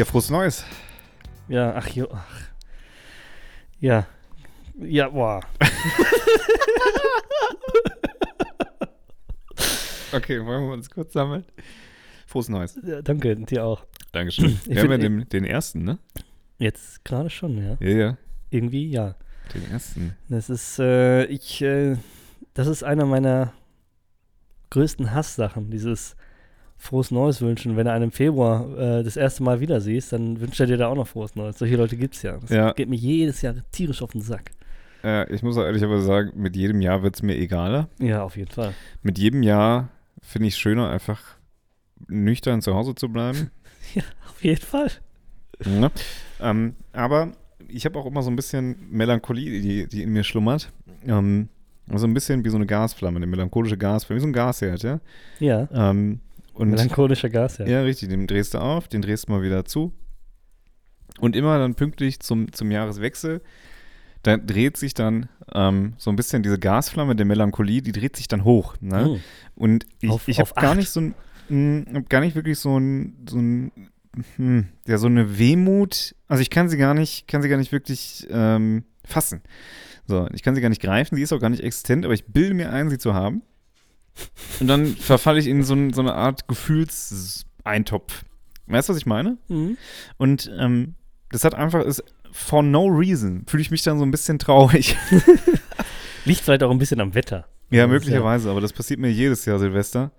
Ja, frohes Neues. Ja, ach jo, ach. Ja. Ja, boah. Okay, wollen wir uns kurz sammeln? Frohes Neues. Ja, danke, dir auch. Dankeschön. Ich Wir haben ja den, den ersten, ne? Jetzt gerade schon, ja. Ja, ja. Irgendwie, ja. Den ersten. Das ist, äh, ich, äh, das ist einer meiner größten Hasssachen, dieses frohes Neues wünschen. Wenn du einen im Februar äh, das erste Mal wieder siehst, dann wünscht er dir da auch noch frohes Neues. Solche Leute gibt's ja. Das Ja. geht mir jedes Jahr tierisch auf den Sack. Äh, ich muss auch ehrlicherweise sagen, mit jedem Jahr wird es mir egaler. Ja, auf jeden Fall. Mit jedem Jahr finde ich es schöner, einfach nüchtern zu Hause zu bleiben. Auf jeden Fall. ne? ähm, aber ich habe auch immer so ein bisschen Melancholie, die, die in mir schlummert. Ähm, so ein bisschen wie so eine Gasflamme, eine melancholische Gasflamme, wie so ein Gasherd, ja. Ja. Ähm, und Melancholischer Gas, ja. Ja, richtig. Den drehst du auf, den drehst du mal wieder zu. Und immer dann pünktlich zum, zum Jahreswechsel, da dreht sich dann ähm, so ein bisschen diese Gasflamme der Melancholie, die dreht sich dann hoch. Ne? Hm. Und ich, Auf- ich habe gar nicht so ein, mh, hab gar nicht wirklich so ein, so ein, hm, ja, so eine Wehmut. Also ich kann sie gar nicht, kann sie gar nicht wirklich ähm, fassen. So, ich kann sie gar nicht greifen, sie ist auch gar nicht existent, aber ich bilde mir ein, sie zu haben. Und dann verfalle ich in so, so eine Art Gefühlseintopf. Weißt du, was ich meine? Mhm. Und ähm, das hat einfach, ist for no reason, fühle ich mich dann so ein bisschen traurig. Liegt vielleicht auch ein bisschen am Wetter. Ja, möglicherweise, aber das passiert mir jedes Jahr Silvester.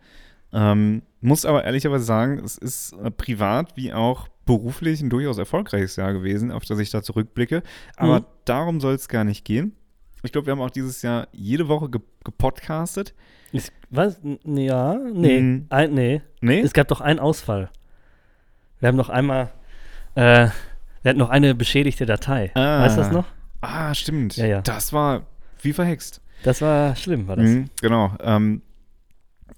Ähm, muss aber ehrlicherweise sagen, es ist äh, privat wie auch beruflich ein durchaus erfolgreiches Jahr gewesen, auf das ich da zurückblicke. Aber Mhm. darum soll es gar nicht gehen. Ich glaube, wir haben auch dieses Jahr jede Woche ge gepodcastet. Ist, was? Ja, nee. Mhm. Ein, nee. Nee? Es gab doch einen Ausfall. Wir haben noch einmal, äh, wir hatten noch eine beschädigte Datei. Ah. Weißt du das noch? ah, stimmt. Ja, ja. Das war wie verhext. Das war schlimm, war das. Mhm, genau. Ähm,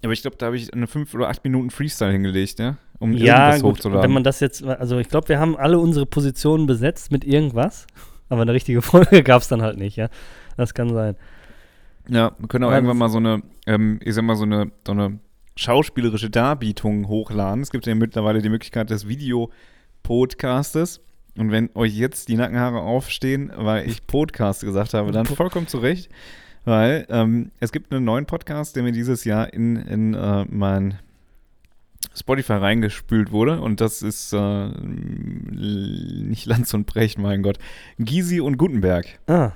aber ich glaube, da habe ich eine fünf oder acht Minuten Freestyle hingelegt, ja? Um Ja, irgendwas gut, hochzuladen. wenn man das jetzt, also ich glaube, wir haben alle unsere Positionen besetzt mit irgendwas, aber eine richtige Folge gab es dann halt nicht, ja. Das kann sein. Ja, wir können auch Ja, irgendwann das- mal so eine, ähm, ich sag mal, so eine, so eine schauspielerische Darbietung hochladen. Es gibt ja mittlerweile die Möglichkeit des Videopodcastes. Und wenn euch jetzt die Nackenhaare aufstehen, weil ich Podcast gesagt habe, dann vollkommen zu Recht. Weil ähm, es gibt einen neuen Podcast, der mir dieses Jahr in, in äh, mein Spotify reingespült wurde. Und das ist äh, nicht Lanz und Brecht, mein Gott. Gysi und Gutenberg. Ah,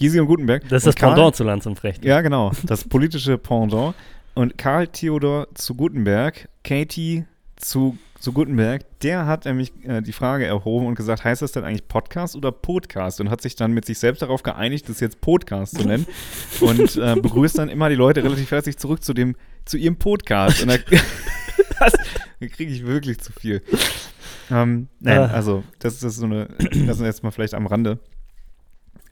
Gysi und Gutenberg. das ist Und das Karl- Pendant zu Lanz und Frecht. ja, genau. Das politische Pendant. Und Karl Theodor zu Gutenberg, Katie zu, zu Gutenberg, der hat nämlich äh, die Frage erhoben und gesagt, heißt das denn eigentlich Podcast oder Podcast? Und hat sich dann mit sich selbst darauf geeinigt, das jetzt Podcast zu nennen. und äh, begrüßt dann immer die Leute relativ herzlich zurück zu dem, zu ihrem Podcast. Und da, das, da kriege ich wirklich zu viel. Ähm, nein, Ah. also das ist so eine, das ist jetzt mal vielleicht am Rande.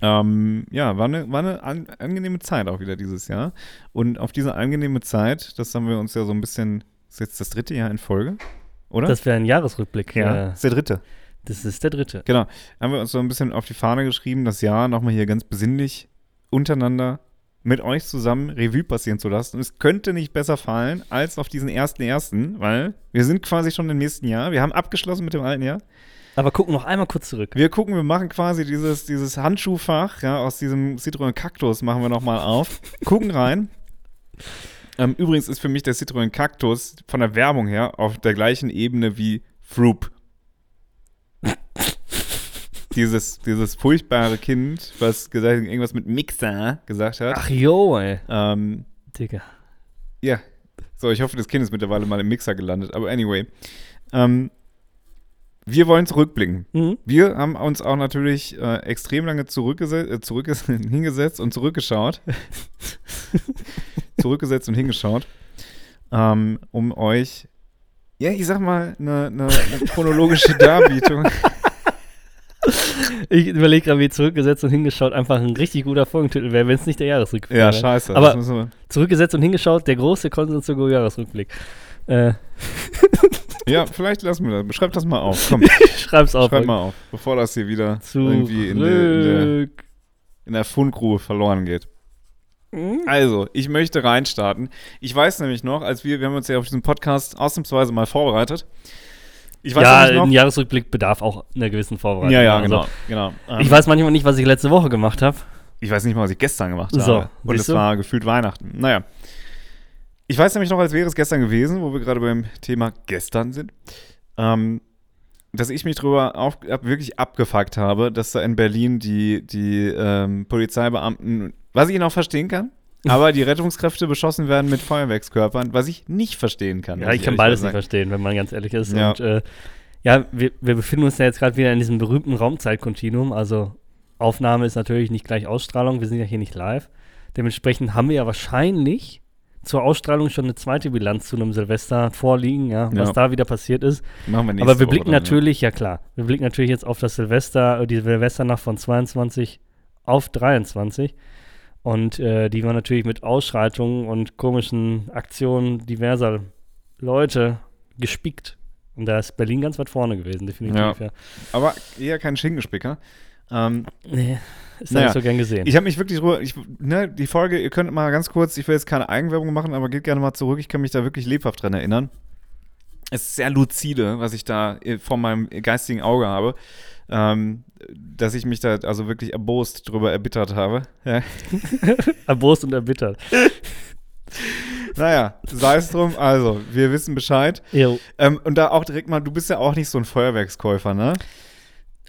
Ähm, ja, war eine, war eine an, angenehme Zeit auch wieder dieses Jahr. Und auf diese angenehme Zeit, das haben wir uns ja so ein bisschen, ist jetzt das dritte Jahr in Folge, oder? Das wäre ein Jahresrückblick. ja, Äh, ist der dritte. das ist der dritte. Genau. Haben wir uns so ein bisschen auf die Fahne geschrieben, das Jahr nochmal hier ganz besinnlich untereinander mit euch zusammen Revue passieren zu lassen. Und es könnte nicht besser fallen als auf diesen ersten ersten, weil wir sind quasi schon im nächsten Jahr. Wir haben abgeschlossen mit dem alten Jahr. Aber gucken noch einmal kurz zurück. Wir gucken, wir machen quasi dieses, dieses Handschuhfach, ja, aus diesem Citroën Cactus machen wir nochmal auf, gucken rein. Ähm, übrigens ist für mich der Citroën Cactus von der Werbung her auf der gleichen Ebene wie Froop. dieses, dieses furchtbare Kind, was gesagt, irgendwas mit Mixer gesagt hat. Ach jo, ey. Ähm, Digga. ja. So, ich hoffe, das Kind ist mittlerweile mal im Mixer gelandet. Aber anyway. Ähm, wir wollen zurückblicken. Mhm. Wir haben uns auch natürlich äh, extrem lange zurückgesetzt, äh, hingesetzt und zurückgeschaut. zurückgesetzt und hingeschaut, ähm, um euch, ja, ich sag mal, eine, eine, eine chronologische Darbietung. Ich überlege gerade, wie zurückgesetzt und hingeschaut einfach ein richtig guter Folgentitel wäre, wenn es nicht der Jahresrückblick ja, wäre. scheiße. Aber- Zurückgesetzt und hingeschaut, der große Konsens zu Go Jahresrückblick. Äh, ja, vielleicht lassen wir das. Schreib das mal auf. Komm, schreib's auf. schreib mal auf, bevor das hier wieder irgendwie in der, in der, Zurück. in der Fundgrube verloren geht. Mhm. Also, ich möchte reinstarten. Ich weiß nämlich noch, als wir, wir haben uns ja auf diesen Podcast ausnahmsweise mal vorbereitet. Ich weiß ja, noch, ein Jahresrückblick bedarf auch einer gewissen Vorbereitung. ja, ja, Also, genau. genau. Ähm, Ich weiß manchmal nicht, was ich letzte Woche gemacht habe. Ich weiß nicht mal, was ich gestern gemacht So, habe. Und es du? war gefühlt Weihnachten. Naja. Ich weiß nämlich noch, als wäre es gestern gewesen, wo wir gerade beim Thema gestern sind, ähm, dass ich mich drüber auf, ab, wirklich abgefuckt habe, dass da in Berlin die, die ähm, Polizeibeamten, was ich noch verstehen kann, aber die Rettungskräfte beschossen werden mit Feuerwerkskörpern, was ich nicht verstehen kann. Ja, ich kann beides nicht verstehen, wenn man ganz ehrlich ist. Ja. Und äh, ja, wir, wir befinden uns ja jetzt gerade wieder in diesem berühmten Raumzeitkontinuum. Also Aufnahme ist natürlich nicht gleich Ausstrahlung. Wir sind ja hier nicht live. Dementsprechend haben wir ja wahrscheinlich zur Ausstrahlung schon eine zweite Bilanz zu einem Silvester vorliegen, ja, was Ja. da wieder passiert ist. Machen wir nächste Aber wir blicken dann, natürlich, ja klar, wir blicken natürlich jetzt auf das Silvester, äh, die Silvesternacht von 22 auf 23. Und äh, die war natürlich mit Ausschreitungen und komischen Aktionen diverser Leute gespickt. Und da ist Berlin ganz weit vorne gewesen, definitiv. Ja. Ja. Aber eher kein Schinkenspicker. Ähm, Nee, ist Naja, ja nicht so gern gesehen. Ich habe mich wirklich drüber, ich, ne, die Folge, ihr könnt mal ganz kurz, ich will jetzt keine Eigenwerbung machen, aber geht gerne mal zurück, ich kann mich da wirklich lebhaft dran erinnern. Es ist sehr lucide, was ich da äh, vor meinem geistigen Auge habe, ähm, dass ich mich da also wirklich erbost drüber erbittert habe. Ja. Erbost und erbittert. Naja, sei es drum, also, wir wissen Bescheid. Ähm, und da auch direkt mal, du bist ja auch nicht so ein Feuerwerkskäufer, ne?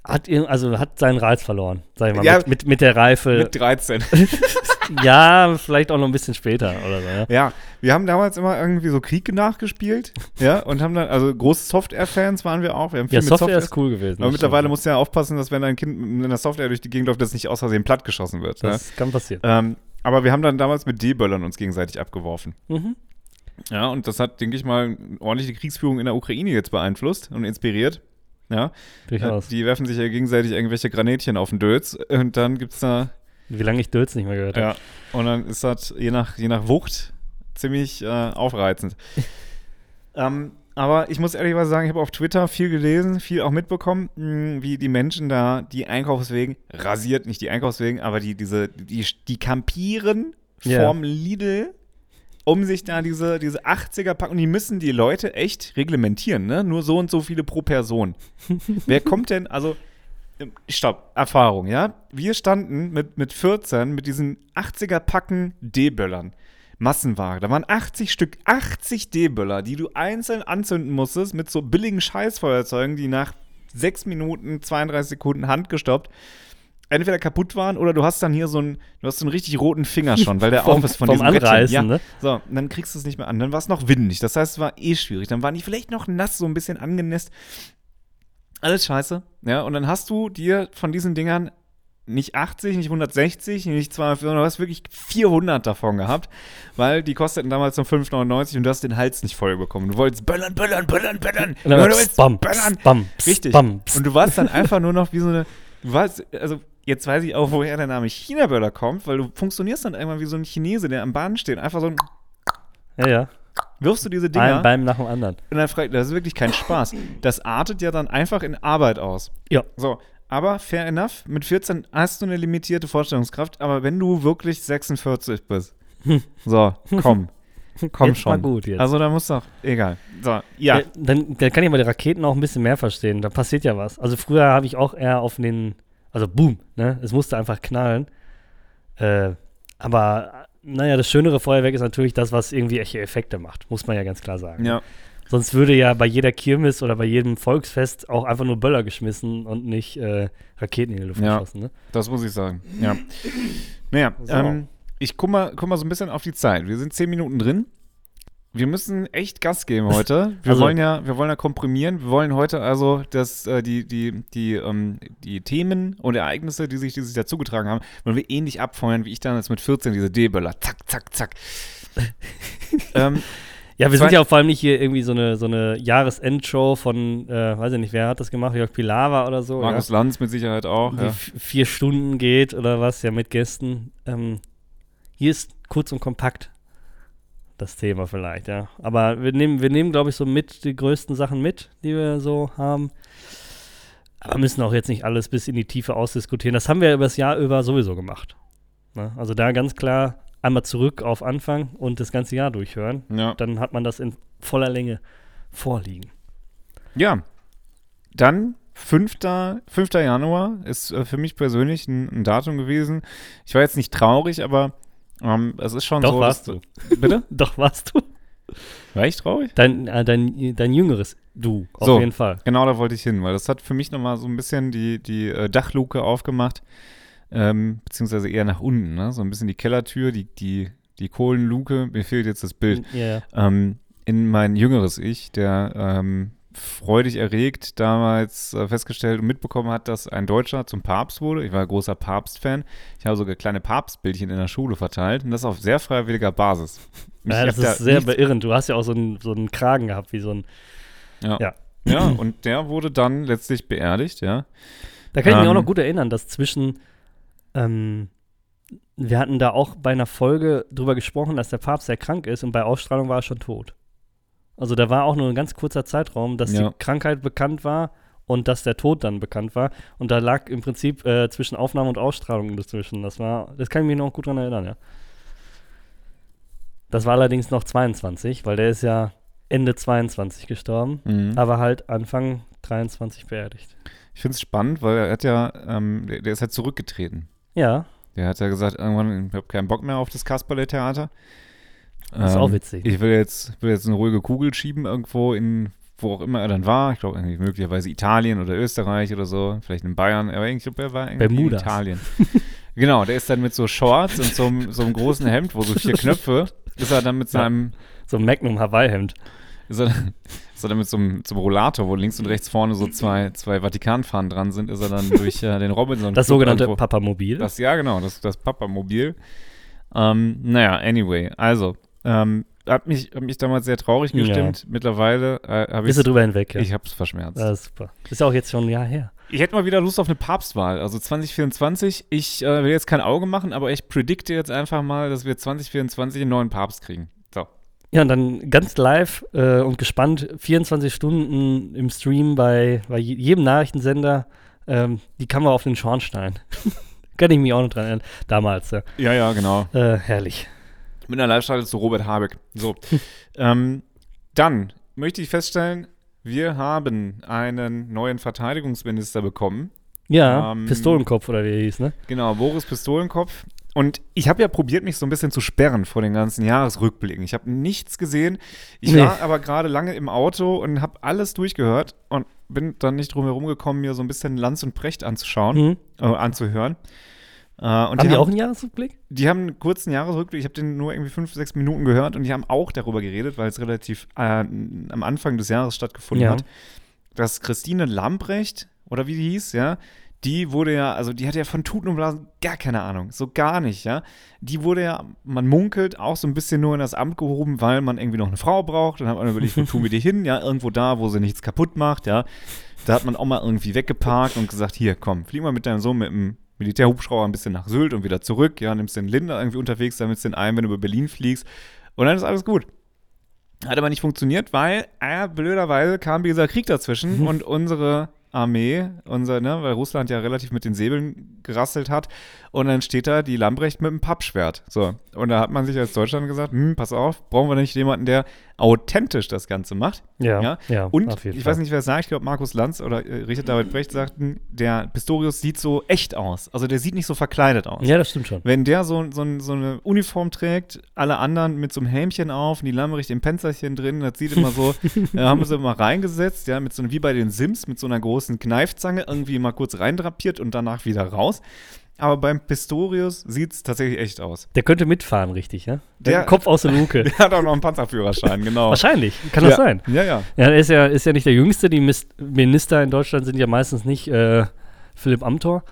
Hat, also hat seinen Reiz verloren, sag ich mal, Ja, mit, mit, mit der Reife. Mit 13. ja, vielleicht auch noch ein bisschen später oder so. Ja. Ja, wir haben damals immer irgendwie so Krieg nachgespielt, ja, und haben dann, also große Software-Fans waren wir auch. Wir haben viel Ja, mit Software Software ist cool gewesen. Aber das mittlerweile musst du ja aufpassen, dass wenn dein Kind mit einer Software durch die Gegend läuft, dass nicht aus Versehen plattgeschossen wird. Ne? Das kann passieren. Ähm, aber wir haben dann damals mit D-Böllern uns gegenseitig abgeworfen. Mhm. Ja, und das hat, denke ich mal, ordentlich die Kriegsführung in der Ukraine jetzt beeinflusst und inspiriert. Ja, Durchaus. die werfen sich ja gegenseitig irgendwelche Granätchen auf den Dötz und dann gibt's da, Wie lange ich Dötz nicht mehr gehört habe. ja, und dann ist das je nach, je nach Wucht ziemlich äh, aufreizend. ähm, aber ich muss ehrlicherweise sagen, ich habe auf Twitter viel gelesen, viel auch mitbekommen, mh, wie die Menschen da die Einkaufswegen rasiert, nicht die Einkaufswegen, aber die diese die die campieren Ja. vorm Lidl, um sich da diese diese 80er packen und die müssen die Leute echt reglementieren, ne? Nur so und so viele pro Person. Wer kommt denn also ähm, Stopp, Erfahrung, ja? Wir standen mit, mit 14 mit diesen 80er Packen D-Böllern. Massenware. Da waren 80 Stück, 80 D-Böller, die du einzeln anzünden musstest mit so billigen Scheißfeuerzeugen, die nach 6 Minuten, 32 Sekunden handgestoppt entweder kaputt waren oder du hast dann hier so einen, du hast so einen richtig roten Finger schon, weil der Vom- auf ist von vom diesem. Anreißen, ja. ne? So, und dann kriegst du es nicht mehr an. Dann war es noch windig. Das heißt, es war eh schwierig. Dann waren die vielleicht noch nass, so ein bisschen angenässt. Alles scheiße. Ja, und dann hast du dir von diesen Dingern nicht 80, nicht 160, nicht 200, sondern du hast wirklich 400 davon gehabt, weil die kosteten damals nur 5,99 und du hast den Hals nicht voll bekommen. Du wolltest böllern, böllern, böllern, böllern. Und dann du wolltest bam, böllern. pst, bam, Richtig. bam. Und du warst dann einfach nur noch wie so eine, du warst, also jetzt weiß ich auch, woher der Name China-Böller kommt, weil du funktionierst dann irgendwann wie so ein Chinese, der am Bahn steht, einfach so ein, Ja, ja. wirfst du diese Dinger Ein beim nach dem anderen. und dann fragt, das ist wirklich kein Spaß. Das artet ja dann einfach in Arbeit aus. Ja. So, aber fair enough, mit 14 hast du eine limitierte Vorstellungskraft, aber wenn du wirklich 46 bist, so, komm, komm Jetzt mal schon. gut jetzt. Also da muss doch, egal. So, ja. Ja, dann, dann kann ich mal die Raketen auch ein bisschen mehr verstehen. Da passiert ja was. Also früher habe ich auch eher auf den, also boom, ne? Es musste einfach knallen. Äh, aber naja, das schönere Feuerwerk ist natürlich das, was irgendwie echte Effekte macht, muss man ja ganz klar sagen. Ja, Sonst würde ja bei jeder Kirmes oder bei jedem Volksfest auch einfach nur Böller geschmissen und nicht äh, Raketen in die Luft Ja. geschossen. Ne? das muss ich sagen. Ja. Naja, So. ähm, ich guck mal, guck mal so ein bisschen auf die Zeit. Wir sind 10 Minuten drin. Wir müssen echt Gas geben heute. Wir Also- wollen ja, wir wollen ja komprimieren. Wir wollen heute also, dass äh, die, die, die, ähm, die Themen und Ereignisse, die sich, die sich dazu getragen haben, wollen wir ähnlich abfeuern, wie ich damals mit 14 diese D-Böller. Zack, zack, zack. ähm, Ja, wir sind ja auch vor allem nicht hier irgendwie so eine, so eine Jahresendshow von, äh, weiß ich nicht, wer hat das gemacht? Jörg Pilawa oder so? Markus Lanz mit Sicherheit auch. die Ja. vier Stunden geht oder was, ja, mit Gästen. Ähm, hier ist kurz und kompakt das Thema vielleicht, ja. Aber wir nehmen, wir nehmen, glaube ich, so mit die größten Sachen mit, die wir so haben. Aber müssen auch jetzt nicht alles bis in die Tiefe ausdiskutieren. Das haben wir über das Jahr über sowieso gemacht. Ne? Also da ganz klar einmal zurück auf Anfang und das ganze Jahr durchhören. Ja. Dann hat man das in voller Länge vorliegen. ja, dann 5. 5. Januar ist äh, für mich persönlich ein, ein Datum gewesen. Ich war jetzt nicht traurig, aber ähm, es ist schon Doch, so. warst du. Bitte? Doch, warst du? War ich traurig? Dein, äh, dein, dein jüngeres Du, auf So. jeden Fall. Genau, da wollte ich hin, weil das hat für mich nochmal so ein bisschen die, die äh, Dachluke aufgemacht, ähm, beziehungsweise eher nach unten, ne? so ein bisschen die Kellertür, die, die, die Kohlenluke, mir fehlt jetzt das Bild, ja. ähm, in mein jüngeres Ich, der ähm, freudig erregt damals äh, festgestellt und mitbekommen hat, dass ein Deutscher zum Papst wurde. Ich war großer Papst-Fan. Ich habe sogar kleine Papstbildchen in der Schule verteilt und das auf sehr freiwilliger Basis. Ja, das da ist sehr nichts beirrend. Du hast ja auch so einen, so einen Kragen gehabt, wie so ein. Ja. Ja. ja, und der wurde dann letztlich beerdigt, ja. Da kann ich mich auch Ähm. noch gut erinnern, dass zwischen. Ähm, wir hatten da auch bei einer Folge drüber gesprochen, dass der Papst sehr krank ist und bei Ausstrahlung war er schon tot. Also da war auch nur ein ganz kurzer Zeitraum, dass Ja. die Krankheit bekannt war und dass der Tod dann bekannt war. Und da lag im Prinzip äh, zwischen Aufnahme und Ausstrahlung dazwischen. Das war, das kann ich mich noch gut dran erinnern, ja. Das war allerdings noch 22, weil der ist ja Ende 22 gestorben, Mhm. aber halt Anfang 23 beerdigt. Ich finde es spannend, weil er hat ja, ähm, der, der ist halt zurückgetreten. Ja, Der hat ja gesagt, irgendwann, ich habe keinen Bock mehr auf das Kasperle-Theater. Das ist auch witzig. Ich will jetzt, will jetzt eine ruhige Kugel schieben irgendwo in, wo auch immer er dann war. Ich glaube, möglicherweise Italien oder Österreich oder so. Vielleicht in Bayern. Aber ich glaube, er war irgendwie in. Italien. genau, der ist dann mit so Shorts und so, einem- so einem großen Hemd, wo so vier Knöpfe, ist er dann mit seinem, So ein Magnum Hawaii-Hemd. ist er, ist er dann mit so einem, so einem Rollator, wo links und rechts vorne so zwei, zwei Vatikanfahnen dran sind, ist er dann durch äh, den Robinson Das sogenannte irgendwo- Papamobil. Das, ja, genau, das, das Papamobil. Ähm, naja, anyway, also, ähm, hat mich, hat mich damals sehr traurig Ja. gestimmt. Mittlerweile äh, habe ich Bist du drüber hinweg, ja. ich hab's verschmerzt. das ist super. Ist ja auch jetzt schon ein Jahr her. Ich hätte mal wieder Lust auf eine Papstwahl, also 2024. Ich äh, will jetzt kein Auge machen, aber ich predikte jetzt einfach mal, dass wir 2024 einen neuen Papst kriegen. So. Ja, und dann ganz live äh, und gespannt, 24 Stunden im Stream bei, bei je- jedem Nachrichtensender, ähm, die Kamera auf den Schornstein. Kann ich mich auch noch dran erinnern. Damals, ja. Ja, ja, genau. Äh, herrlich. Mit einer Live-Schalte zu Robert Habeck. So. ähm, dann möchte ich feststellen, wir haben einen neuen Verteidigungsminister bekommen. Ja, Ähm, Pistolenkopf oder wie er hieß, ne? Genau, Boris Pistolenkopf. Und ich habe ja probiert, mich so ein bisschen zu sperren vor den ganzen Jahresrückblicken. Ich habe nichts gesehen. Ich Nee. war aber gerade lange im Auto und habe alles durchgehört und bin dann nicht drum herum gekommen, mir so ein bisschen Lanz und Precht anzuschauen, Mhm. äh, anzuhören. Äh, Haben die, die auch einen Jahresrückblick? die haben einen kurzen Jahresrückblick. Ich habe den nur irgendwie fünf, sechs Minuten gehört und die haben auch darüber geredet, weil es relativ äh, am Anfang des Jahres stattgefunden Ja. hat, dass Christine Lambrecht, oder wie die hieß, ja, die wurde ja, also die hatte ja von Tuten und Blasen gar keine Ahnung, so gar nicht, ja. Die wurde ja, man munkelt, auch so ein bisschen nur in das Amt gehoben, weil man irgendwie noch eine Frau braucht. Dann hat man überlegt, wo tun wir die hin, ja, irgendwo da, wo sie nichts kaputt macht, ja. Da hat man auch mal irgendwie weggeparkt und gesagt, hier, komm, flieg mal mit deinem Sohn mit dem Militärhubschrauber ein bisschen nach Sylt und wieder zurück, ja, nimmst den Linder irgendwie unterwegs, damit den ein, wenn du über Berlin fliegst. Und dann ist alles gut. Hat aber nicht funktioniert, weil, äh, blöderweise kam dieser Krieg dazwischen und unsere Armee, unser, ne, weil Russland ja relativ mit den Säbeln gerasselt hat. Und dann steht da die Lambrecht mit dem Pappschwert. So. Und da hat man sich als Deutschland gesagt, hm, pass auf, brauchen wir nicht jemanden, der authentisch das Ganze macht. Ja, Ja, ja, Und ich weiß nicht, wer es sagt, ich glaube Markus Lanz oder äh, Richard David Brecht sagten, der Pistorius sieht so echt aus. Also der sieht nicht so verkleidet aus. Ja, das stimmt schon. Wenn der so, so, so eine Uniform trägt, alle anderen mit so einem Helmchen auf und die Lammerich im Panzerchen drin, das sieht immer so, da haben sie immer reingesetzt, ja, mit so einem, wie bei den Sims, mit so einer großen Kneifzange irgendwie mal kurz reindrapiert und danach wieder raus. Aber beim Pistorius sieht es tatsächlich echt aus. Der könnte mitfahren, richtig, ja? Der- Der Kopf aus der Luke. Der hat auch noch einen Panzerführerschein, genau. Wahrscheinlich. Kann das ja. sein? Ja, ja. Ja, er ist ja, ist ja nicht der Jüngste. Die Minister in Deutschland sind ja meistens nicht äh, Philipp Amthor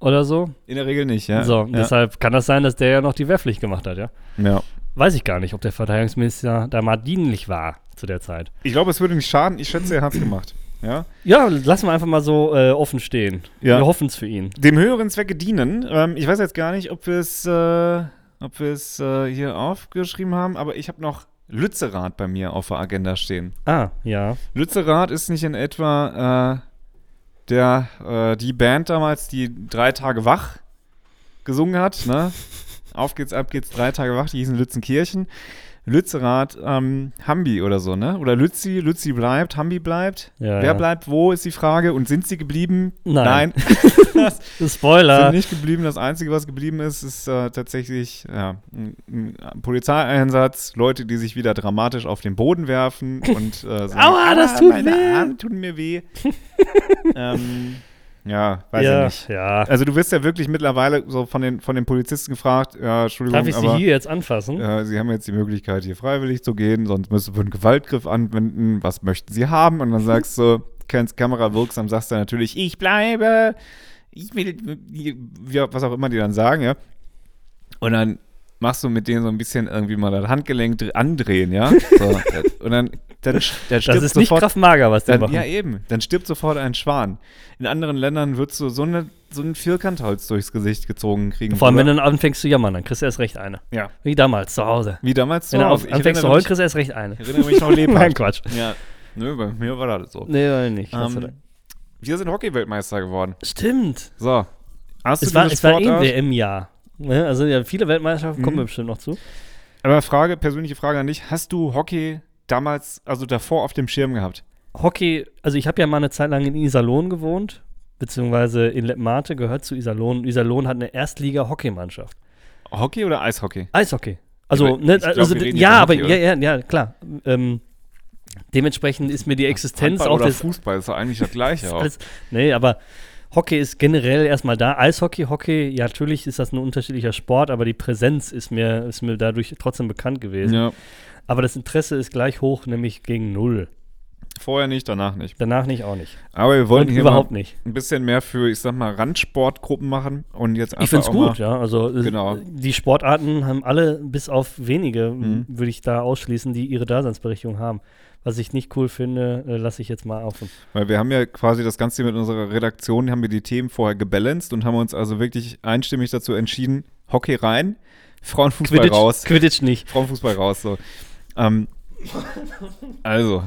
oder so. In der Regel nicht, ja. so, ja. deshalb kann das sein, dass der ja noch die Wehrpflicht gemacht hat, ja? ja. Weiß ich gar nicht, ob der Verteidigungsminister da mal dienlich war zu der Zeit. Ich glaube, es würde nicht schaden. Ich schätze, er hat es gemacht. Ja. Ja, lassen wir einfach mal so äh, offen stehen. Ja. Wir hoffen es für ihn. Dem höheren Zwecke dienen. Ähm, ich weiß jetzt gar nicht, ob wir es äh, ob äh, hier aufgeschrieben haben, aber ich habe noch Lützerath bei mir auf der Agenda stehen. Ah, ja. Lützerath ist nicht in etwa äh, der, äh, die Band damals, die drei Tage wach gesungen hat, ne? Auf geht's, ab geht's, drei Tage wach, die hießen Lützenkirchen. Lützerath, ähm, Hambi oder so, ne? Oder Lützi, Lützi bleibt, Hambi bleibt. Ja, Wer ja. bleibt wo, ist die Frage. Und sind sie geblieben? Nein. Nein. Spoiler. sind nicht geblieben. Das Einzige, was geblieben ist, ist äh, tatsächlich ja, ein, ein Polizeieinsatz, Leute, die sich wieder dramatisch auf den Boden werfen und äh, sagen, Aua, das tut meine weh." Arme tun mir weh. ähm, ja, weiß ja, ich nicht. ja. Also du wirst ja wirklich mittlerweile so von den, von den Polizisten gefragt, ja, Entschuldigung, Darf ich sie aber hier jetzt anfassen? äh, Sie haben jetzt die Möglichkeit, hier freiwillig zu gehen, sonst müssen wir einen Gewaltgriff anwenden. Was möchten Sie haben? Und dann sagst du, kennst Kamera wirksam, sagst du natürlich, ich bleibe, ich will, ja, was auch immer die dann sagen, ja. Und dann machst du mit denen so ein bisschen irgendwie mal das Handgelenk dr- andrehen, ja. So, und dann, dann, dann stirbt das ist nicht sofort Kraftmager, was die dann, machen. ja, eben. Dann stirbt sofort ein Schwan. In anderen Ländern würdest du so, eine, so ein Vierkantholz durchs Gesicht gezogen kriegen. Vor allem, wenn oder? du dann anfängst zu jammern, dann kriegst du erst recht eine. Ja. Wie damals zu Hause. Wie damals Wenn du Hause. auf, Ich anfängst zu heulen, kriegst du erst recht eine. Ich erinnere mich noch Nein, lebhaft. Quatsch. ja. Nö, bei mir war das so. Nee, war nicht. Ähm, wir sind Hockey-Weltmeister geworden. Stimmt. So. Hast Es du war, es war eh? WM-Jahr. Ne? Also ja, viele Weltmeisterschaften kommen Mhm. wir bestimmt noch zu. Aber Frage, persönliche Frage an dich. Hast du Hockey damals, also davor auf dem Schirm gehabt? Hockey, also ich habe ja mal eine Zeit lang in Iserlohn gewohnt, beziehungsweise in Lettmate gehört zu Iserlohn. Iserlohn hat eine Erstliga-Hockeymannschaft. Hockey oder Eishockey? Eishockey. Also, ne, glaub, also ja, aber von ja, Hockey, ja, ja, klar. Ähm, dementsprechend ist mir die Existenz Handball auch oder des, Fußball ist doch eigentlich das Gleiche alles, nee, aber Hockey ist generell erstmal da. Eishockey, Hockey, ja, natürlich ist das ein unterschiedlicher Sport, aber die Präsenz ist mir, ist mir dadurch trotzdem bekannt gewesen. Ja. Aber das Interesse ist gleich hoch, nämlich gegen null. Vorher nicht, danach nicht. Danach nicht auch nicht. Aber wir wollen Und hier überhaupt nicht. ein bisschen mehr für, ich sag mal, Randsportgruppen machen und jetzt einfach Ich finde es auch gut, ja. Also Genau. die Sportarten haben alle, bis auf wenige, Mhm. würde ich da ausschließen, die ihre Daseinsberechtigung haben. Was ich nicht cool finde, äh, lasse ich jetzt mal offen. Weil wir haben ja quasi das Ganze mit unserer Redaktion, haben wir die Themen vorher gebalanced und haben uns also wirklich einstimmig dazu entschieden, Hockey rein, Frauenfußball Quidditch, raus. Quidditch nicht. Frauenfußball raus, so. Ähm, also,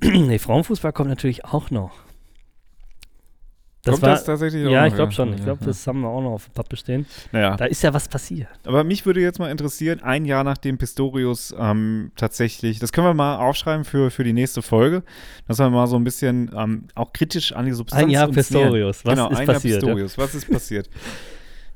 nee, Frauenfußball kommt natürlich auch noch. Das kommt war, das tatsächlich ja, ich glaube schon. Ich glaube, das haben wir auch noch auf dem Pappe stehen. Naja, Da ist ja was passiert. aber mich würde jetzt mal interessieren, ein Jahr nachdem Pistorius ähm, tatsächlich, das können wir mal aufschreiben für, für die nächste Folge, dass wir mal so ein bisschen ähm, auch kritisch an die Substanz Ein Jahr Pistorius. Was genau, ist ein passiert? Jahr ja? Pistorius. Was ist passiert?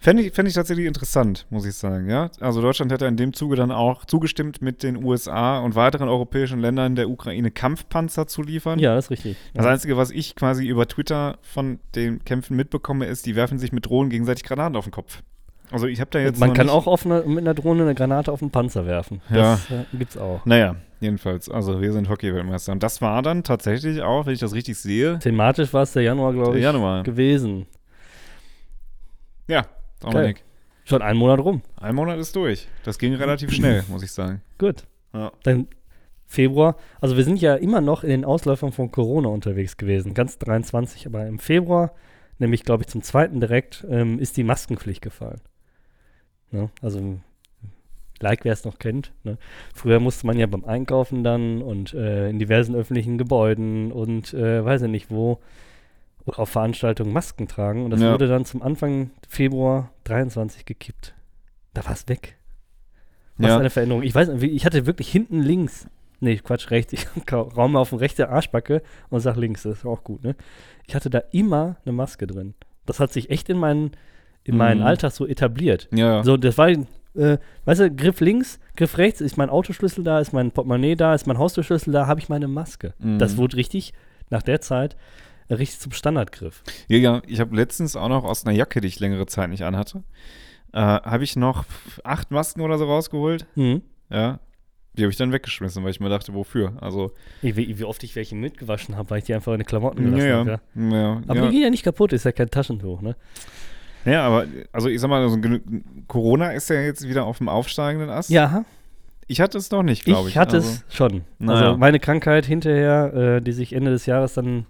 Fände ich, fänd ich tatsächlich interessant, muss ich sagen, ja. Also Deutschland hätte in dem Zuge dann auch zugestimmt, mit den USA und weiteren europäischen Ländern der Ukraine Kampfpanzer zu liefern. Ja, das ist richtig. Das Ja. Einzige, was ich quasi über Twitter von den Kämpfen mitbekomme, ist, die werfen sich mit Drohnen gegenseitig Granaten auf den Kopf. Also ich habe da jetzt Man kann auch eine, mit einer Drohne eine Granate auf den Panzer werfen. Das äh, gibt's auch. Naja, jedenfalls. Also wir sind Hockey-Weltmeister. Und das war dann tatsächlich auch, wenn ich das richtig sehe, Thematisch war es der Januar, glaube ich, Januar. gewesen. Ja, Dominik. Schon einen Monat rum. Ein Monat ist durch. Das ging relativ schnell, muss ich sagen. Gut. Ja. Dann Februar. Also wir sind ja immer noch in den Ausläufern von Corona unterwegs gewesen. Ganz 23. Aber im Februar, nämlich glaube ich zum zweiten direkt, ähm, ist die Maskenpflicht gefallen. Ne? Also like, wer es noch kennt. Ne? Früher musste man ja beim Einkaufen dann und äh, in diversen öffentlichen Gebäuden und äh, weiß ich nicht wo auf Veranstaltungen Masken tragen. Und das Ja. wurde dann zum Anfang Februar 23 gekippt. Da war es weg. Was Ja. eine Veränderung. Ich weiß nicht, ich hatte wirklich hinten links, nee, Quatsch, rechts, ich raume auf den rechte Arschbacke und sag links, das ist auch gut, ne? Ich hatte da immer eine Maske drin. Das hat sich echt in meinen, in meinen Mhm. Alltag so etabliert. Ja. So, das war, äh, weißt du, Griff links, Griff rechts, ist mein Autoschlüssel da, ist mein Portemonnaie da, ist mein Haustürschlüssel da, habe ich meine Maske. Mhm. Das wurde richtig, nach der Zeit, richtig zum Standardgriff. Ja, ja, ich habe letztens auch noch aus einer Jacke, die ich längere Zeit nicht anhatte, äh, habe ich noch acht Masken oder so rausgeholt. Mhm. Ja. Die habe ich dann weggeschmissen, weil ich mir dachte, wofür? Also, Wie, wie, wie oft ich welche mitgewaschen habe, weil ich die einfach in die Klamotten gelassen ja. habe. Ja. ja, Aber ja. die gehen ja nicht kaputt, ist ja kein Taschentuch, ne? ja, aber, also ich sag mal, so genü- Corona ist ja jetzt wieder auf dem aufsteigenden Ast. Ja, Ich hatte es noch nicht, glaube ich. ich hatte also, es schon. naja. Also meine Krankheit hinterher, äh, die sich Ende des Jahres dann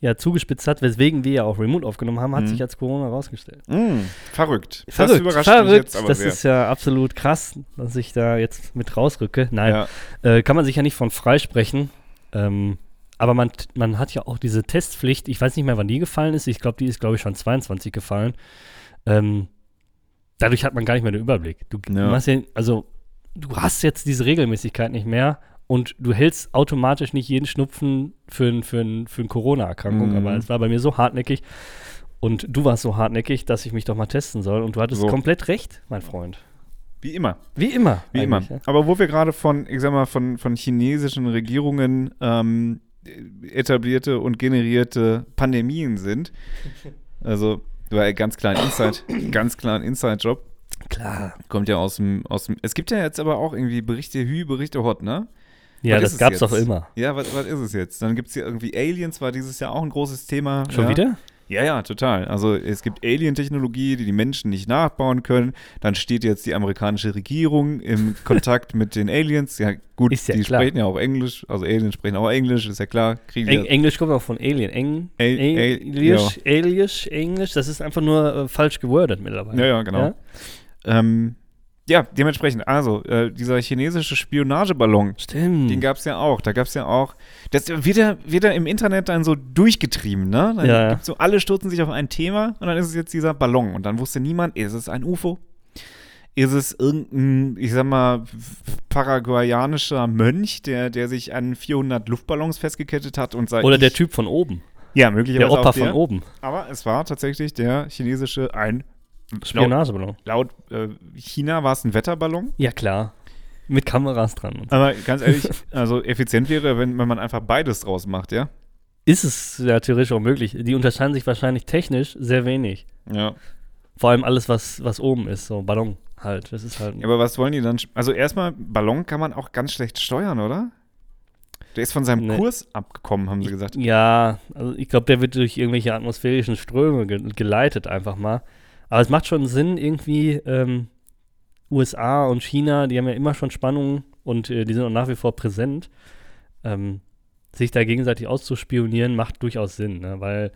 ja zugespitzt hat, weswegen wir ja auch Remote aufgenommen haben, hat Mhm. sich als Corona herausgestellt. Mh, verrückt. das Verrückt, überrascht verrückt. jetzt aber das sehr. ist ja absolut krass, dass ich da jetzt mit rausrücke. Nein, ja. äh, kann man sich ja nicht von freisprechen. Ähm, aber man, man hat ja auch diese Testpflicht. Ich weiß nicht mehr, wann die gefallen ist. Ich glaube, die ist, glaube ich, schon 22 gefallen. Ähm, dadurch hat man gar nicht mehr den Überblick. Du Ja. machst ja, also du hast jetzt diese Regelmäßigkeit nicht mehr und du hältst automatisch nicht jeden Schnupfen für, ein, für, ein, für eine Corona-Erkrankung. Mhm. Aber es war bei mir so hartnäckig und du warst so hartnäckig, dass ich mich doch mal testen soll. Und du hattest So. komplett recht, mein Freund. Wie immer. Wie immer. Wie immer. Ja? Aber wo wir gerade von, ich sag mal, von, von chinesischen Regierungen ähm, etablierte und generierte Pandemien sind, also du war ganz klar ein Inside, ganz klar ein Inside-Job. Klar. Kommt ja aus dem, aus dem. Es gibt ja jetzt aber auch irgendwie Berichte Hü, Berichte Hot, ne? Ja, Was das es gab's jetzt? doch immer. Ja, was, was ist es jetzt? Dann gibt es hier irgendwie Aliens, war dieses Jahr auch ein großes Thema. Schon ja. wieder? Ja, ja, total. Also es gibt Alien-Technologie, die die Menschen nicht nachbauen können. Dann steht jetzt die amerikanische Regierung im Kontakt mit den Aliens. Ja, gut, ja die klar. sprechen ja auch Englisch. Also Aliens sprechen auch Englisch, ist ja klar. Eng ja, Englisch kommt auch von Alien. Eng Al- Al- Englisch, Englisch, Englisch, das ist einfach nur äh, falsch gewordet mittlerweile. ja, ja, genau. Ähm, ja, dementsprechend. Also, äh, dieser chinesische Spionageballon, Stimmt. Den gab es ja auch. Da gab es ja auch. Das wird ja, wird ja im Internet dann so durchgetrieben, ne? Dann Ja, gibt's so, alle stürzen sich auf ein Thema und dann ist es jetzt dieser Ballon. Und dann wusste niemand, ist es ein UFO? Ist es irgendein, ich sag mal, paraguayanischer Mönch, der, der sich an 400 Luftballons festgekettet hat und sagt. Oder der Typ von oben. Ja, möglicherweise Der Opa der. von oben. Aber es war tatsächlich der chinesische, ein. Laut, Spionageballon. laut äh, China war es ein Wetterballon. Ja, klar. Mit Kameras dran. Aber ganz ehrlich, also effizient wäre, wenn, wenn man einfach beides draus macht, ja? Ist es ja theoretisch auch möglich. Die unterscheiden sich wahrscheinlich technisch sehr wenig. Ja. Vor allem alles, was, was oben ist, so Ballon halt. Das ist halt. Ja, aber was wollen die dann? Also erstmal, Ballon kann man auch ganz schlecht steuern, oder? Der ist von seinem Nee. Kurs abgekommen, haben sie gesagt. Ja, also ich glaube, der wird durch irgendwelche atmosphärischen Ströme ge geleitet einfach mal. Aber es macht schon Sinn, irgendwie ähm, USA und China, die haben ja immer schon Spannungen und äh, die sind auch nach wie vor präsent. Ähm, sich da gegenseitig auszuspionieren, macht durchaus Sinn, ne? weil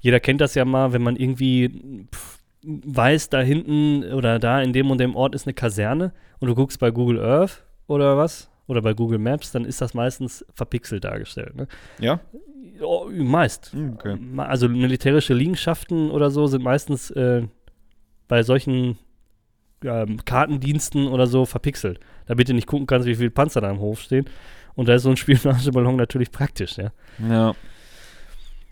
jeder kennt das ja mal, wenn man irgendwie pff, weiß, da hinten oder da in dem und dem Ort ist eine Kaserne und du guckst bei Google Earth oder was oder bei Google Maps, dann ist das meistens verpixelt dargestellt. Ne? Ja? Oh, meist. Hm, Okay. Also militärische Liegenschaften oder so sind meistens äh, bei solchen ähm, Kartendiensten oder so verpixelt. Damit du nicht gucken kannst, wie viele Panzer da im Hof stehen. Und da ist so ein Spionageballon natürlich praktisch, ja. Ja.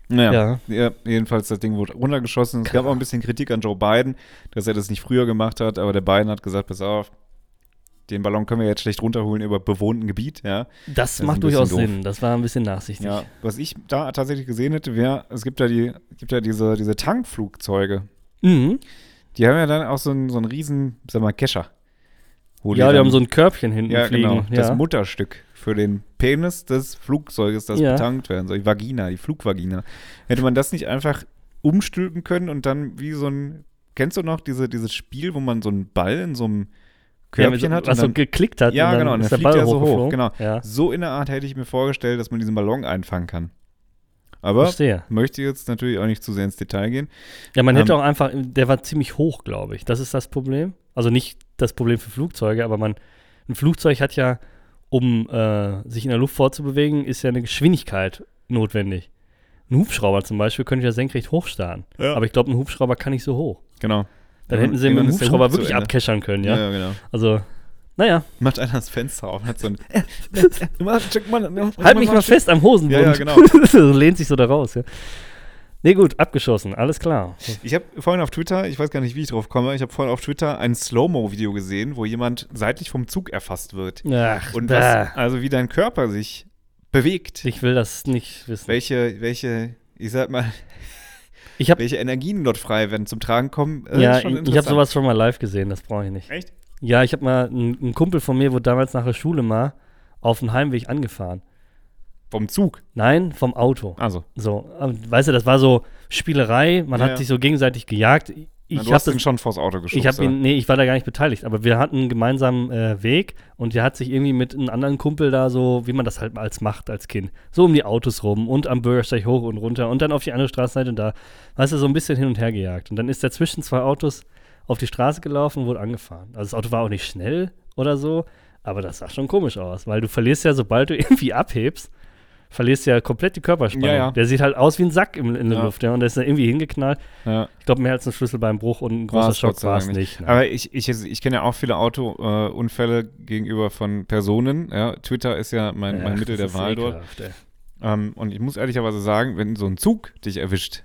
Naja. Ja. Ja, jedenfalls das Ding wurde runtergeschossen. Es gab auch ein bisschen Kritik an Joe Biden, dass er das nicht früher gemacht hat, aber der Biden hat gesagt, pass auf, den Ballon können wir jetzt schlecht runterholen über bewohnten Gebiet, ja. Das, ein macht durchaus doof. Sinn. Das war ein bisschen nachsichtig. Ja, was ich da tatsächlich gesehen hätte, wäre, es gibt ja die, gibt ja diese, diese Tankflugzeuge. Mhm. Die haben ja dann auch so einen, so einen riesen, sag mal, Kescher. Ja, die dann- haben so ein Körbchen hinten Ja, fliegen. genau. Das ja. Mutterstück für den Penis des Flugzeuges, das Ja. betankt werden soll. Die Vagina, die Flugvagina. Hätte man das nicht einfach umstülpen können und dann wie so ein. Kennst du noch diese, dieses Spiel, wo man so einen Ball in so einem ja, Körbchen so, hat? was so geklickt hat. Ja, und dann genau, und ist dann der fliegt Ball er so hoch, genau. Ja, so in der Art hätte ich mir vorgestellt, dass man diesen Ballon einfangen kann. Aber verstehe. möchte jetzt natürlich auch nicht zu sehr ins Detail gehen. Ja, man hätte Ähm, auch einfach, der war ziemlich hoch, glaube ich. Das ist das Problem. Also nicht das Problem für Flugzeuge, aber man, ein Flugzeug hat ja, um äh, sich in der Luft fortzubewegen, ist ja eine Geschwindigkeit notwendig. Ein Hubschrauber zum Beispiel könnte ja senkrecht hochstarren. Ja. Aber ich glaube, ein Hubschrauber kann nicht so hoch. Genau. Dann hätten sie mit dem Hubschrauber wirklich abkeschern können, ja. Ja, genau. Also, naja, Macht einer das Fenster auf und hat so ein. halt mich mal fest am Hosenbund. Ja, ja, genau. lehnt sich so da raus, ja. Nee, gut, abgeschossen, alles klar. Ich habe vorhin auf Twitter, ich weiß gar nicht, wie ich drauf komme, ich habe vorhin auf Twitter ein Slow-Mo-Video gesehen, wo jemand seitlich vom Zug erfasst wird. Ach, Und was, also wie dein Körper sich bewegt. ich will das nicht wissen. Welche, welche, ich sag mal, Ich habe welche Energien dort frei werden zum Tragen kommen. äh, ja, ich, habe sowas schon mal live gesehen, das brauche ich nicht. Echt? Ja, ich habe mal, ein, ein Kumpel von mir wurde damals nach der Schule mal auf dem Heimweg angefahren. Vom Zug. Nein, vom Auto. Also. So, weißt du, das war so Spielerei, man Ja, hat ja. sich so gegenseitig gejagt. Ich, Na, du hast das, ihn schon vors Auto geschubst. ich habe ihn, nee, ich war da gar nicht beteiligt, aber wir hatten einen gemeinsamen äh, Weg und der hat sich irgendwie mit einem anderen Kumpel da so, wie man das halt als macht als Kind, so um die Autos rum und am Bürgersteig hoch und runter und dann auf die andere Straßenseite und da, weißt du, so ein bisschen hin und her gejagt. Und dann ist er zwischen zwei Autos auf die Straße gelaufen und wurde angefahren. Also das Auto war auch nicht schnell oder so, aber das sah schon komisch aus, weil du verlierst ja, sobald du irgendwie abhebst, verlierst du ja komplett die Körperspannung. Ja, ja. Der sieht halt aus wie ein Sack im, in der Ja. Luft, ja. Und der ist dann irgendwie hingeknallt. Ich glaube, mehr als ein Schlüsselbeinbruch und ein großer War's Schock war es nicht. ne? Aber ich, ich, ich kenne ja auch viele Autounfälle äh, gegenüber von Personen. Ja. Twitter ist ja mein, mein Mittel der Wahl dort. ekelhaft, ey. Ähm, und ich muss ehrlicherweise sagen, wenn so ein Zug dich erwischt,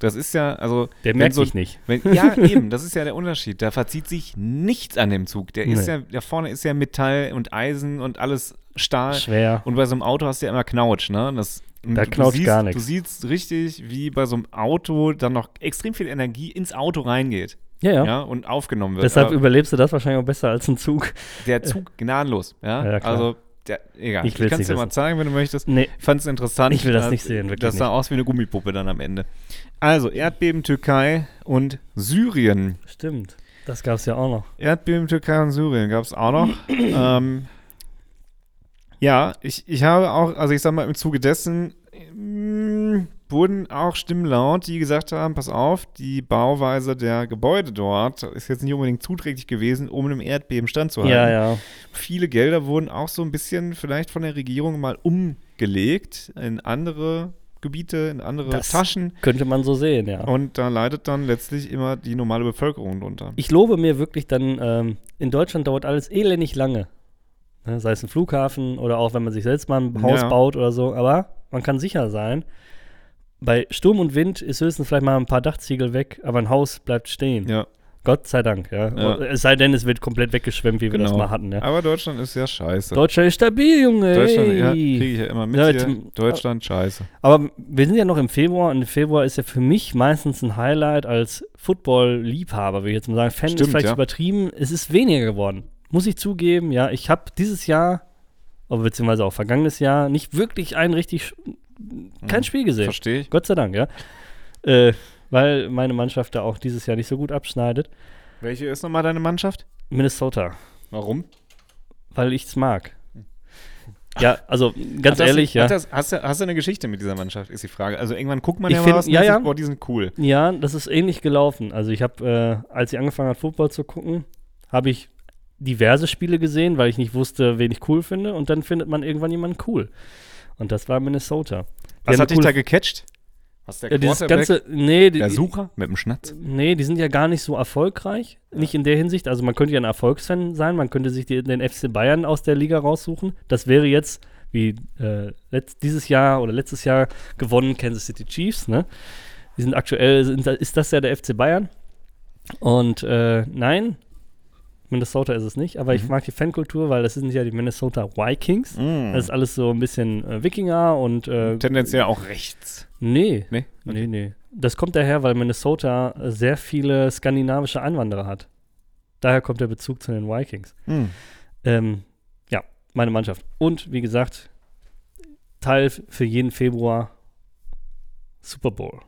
das ist ja, also. Der merkt so, sich nicht. Wenn, ja, eben, das ist ja der Unterschied. Da verzieht sich nichts an dem Zug. Der ist Nee. ja, da vorne ist ja Metall und Eisen und alles Stahl. Schwer. Und bei so einem Auto hast du ja immer Knautsch, ne? Das, Da du knautscht siehst, gar nix. Du siehst richtig, wie bei so einem Auto dann noch extrem viel Energie ins Auto reingeht. Ja, ja. Ja, und aufgenommen wird. Deshalb Aber überlebst du das wahrscheinlich auch besser als ein Zug. der Zug gnadenlos, ja. Ja, klar. also, der, egal. Ich Ich, kann es dir mal zeigen, wenn du möchtest. Nee, Ich fand es interessant. Ich will das dass- nicht sehen, wirklich Das sah nicht. aus wie eine Gummipuppe dann am Ende. Also, Erdbeben Türkei und Syrien. stimmt. Das gab es ja auch noch. Erdbeben Türkei und Syrien gab es auch noch. ähm, ja, ich, ich habe auch, also ich sag mal, im Zuge dessen mm, wurden auch Stimmen laut, die gesagt haben, pass auf, die Bauweise der Gebäude dort ist jetzt nicht unbedingt zuträglich gewesen, um einem Erdbeben standzuhalten. Ja, ja. Viele Gelder wurden auch so ein bisschen vielleicht von der Regierung mal umgelegt in andere Gebiete, in andere Das- Taschen. Könnte man so sehen, ja. Und da leidet dann letztlich immer die normale Bevölkerung drunter. Ich lobe mir wirklich dann, ähm, in Deutschland dauert alles elendig lange. Ne, sei es ein Flughafen oder auch wenn man sich selbst mal ein Haus Ja. baut oder so. Aber man kann sicher sein, bei Sturm und Wind ist höchstens vielleicht mal ein paar Dachziegel weg, aber ein Haus bleibt stehen. Ja, Gott sei Dank, ja. Ja. Es sei denn, es wird komplett weggeschwemmt, wie wir das genau. mal hatten. Ja. Aber Deutschland ist ja scheiße. Deutschland ist stabil, Junge. Deutschland, ja, kriege ich ja immer mit Ja, zum- Deutschland, scheiße. Aber wir sind ja noch im Februar und im Februar ist ja für mich meistens ein Highlight als Football-Liebhaber, will ich jetzt mal sagen. Fan ist Stimmt, vielleicht ja. übertrieben. Es ist weniger geworden. Muss ich zugeben, ja. Ich habe dieses Jahr, oder beziehungsweise auch vergangenes Jahr, nicht wirklich ein richtig, kein Hm, Spiel gesehen. Verstehe ich. Gott sei Dank, ja. Äh, weil meine Mannschaft da auch dieses Jahr nicht so gut abschneidet. Welche ist nochmal deine Mannschaft? Minnesota, Warum? weil ich es mag. Ja, also ganz Hat das- ehrlich, ja. hat Das, hast, du, hast du eine Geschichte mit dieser Mannschaft, ist die Frage. Also irgendwann guckt man Ich ja find- mal was ja, ja. sich, boah, die sind cool. Ja, das ist ähnlich gelaufen. Also ich habe, äh, als ich angefangen habe, Football zu gucken, habe ich diverse Spiele gesehen, weil ich nicht wusste, wen ich cool finde. Und dann findet man irgendwann jemanden cool. Und das war Minnesota. Was hat dich da gecatcht? Was der ja, dieses ganze, nee, die, der Sucher mit dem Schnatz? nee, die sind ja gar nicht so erfolgreich. Nicht in der Hinsicht. Also man könnte ja ein Erfolgsfan sein, man könnte sich die, den FC Bayern aus der Liga raussuchen. Das wäre jetzt, wie äh, letzt, dieses Jahr oder letztes Jahr gewonnen, Kansas City Chiefs, ne? Die sind aktuell, sind, ist das ja der FC Bayern. Und äh, nein, Minnesota ist es nicht, aber ich Mhm. mag die Fankultur, weil das sind ja die Minnesota Vikings. Mm. Das ist alles so ein bisschen äh, Wikinger und äh, Tendenziell auch rechts. nee, Nee? nee, nee. Das kommt daher, weil Minnesota äh, sehr viele skandinavische Einwanderer hat. Daher kommt der Bezug zu den Vikings. Mm. Ähm, ja, meine Mannschaft. Und wie gesagt, Teil für jeden Februar Super Bowl.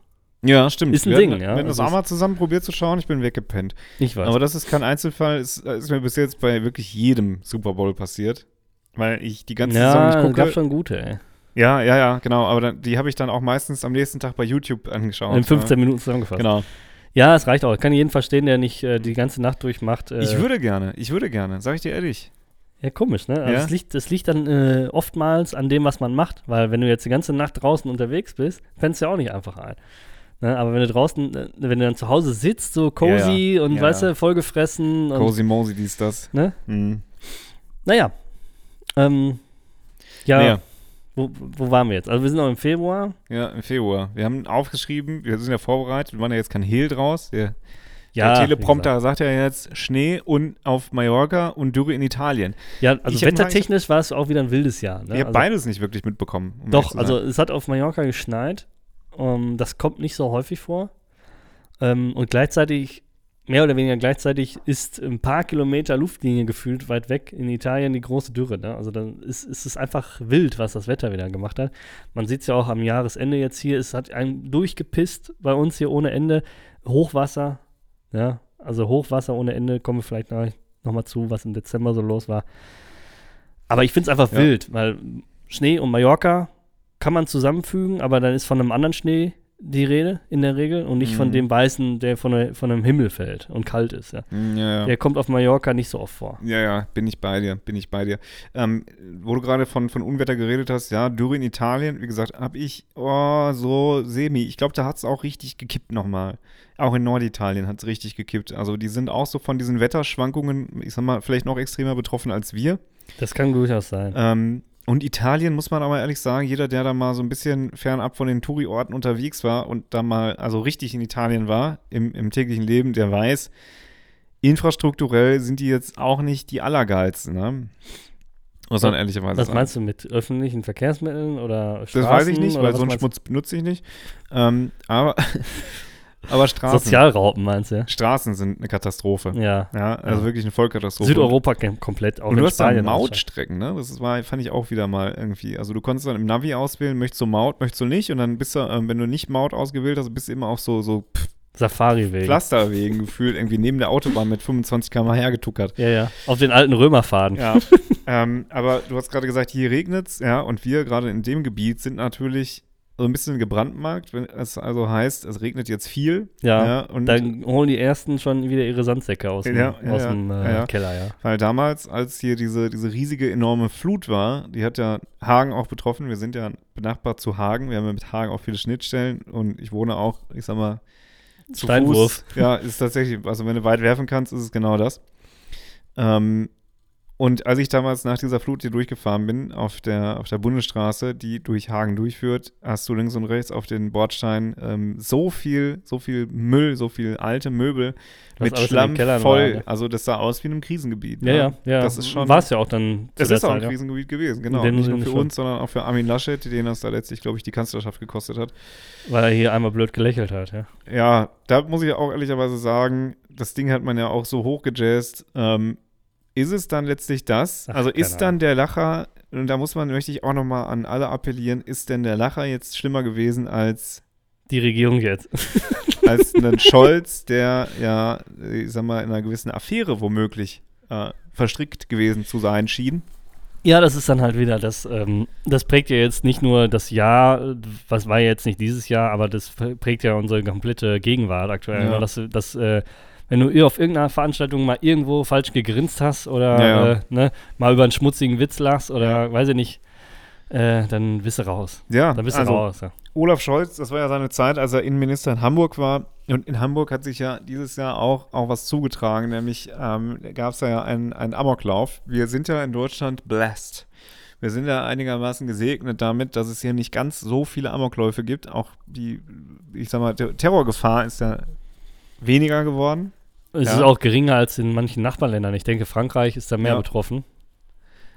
Ja, stimmt. Ist ein wir Ding, hatten, ja. Wir das auch mal zusammen probiert zu schauen. Ich bin weggepennt. Ich weiß. Aber das ist kein Einzelfall. Ist, ist mir bis jetzt bei wirklich jedem Super Bowl passiert. Weil ich die ganze Saison ja, nicht es gucke. gab schon gute, ey. Ja, ja, ja, genau. Aber dann, die habe ich dann auch meistens am nächsten Tag bei YouTube angeschaut. In 15 ja. Minuten zusammengefasst. Genau. Ja, es reicht auch. Ich kann jeden verstehen, der nicht äh, die ganze Nacht durchmacht. Äh, Ich würde gerne, ich würde gerne, sag ich dir ehrlich. Ja, komisch, ne? Also Ja. es, liegt, es liegt dann äh, oftmals an dem, was man macht, weil wenn du jetzt die ganze Nacht draußen unterwegs bist, pennst du ja auch nicht einfach ein. Ne? Aber wenn du draußen, äh, wenn du dann zu Hause sitzt, so cozy und Ja, weißt ja. du, vollgefressen Cozy Mosey, dies, das. ne? Mhm. Naja. Ähm, ja, Naja, wo, wo waren wir jetzt? Also wir sind noch im Februar. ja, im Februar. Wir haben aufgeschrieben, wir sind ja vorbereitet, wir machen ja jetzt kein Hehl draus. Der, Ja, der Teleprompter sagt ja jetzt Schnee und auf Mallorca und Dürre in Italien. Ja, also Ich wettertechnisch war es auch wieder ein wildes Jahr. Ne? ich habe also, beides nicht wirklich mitbekommen. um Doch, also es hat auf Mallorca geschneit. Ähm, das kommt nicht so häufig vor. Ähm, und gleichzeitig, mehr oder weniger gleichzeitig, ist ein paar Kilometer Luftlinie gefühlt weit weg in Italien die große Dürre. Ne? Also dann ist, ist es einfach wild, was das Wetter wieder gemacht hat. Man sieht es ja auch am Jahresende jetzt hier. Es hat einen durchgepisst bei uns hier ohne Ende. Hochwasser, ja, also Hochwasser ohne Ende. Kommen wir vielleicht noch, noch mal zu, was im Dezember so los war. Aber ich finde es einfach Ja. wild, weil Schnee und Mallorca kann man zusammenfügen, aber dann ist von einem anderen Schnee die Rede in der Regel und nicht von Mhm. dem Weißen, der von, der, von einem Himmel fällt und kalt ist. Ja. Hm, Ja, ja. Der kommt auf Mallorca nicht so oft vor. Ja, ja, bin ich bei dir, bin ich bei dir. Ähm, wo du gerade von, von Unwetter geredet hast, ja, Dürre in Italien, wie gesagt, habe ich, oh, so semi. Ich glaube, da hat es auch richtig gekippt nochmal. Auch in Norditalien hat es richtig gekippt. Also die sind auch so von diesen Wetterschwankungen, ich sag mal, vielleicht noch extremer betroffen als wir. Das kann durchaus sein. Ähm, und Italien, muss man aber ehrlich sagen, jeder, der da mal so ein bisschen fernab von den Touri-Orten unterwegs war und da mal, also richtig in Italien war, im, im täglichen Leben, der weiß, infrastrukturell sind die jetzt auch nicht die allergeilsten, ne? Muss man Was- ehrlicherweise Was sagen. meinst du mit öffentlichen Verkehrsmitteln oder Straßen? Das weiß ich nicht, weil so einen Schmutz benutze ich nicht. Ähm, aber, aber? Straßen, Sozialraupen meinst du, ja? Straßen sind eine Katastrophe. Ja. Ja, also Ja. wirklich eine Vollkatastrophe. Südeuropa kom- komplett, auch Und du hast dann auch. Mautstrecken, ne? Das war, fand ich auch wieder mal irgendwie. Also du konntest dann im Navi auswählen, möchtest du Maut, möchtest du nicht. Und dann bist du, ähm, wenn du nicht Maut ausgewählt hast, bist du immer auf so, so pff, Safari-Wegen. Pflasterwegen gefühlt, irgendwie neben der Autobahn mit 25 km hergetuckert. Ja, ja. Auf den alten Römerfaden. Ja, ähm, aber du hast gerade gesagt, hier regnet's, ja, und wir gerade in dem Gebiet sind natürlich so ein bisschen gebrandmarkt, wenn es also heißt, es regnet jetzt viel. Ja, und Dann holen die ersten schon wieder ihre Sandsäcke aus dem, Ja, ja, aus ja, dem äh, ja, ja. Keller, ja. Weil damals, als hier diese, diese riesige, enorme Flut war, die hat ja Hagen auch betroffen. Wir sind ja benachbart zu Hagen. Wir haben ja mit Hagen auch viele Schnittstellen und ich wohne auch, ich sag mal, zu Steinwurf. Fuß. Ja, ist tatsächlich, also wenn du weit werfen kannst, ist es genau das. Ähm, und als ich damals nach dieser Flut hier durchgefahren bin, auf der, auf der Bundesstraße, die durch Hagen durchführt, hast du links und rechts auf den Bordstein ähm, so viel, so viel Müll, so viel alte Möbel Was mit Schlamm voll. war, ne? Also das sah aus wie in einem Krisengebiet. Ja, ne? ja, ja. Das ist schon. War es ja auch dann der ist auch ein Zeit, ja. Krisengebiet gewesen, genau. Nicht nur für schon. uns, sondern auch für Armin Laschet, den das da letztlich, glaube ich, die Kanzlerschaft gekostet hat. Weil er hier einmal blöd gelächelt hat, ja. Ja, da muss ich auch ehrlicherweise sagen, das Ding hat man ja auch so hochgejazzt. Ähm, ist es dann letztlich das? Ach, also ist dann der Lacher, und da muss man, möchte ich auch nochmal an alle appellieren, ist denn der Lacher jetzt schlimmer gewesen als, Die Regierung jetzt. als ein Scholz, der ja, ich sag mal, in einer gewissen Affäre womöglich äh, verstrickt gewesen zu sein schien? Ja, das ist dann halt wieder, das, ähm, das prägt ja jetzt nicht nur das Jahr, was war jetzt nicht dieses Jahr, aber das prägt ja unsere komplette Gegenwart aktuell. Ja. ne? Dass, dass äh, wenn du auf irgendeiner Veranstaltung mal irgendwo falsch gegrinst hast oder Ja, ja. Äh, ne, mal über einen schmutzigen Witz lachst oder weiß ich nicht, äh, dann bist du raus. Ja, Dann bist du also, raus. Ja. Olaf Scholz, das war ja seine Zeit, als er Innenminister in Hamburg war. Und in Hamburg hat sich ja dieses Jahr auch, auch was zugetragen, nämlich ähm, gab es ja einen, einen Amoklauf. Wir sind ja in Deutschland blessed. Wir sind ja einigermaßen gesegnet damit, dass es hier nicht ganz so viele Amokläufe gibt. Auch die, ich sag mal, Ter Terrorgefahr ist ja weniger geworden. Es Ja. ist auch geringer als in manchen Nachbarländern. Ich denke, Frankreich ist da mehr Ja. betroffen.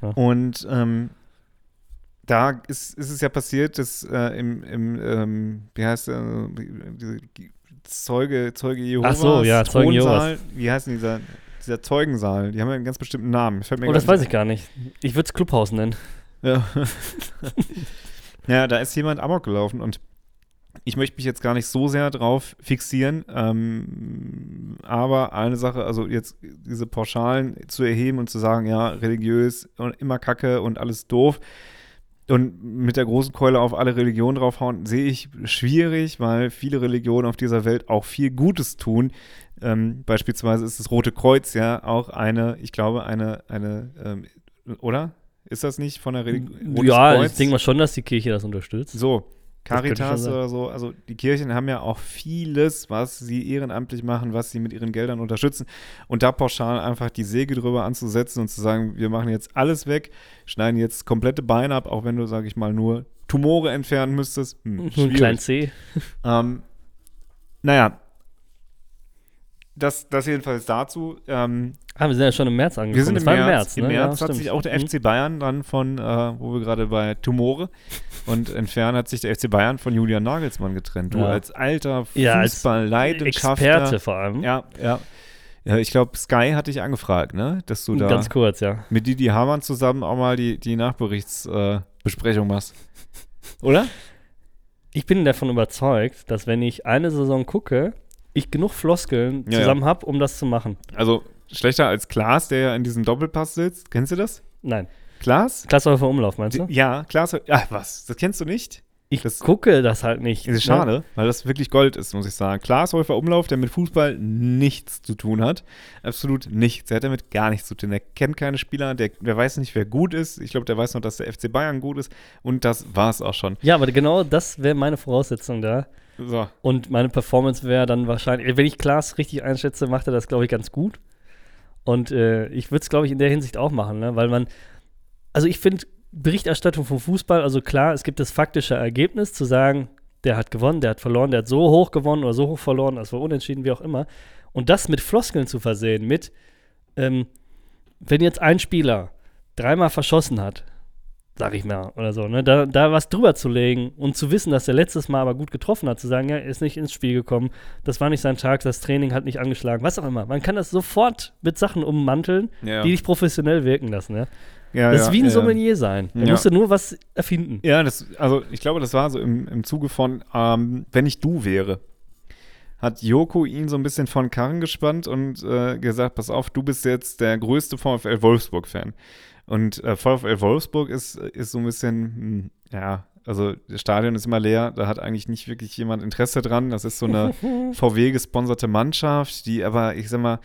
Und ähm, da ist, ist es ja passiert, dass äh, im, im ähm, wie heißt der, diese Zeuge, Zeuge Jehovas, Ach so, ja, Zeugen Thronsaal, wie heißt denn dieser, dieser Zeugensaal? Die haben ja einen ganz bestimmten Namen. Oh, das weiß ich gar nicht. Ich würde es Clubhaus nennen. Ja. ja, da ist jemand Amok gelaufen und ich möchte mich jetzt gar nicht so sehr drauf fixieren, ähm, aber eine Sache, also jetzt diese Pauschalen zu erheben und zu sagen, ja, religiös und immer Kacke und alles doof und mit der großen Keule auf alle Religionen draufhauen, sehe ich schwierig, weil viele Religionen auf dieser Welt auch viel Gutes tun. Ähm, beispielsweise ist das Rote Kreuz ja auch eine, ich glaube, eine, eine, ähm, oder? Ist das nicht von der Religion? ja, ich denke mal schon, dass die Kirche das unterstützt. So, Caritas oder so, also die Kirchen haben ja auch vieles, was sie ehrenamtlich machen, was sie mit ihren Geldern unterstützen. Und da pauschal einfach die Säge drüber anzusetzen und zu sagen, wir machen jetzt alles weg, schneiden jetzt komplette Beine ab, auch wenn du, sag ich mal, nur Tumore entfernen müsstest. Hm, Nur ein schwierig. kleinen C. Ähm, naja, das, das jedenfalls dazu. Ähm, Ah, wir sind ja schon im März angekommen. wir sind im März. Im ne? März ja, hat stimmt. sich auch der Mhm. FC Bayern dann von, äh, wo wir gerade bei Tumore und entfernen, hat sich der FC Bayern von Julian Nagelsmann getrennt. Du Ja. als alter Ja, als Fußball-Leidenschaftler. Experte vor allem. Ja, ja. Ja, ich glaube, Sky hat dich angefragt, ne? Dass du da Ganz kurz, ja. mit Didi Hamann zusammen auch mal die, die Nachberichtsbesprechung äh, machst. Oder? Ich bin davon überzeugt, dass wenn ich eine Saison gucke, ich genug Floskeln Ja, zusammen habe, um das zu machen. Also schlechter als Klaas, der ja in diesem Doppelpass sitzt. Kennst du das? Nein. Klaas? Klassläufer Umlauf, meinst du? Ja, Klaas. Ja, was? Das kennst du nicht? Ich Das- gucke das halt nicht. Ist ne? schade, weil das wirklich Gold ist, muss ich sagen. Klaas Häufer Umlauf, der mit Fußball nichts zu tun hat. Absolut nichts. Er hat damit gar nichts zu tun. Er kennt keine Spieler, der, der weiß nicht, wer gut ist. Ich glaube, der weiß noch, dass der FC Bayern gut ist. Und das war es auch schon. Ja, aber genau das wäre meine Voraussetzung da. So. Und meine Performance wäre dann wahrscheinlich, wenn ich Klaas richtig einschätze, macht er das, glaube ich, ganz gut. Und äh, ich würde es, glaube ich, in der Hinsicht auch machen, ne? weil man, also ich finde Berichterstattung vom Fußball, also klar, es gibt das faktische Ergebnis, zu sagen, der hat gewonnen, der hat verloren, der hat so hoch gewonnen oder so hoch verloren, das war unentschieden, wie auch immer. Und das mit Floskeln zu versehen, mit, ähm, wenn jetzt ein Spieler dreimal verschossen hat, sag ich mal, oder so, ne, da, da was drüber zu legen und zu wissen, dass er letztes Mal aber gut getroffen hat, zu sagen, ja, er ist nicht ins Spiel gekommen, das war nicht sein Tag, das Training hat nicht angeschlagen, was auch immer. Man kann das sofort mit Sachen ummanteln, Ja. die dich professionell wirken lassen, ja. ja, das ja, ist wie ein ja. Sommelier sein. Da Ja. musst du nur was erfinden. Ja, das, also ich glaube, das war so im, im Zuge von, ähm, wenn ich du wäre, hat Joko ihn so ein bisschen von Karren gespannt und äh, gesagt, pass auf, du bist jetzt der größte VfL Wolfsburg-Fan. Und äh, VfL Wolfsburg ist, ist so ein bisschen, hm, ja, also das Stadion ist immer leer, da hat eigentlich nicht wirklich jemand Interesse dran. Das ist so eine VW-gesponserte Mannschaft, die aber, ich sag mal,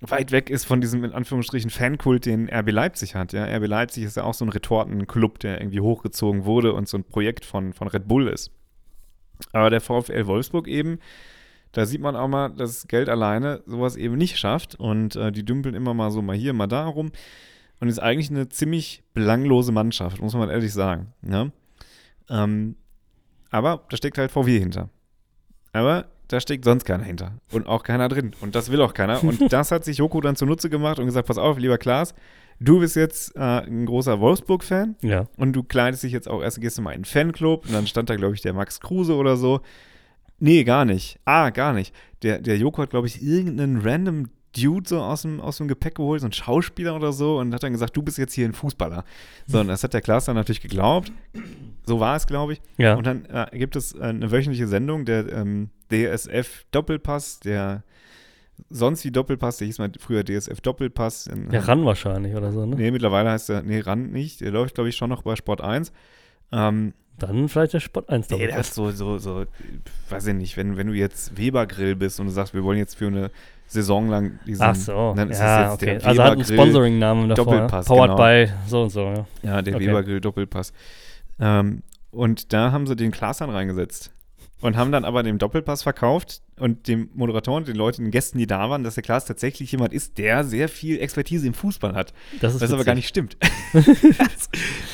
weit weg ist von diesem in Anführungsstrichen Fankult, den RB Leipzig hat. Ja, RB Leipzig ist ja auch so ein Retortenclub, der irgendwie hochgezogen wurde und so ein Projekt von, von Red Bull ist. Aber der VfL Wolfsburg eben, da sieht man auch mal, dass Geld alleine sowas eben nicht schafft und äh, die dümpeln immer mal so mal hier, mal da rum und ist eigentlich eine ziemlich belanglose Mannschaft, muss man ehrlich sagen. Ja? Ähm, aber da steckt halt VW hinter. Aber da steckt sonst keiner hinter. Und auch keiner drin. Und das will auch keiner. Und das hat sich Joko dann zunutze gemacht und gesagt: Pass auf, lieber Klaas, du bist jetzt äh, ein großer Wolfsburg-Fan Ja. und du kleidest dich jetzt auch erst, gehst du mal in den Fanclub und dann stand da, glaube ich, der Max Kruse oder so. Nee, gar nicht. Ah, gar nicht. Der, der Joko hat, glaube ich, irgendeinen random Dude so aus dem, aus dem Gepäck geholt, so ein Schauspieler oder so, und hat dann gesagt, du bist jetzt hier ein Fußballer. So, und das hat der Klaas dann natürlich geglaubt. So war es, glaube ich. Ja. Und dann äh, gibt es äh, eine wöchentliche Sendung, der ähm, DSF Doppelpass, der sonst wie Doppelpass, der hieß mal früher DSF Doppelpass. In, Der ran wahrscheinlich oder so, ne? Nee, mittlerweile heißt er, nee, ran nicht. Der läuft, glaube ich, schon noch bei Sport 1. Ähm, Dann vielleicht der Sport 1 nee, Doppelpass. das ist so, so, so, weiß ich nicht, wenn, wenn du jetzt Weber-Grill bist und du sagst, wir wollen jetzt für eine Saison lang diesen, Ach so, dann ist ja, okay. der Also hat einen Sponsoring-Namen davor. Doppelpass, Powered genau. by so und so, ja. Ja, der Okay. Weber-Grill Doppelpass. Ähm, und da haben sie den Klaas reingesetzt. Und haben dann aber den Doppelpass verkauft und dem Moderatoren, den Leuten, den Gästen, die da waren, dass der Klaas tatsächlich jemand ist, der sehr viel Expertise im Fußball hat. Das ist Was aber witzig. gar nicht stimmt.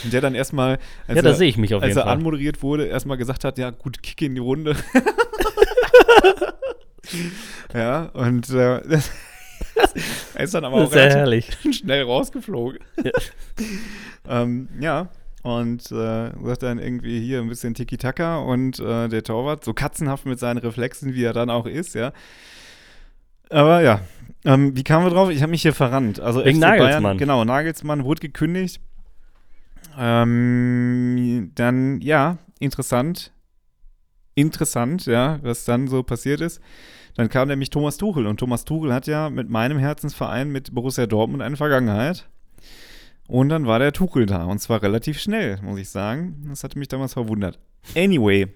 und der dann erstmal, als, Ja, da er, sehe ich mich auf als jeden er Fall. anmoderiert wurde, erstmal gesagt hat, ja, gut, Kick in die Runde. ja, und äh, das, er ist dann aber Das auch relativ herrlich. schnell rausgeflogen. Ja. ähm, ja, und äh, sagt dann irgendwie hier ein bisschen Tiki-Taka und äh, der Torwart, so katzenhaft mit seinen Reflexen, wie er dann auch ist, ja. Aber ja, ähm, wie kamen wir drauf? Ich habe mich hier verrannt. Also Wegen FC Nagelsmann. Bayern, genau, Nagelsmann wurde gekündigt. Ähm, dann, ja, interessant. Interessant, ja, was dann so passiert ist. Dann kam nämlich Thomas Tuchel und Thomas Tuchel hat ja mit meinem Herzensverein, mit Borussia Dortmund, eine Vergangenheit. Und dann war der Tuchel da und zwar relativ schnell, muss ich sagen. Das hatte mich damals verwundert. Anyway,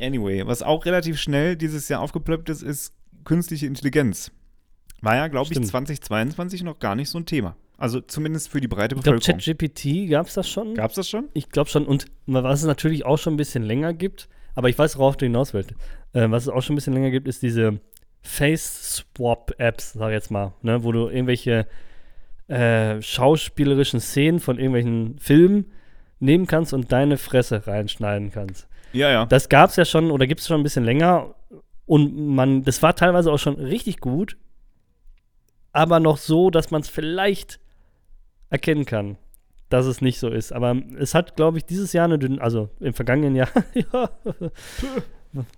anyway, was auch relativ schnell dieses Jahr aufgeplöppt ist, ist künstliche Intelligenz. War ja, glaube ich, Stimmt. 2022 noch gar nicht so ein Thema. Also zumindest für die breite Ich glaube, Bevölkerung. ChatGPT gab es das schon. Gab es das schon? Ich glaube schon. Und was es natürlich auch schon ein bisschen länger gibt, aber ich weiß, worauf du hinaus willst. Äh, was es auch schon ein bisschen länger gibt, ist diese Face-Swap-Apps, sag ich jetzt mal, ne, wo du irgendwelche äh, schauspielerischen Szenen von irgendwelchen Filmen nehmen kannst und deine Fresse reinschneiden kannst. Ja, ja. Das gab es ja schon oder gibt es schon ein bisschen länger und man, das war teilweise auch schon richtig gut, aber noch so, dass man es vielleicht erkennen kann, dass es nicht so ist. Aber es hat, glaube ich, dieses Jahr eine, also im vergangenen Jahr, ja.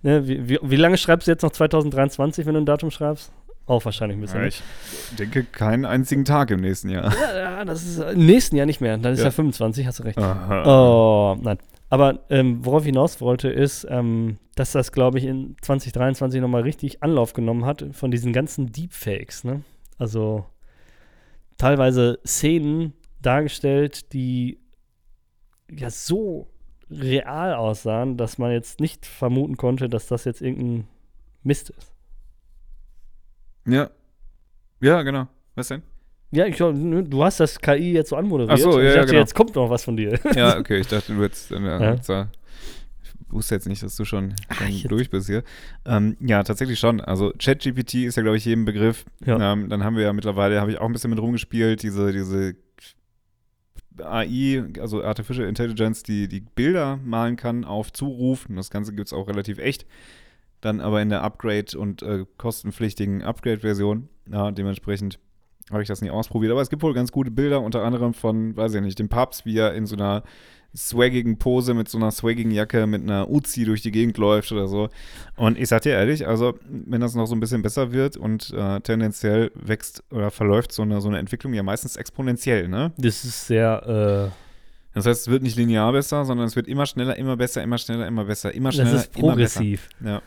ne, wie, wie, wie lange schreibst du jetzt noch 2023, wenn du ein Datum schreibst? Auch wahrscheinlich ein bisschen. Ja, ne? ich denke, keinen einzigen Tag im nächsten Jahr. Ja, das ist äh, im nächsten Jahr nicht mehr. Dann ist ja, Ja. 25, hast du recht. Aha. Oh, nein. Aber ähm, worauf ich hinaus wollte, ist, ähm, dass das, glaube ich, in 2023 nochmal richtig Anlauf genommen hat von diesen ganzen Deepfakes. Ne? Also teilweise Szenen dargestellt, die ja so real aussahen, dass man jetzt nicht vermuten konnte, dass das jetzt irgendein Mist ist. Ja. Ja, genau. Was denn? Ja, ich, du hast das KI jetzt so anmoderiert. Ach so, ja, ich dachte, genau. jetzt kommt noch was von dir. Ja, okay, ich dachte, du hättest. Äh, Ja. zwar- Ich wusste jetzt nicht, dass du schon, schon jetzt- durch bist hier. Ähm, ja, tatsächlich schon. Also ChatGPT ist ja, glaube ich, jedem Begriff. Ja. Ähm, dann haben wir ja mittlerweile, habe ich auch ein bisschen mit rumgespielt, diese, diese AI, also Artificial Intelligence, die die Bilder malen kann auf Zuruf. Und das Ganze gibt es auch relativ echt. Dann aber in der Upgrade- und äh, kostenpflichtigen Upgrade-Version. Ja, dementsprechend habe ich das nie ausprobiert. Aber es gibt wohl ganz gute Bilder, unter anderem von, weiß ich nicht, dem Papst, wie er in so einer swaggigen Pose mit so einer swaggigen Jacke mit einer Uzi durch die Gegend läuft oder so. Und ich sag dir ehrlich, also wenn das noch so ein bisschen besser wird und äh, tendenziell wächst oder verläuft so eine, so eine Entwicklung ja meistens exponentiell, ne? Das ist sehr, Das heißt, es wird nicht linear besser, sondern es wird immer schneller, immer besser, immer schneller, immer besser, immer äh, schneller, das ist immer besser. progressiv. Ja.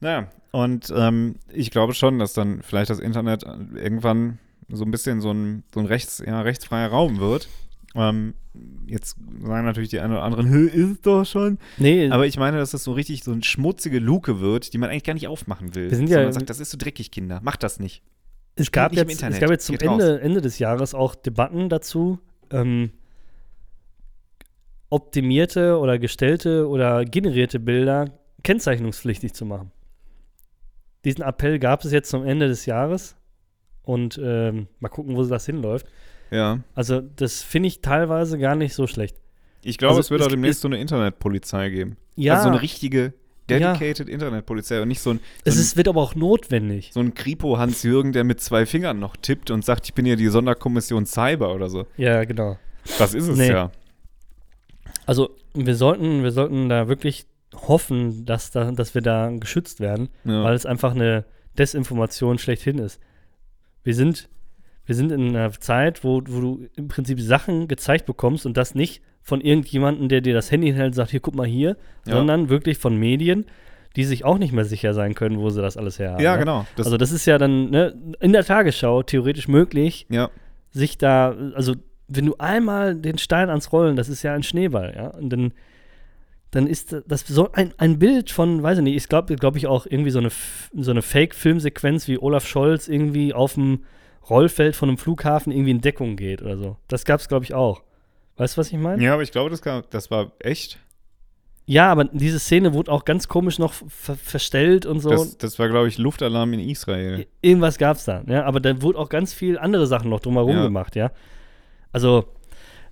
Naja, und ähm, ich glaube schon, dass dann vielleicht das Internet irgendwann so ein bisschen so ein, so ein rechts, ja, rechtsfreier Raum wird. Ähm, jetzt sagen natürlich die einen oder anderen, "Hä, ist doch schon. Nee, Aber ich meine, dass das so richtig so eine schmutzige Luke wird, die man eigentlich gar nicht aufmachen will. Wir sind ja- Sondern sagt, das ist so dreckig, Kinder. Macht das nicht. es gab, nicht im jetzt, es gab jetzt zum. Ende, Ende des Jahres auch Debatten dazu, ähm, optimierte oder gestellte oder generierte Bilder kennzeichnungspflichtig zu machen. Diesen Appell gab es jetzt zum Ende des Jahres und ähm, mal gucken, wo das hinläuft. Ja. Also das finde ich teilweise gar nicht so schlecht. Ich glaube, Also es wird es- auch demnächst so eine Internetpolizei geben. Ja, Also so eine richtige, dedicated Internetpolizei und nicht so ein, so es ist, wird aber auch notwendig. so ein Kripo Hans-Jürgen, der mit zwei Fingern noch tippt und sagt, ich bin ja die Sonderkommission Cyber oder so. Ja, genau. Das ist es Nee. ja. Also wir sollten, wir sollten da wirklich hoffen, dass, da, dass wir da geschützt werden, ja. weil es einfach eine Desinformation schlechthin ist. Wir sind, wir sind in einer Zeit, wo, wo du im Prinzip Sachen gezeigt bekommst und das nicht von irgendjemandem, der dir das Handy hinhält und sagt, hier, guck mal hier, Ja. sondern wirklich von Medien, die sich auch nicht mehr sicher sein können, wo sie das alles her haben. ja, ne? genau. Das, also das ist ja dann ne, in der Tagesschau theoretisch möglich, ja. sich da, also wenn du einmal den Stein ans Rollen, das ist ja ein Schneeball, ja, und dann, dann ist das so ein, ein Bild von, weiß ich nicht, ich glaube, glaube ich auch irgendwie so eine, so eine Fake-Filmsequenz, wie Olaf Scholz irgendwie auf dem Rollfeld von einem Flughafen irgendwie in Deckung geht oder so. Das gab es, glaube ich, auch. Weißt du, was ich meine? ja, aber ich glaube, das, das war echt. Ja, aber diese Szene wurde auch ganz komisch noch ver verstellt und so. Das, das war, glaube ich, Luftalarm in Israel. Irgendwas gab es da, ja, aber da wurde auch ganz viel andere Sachen noch drumherum Ja. gemacht, ja. Also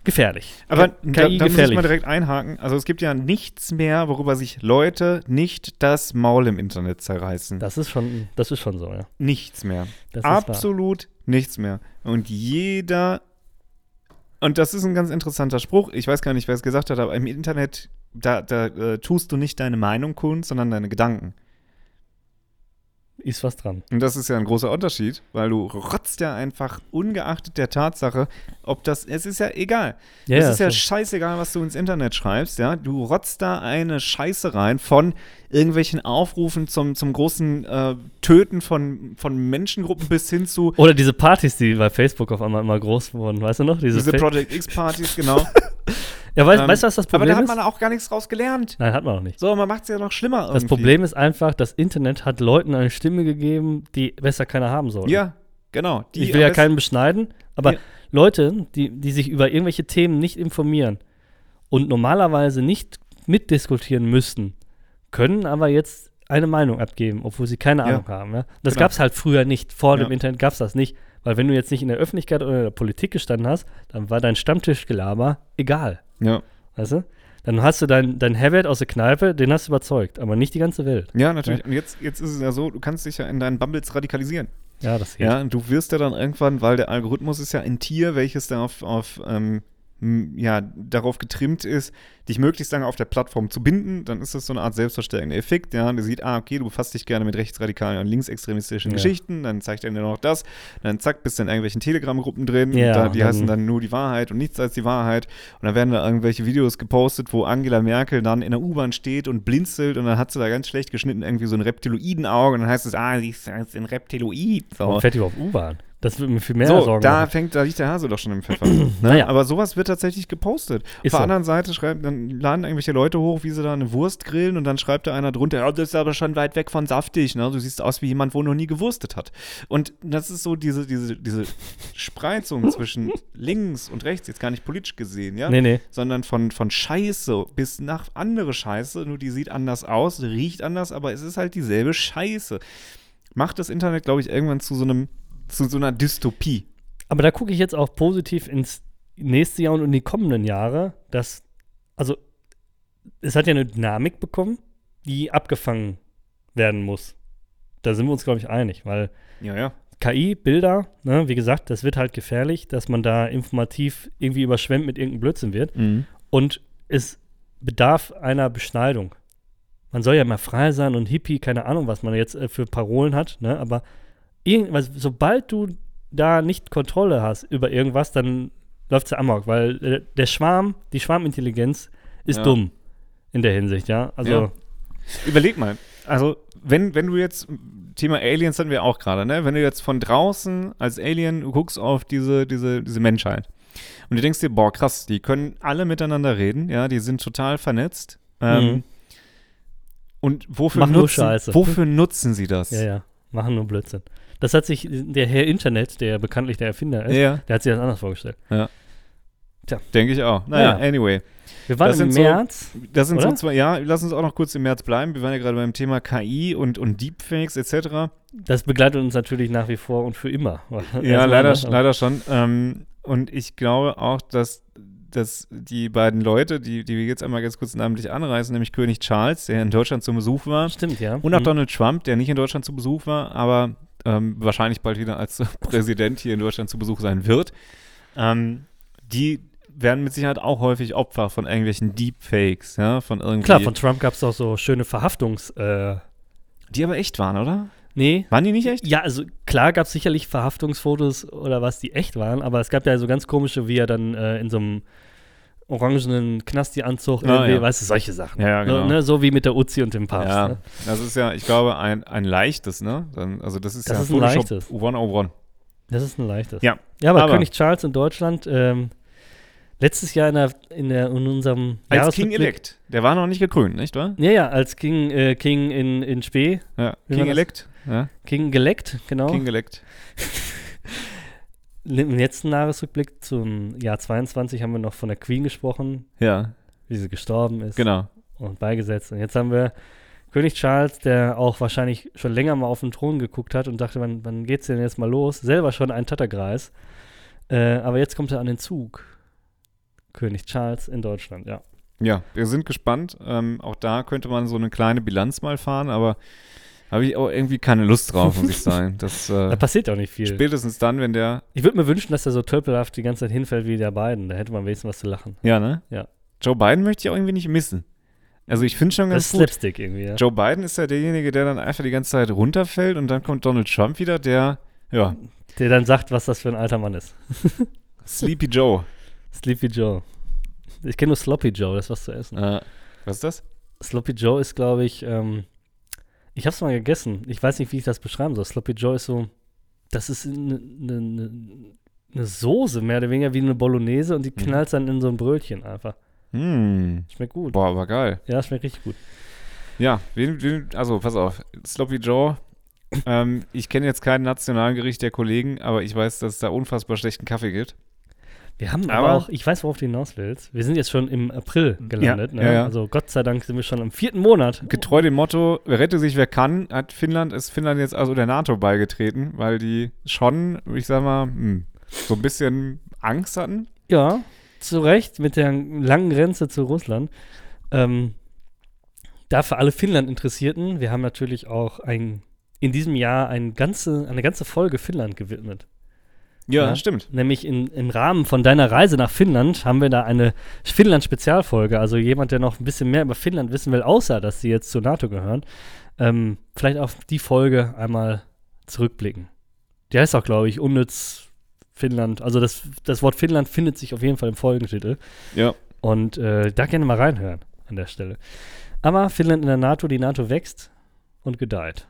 gefährlich. Aber K- da, da muss ich gefährlich. mal direkt einhaken. Also es gibt ja nichts mehr, worüber sich Leute nicht das Maul im Internet zerreißen. Das ist schon, das ist schon so, ja. nichts mehr. Ist wahr. Absolut nichts mehr. Und jeder, und das ist ein ganz interessanter Spruch, ich weiß gar nicht, wer es gesagt hat, aber im Internet, da, da äh, tust du nicht deine Meinung kund, sondern deine Gedanken. Ist was dran. Und das ist ja ein großer Unterschied, weil du rotzt ja einfach ungeachtet der Tatsache, ob das, es ist ja egal. Ja, es ja, ist ja schon. scheißegal, was du ins Internet schreibst, ja. Du rotzt da eine Scheiße rein von irgendwelchen Aufrufen zum, zum großen äh, Töten von, von Menschengruppen bis hin zu Oder diese Partys, die bei Facebook auf einmal immer groß wurden, weißt du noch? Diese, diese Project X-Partys, genau. Ja, weißt, Ähm, weißt du, was das Aber Problem da hat ist? man auch gar nichts draus gelernt. Nein, hat man noch nicht. So, man macht es ja noch schlimmer Das irgendwie. Problem ist einfach, das Internet hat Leuten eine Stimme gegeben, die besser keiner haben soll. Ja, genau. Die ich will ja keinen beschneiden, aber Ja. Leute, die, die sich über irgendwelche Themen nicht informieren und normalerweise nicht mitdiskutieren müssten, können aber jetzt eine Meinung abgeben, obwohl sie keine Ja. Ahnung haben. Ja? Das Genau. gab es halt früher nicht. Vor Ja. dem Internet gab es das nicht. Weil wenn du jetzt nicht in der Öffentlichkeit oder in der Politik gestanden hast, dann war dein Stammtischgelaber egal. Ja. Weißt du? Dann hast du dein, dein Herbert aus der Kneipe, den hast du überzeugt, aber nicht die ganze Welt. ja, natürlich. Und jetzt, jetzt ist es ja so, du kannst dich ja in deinen Bumbles radikalisieren. Ja, das geht. Ja, und du wirst ja dann irgendwann, weil der Algorithmus ist ja ein Tier, welches da auf, auf ähm, ja, darauf getrimmt ist, dich möglichst lange auf der Plattform zu binden, dann ist das so eine Art selbstverstärkender Effekt. Ja, der sieht, ah, okay, du befasst dich gerne mit rechtsradikalen und linksextremistischen Ja. Geschichten, dann zeigt er dir noch das, dann zack, bist du in irgendwelchen Telegram-Gruppen drin, Ja, da, die heißen dann nur die Wahrheit und nichts als die Wahrheit. Und dann werden da irgendwelche Videos gepostet, wo Angela Merkel dann in der U-Bahn steht und blinzelt und dann hat sie da ganz schlecht geschnitten irgendwie so ein Reptiloidenauge und dann heißt es, ah, sie ist, sie ist ein Reptiloid. So. Warum fährt die überhaupt U-Bahn? Das würde mir viel mehr so, Sorgen da machen. fängt, da liegt der Hase doch schon im Pfeffer. ne? Naja. Aber sowas wird tatsächlich gepostet. Ist Auf der so. anderen Seite schreiben, dann laden irgendwelche Leute hoch, wie sie da eine Wurst grillen und dann schreibt da einer drunter, ja, das ist aber schon weit weg von saftig, ne? Du siehst aus wie jemand, wo noch nie gewurstet hat. Und das ist so diese, diese, diese Spreizung zwischen links und rechts, jetzt gar nicht politisch gesehen, ja? Nee, nee. sondern von, von Scheiße bis nach andere Scheiße, nur die sieht anders aus, riecht anders, aber es ist halt dieselbe Scheiße. Macht das Internet, glaube ich, irgendwann zu so einem, zu so einer Dystopie. Aber da gucke ich jetzt auch positiv ins nächste Jahr und in die kommenden Jahre, dass, also, es hat ja eine Dynamik bekommen, die abgefangen werden muss. Da sind wir uns, glaube ich, einig, weil Ja, ja. KI, Bilder, ne, wie gesagt, das wird halt gefährlich, dass man da informativ irgendwie überschwemmt mit irgendeinem Blödsinn wird. Und es bedarf einer Beschneidung. Man soll ja mal frei sein und Hippie, keine Ahnung, was man jetzt äh, für Parolen hat, ne? Aber irgendwas, sobald du da nicht Kontrolle hast über irgendwas, dann läuft es amok, weil äh, der Schwarm, die Schwarmintelligenz ist Ja. dumm in der Hinsicht, ja. Also, Ja. Überleg mal, also wenn, wenn du jetzt, Thema Aliens hatten wir auch gerade, ne? Wenn du jetzt von draußen als Alien guckst auf diese, diese, diese Menschheit und du denkst dir, boah, krass, die können alle miteinander reden, ja, die sind total vernetzt. Ähm, Mhm. Und wofür nutzen, wofür nutzen sie das? ja, ja, machen nur Blödsinn. Das hat sich der Herr Internet, der bekanntlich der Erfinder ist, Ja, der hat sich das anders vorgestellt. denke ich auch. Naja, Ja. anyway. Wir waren Das im sind so- März. Das sind Oder? so zwei, ja, lass uns auch noch kurz im März bleiben. Wir waren ja gerade beim Thema KI und, und Deepfakes etc. Das begleitet uns natürlich nach wie vor und für immer. Ja, leider, ne? leider schon. Ähm, und ich glaube auch, dass, dass die beiden Leute, die, die wir jetzt einmal ganz kurz namentlich anreißen, nämlich König Charles, der in Deutschland zu Besuch war, Stimmt, ja. und auch Mhm. Donald Trump, der nicht in Deutschland zu Besuch war, aber ähm, wahrscheinlich bald wieder als Präsident hier in Deutschland zu Besuch sein wird, ähm, die werden mit Sicherheit auch häufig Opfer von irgendwelchen Deepfakes, ja, von irgendwie. Klar, von Trump gab es auch so schöne Verhaftungs... Äh, die aber echt waren, oder? nee. Waren die nicht echt? Ja, also klar gab es sicherlich Verhaftungsfotos oder was, die echt waren, aber es gab ja so ganz komische, wie er dann äh, in so einem orangenen Knasti-Anzug, Ah, irgendwie, ja. weißt du, solche Sachen. Ja, ja, genau. Ne, ne, so wie mit der Uzi und dem Papst. Ja, Ne? das ist ja, ich glaube, ein, ein leichtes, ne? Also das ist Das ja ist ein leichtes. 101. Das ist ein leichtes. Ja, Ja, aber, aber- König Charles in Deutschland, ähm, letztes Jahr in, der, in, der, in unserem Als King Elect. Der war noch nicht gekrönt, nicht wahr? Ja, ja, als King, äh, King in, in Spee. Ja, King? Elect. Ja, King geleckt, genau. King Elect. Im letzten Jahresrückblick zum Jahr 22 haben wir noch von der Queen gesprochen, Ja, wie sie gestorben ist genau. und beigesetzt. Und jetzt haben wir König Charles, der auch wahrscheinlich schon länger mal auf den Thron geguckt hat und dachte, wann, wann geht's denn jetzt mal los? Selber schon ein Tattergreis. Äh, aber jetzt kommt er an den Zug. König Charles in Deutschland, ja. Ja, wir sind gespannt. Ähm, auch da könnte man so eine kleine Bilanz mal fahren, aber habe ich auch irgendwie keine Lust drauf, muss ich sagen. Das, Da äh, passiert auch nicht viel. spätestens dann, wenn der. Ich würde mir wünschen, dass er so tölpelhaft die ganze Zeit hinfällt wie der beiden. Da hätte man wenigstens was zu lachen. Ja, ne? Ja. Joe Biden möchte ich auch irgendwie nicht missen. Also ich finde schon Das ganz ist gut. Slapstick irgendwie, ja. Joe Biden ist ja derjenige, der dann einfach die ganze Zeit runterfällt und dann kommt Donald Trump wieder, der, ja, Der dann sagt, was das für ein alter Mann ist. Sleepy Joe. Sleepy Joe. Ich kenne nur Sloppy Joe, das ist was zu essen. Äh, was ist das? Sloppy Joe ist, glaube ich, ähm, ich habe es mal gegessen. Ich weiß nicht, wie ich das beschreiben soll. Sloppy Joe ist so, das ist eine ne, ne, ne Soße, mehr oder weniger wie eine Bolognese und die Mhm. knallt dann in so ein Brötchen einfach. Hm. Schmeckt gut. Boah, aber geil. Ja, schmeckt richtig gut. Ja, also pass auf. Sloppy Joe. ähm, ich kenne jetzt kein Nationalgericht der Kollegen, aber ich weiß, dass es da unfassbar schlechten Kaffee gibt. Wir haben aber, Aber- auch, ich weiß, worauf du hinaus willst. Wir sind jetzt schon im April gelandet. Ja, ne? ja, ja. Also Gott sei Dank sind wir schon im vierten Monat. Getreu dem Motto, rette sich wer kann, hat Finnland, ist Finnland jetzt also der NATO beigetreten, weil die schon, ich sag mal, hm, so ein bisschen Angst hatten. Ja, zu Recht, mit der langen Grenze zu Russland. Ähm, da für alle Finnland-Interessierten, wir haben natürlich auch ein, in diesem Jahr ein ganze, eine ganze Folge Finnland gewidmet. Ja. stimmt. Nämlich in, im Rahmen von deiner Reise nach Finnland haben wir da eine Finnland-Spezialfolge. Also jemand, der noch ein bisschen mehr über Finnland wissen will, außer dass sie jetzt zur NATO gehören, ähm, vielleicht auf die Folge einmal zurückblicken. Die heißt auch, glaube ich, unnütz Finnland. Also das, das Wort Finnland findet sich auf jeden Fall im Folgentitel. Ja. Und äh, da gerne mal reinhören an der Stelle. Aber Finnland in der NATO, die NATO wächst und gedeiht.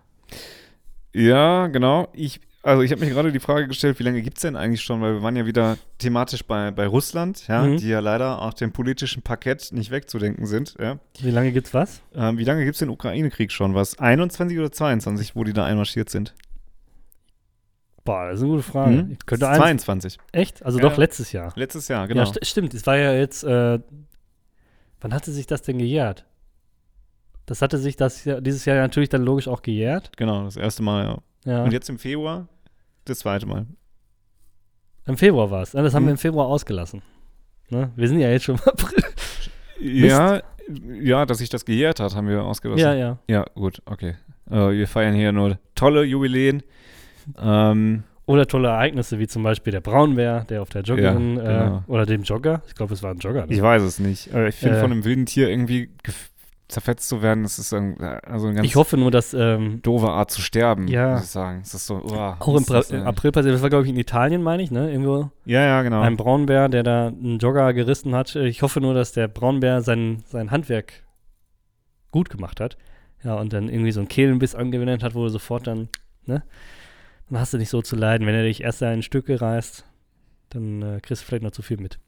Ja, genau. Ich also ich habe mir gerade die Frage gestellt, wie lange gibt es denn eigentlich schon, weil wir waren ja wieder thematisch bei, bei Russland, ja, Mhm. die ja leider auf dem politischen Parkett nicht wegzudenken sind, ja. Wie lange gibt's was? Ähm, wie lange gibt es den Ukraine-Krieg schon? Was? 21 oder 22, wo die da einmarschiert sind? Boah, das ist eine gute Frage. Mhm. Ich könnte eins, 22. echt? Also Ja. doch letztes Jahr. Letztes Jahr, genau. Ja, st stimmt. Es war ja jetzt, äh, wann hatte sich das denn gejährt? Das hatte sich das ja, dieses Jahr natürlich dann logisch auch gejährt. genau, das erste Mal, ja. Ja. Und jetzt im Februar das zweite Mal. Im Februar war es. Das haben Mhm. wir im Februar ausgelassen. Ne? Wir sind ja jetzt schon im April. Ja, ja, dass sich das gejährt hat, haben wir ausgelassen. Ja, ja. Ja, gut, okay. Äh, wir feiern hier nur tolle Jubiläen. Ähm, Oder tolle Ereignisse, wie zum Beispiel der Braunbär, der auf der Joggerin, Ja, genau. äh, oder dem Jogger. Ich glaube, es war ein Jogger. Ne? ich weiß es nicht. Äh, ich finde, Äh. von einem wilden Tier irgendwie zerfetzt zu werden, das ist ein, also eine ganz Ich hoffe nur, dass ähm, doofe Art zu sterben, Ja. muss ich sagen. Es ist so, uah, auch im? April passiert, das war glaube ich in Italien, meine ich, ne? Irgendwo Ja, ja, genau. ein Braunbär, der da einen Jogger gerissen hat. Ich hoffe nur, dass der Braunbär sein, sein Handwerk gut gemacht hat. Ja, und dann irgendwie so einen Kehlenbiss angewendet hat, wo du sofort dann, ne? Dann hast du nicht so zu leiden. Wenn er dich erst da in Stücke reißt, dann äh, kriegst du vielleicht noch zu viel mit.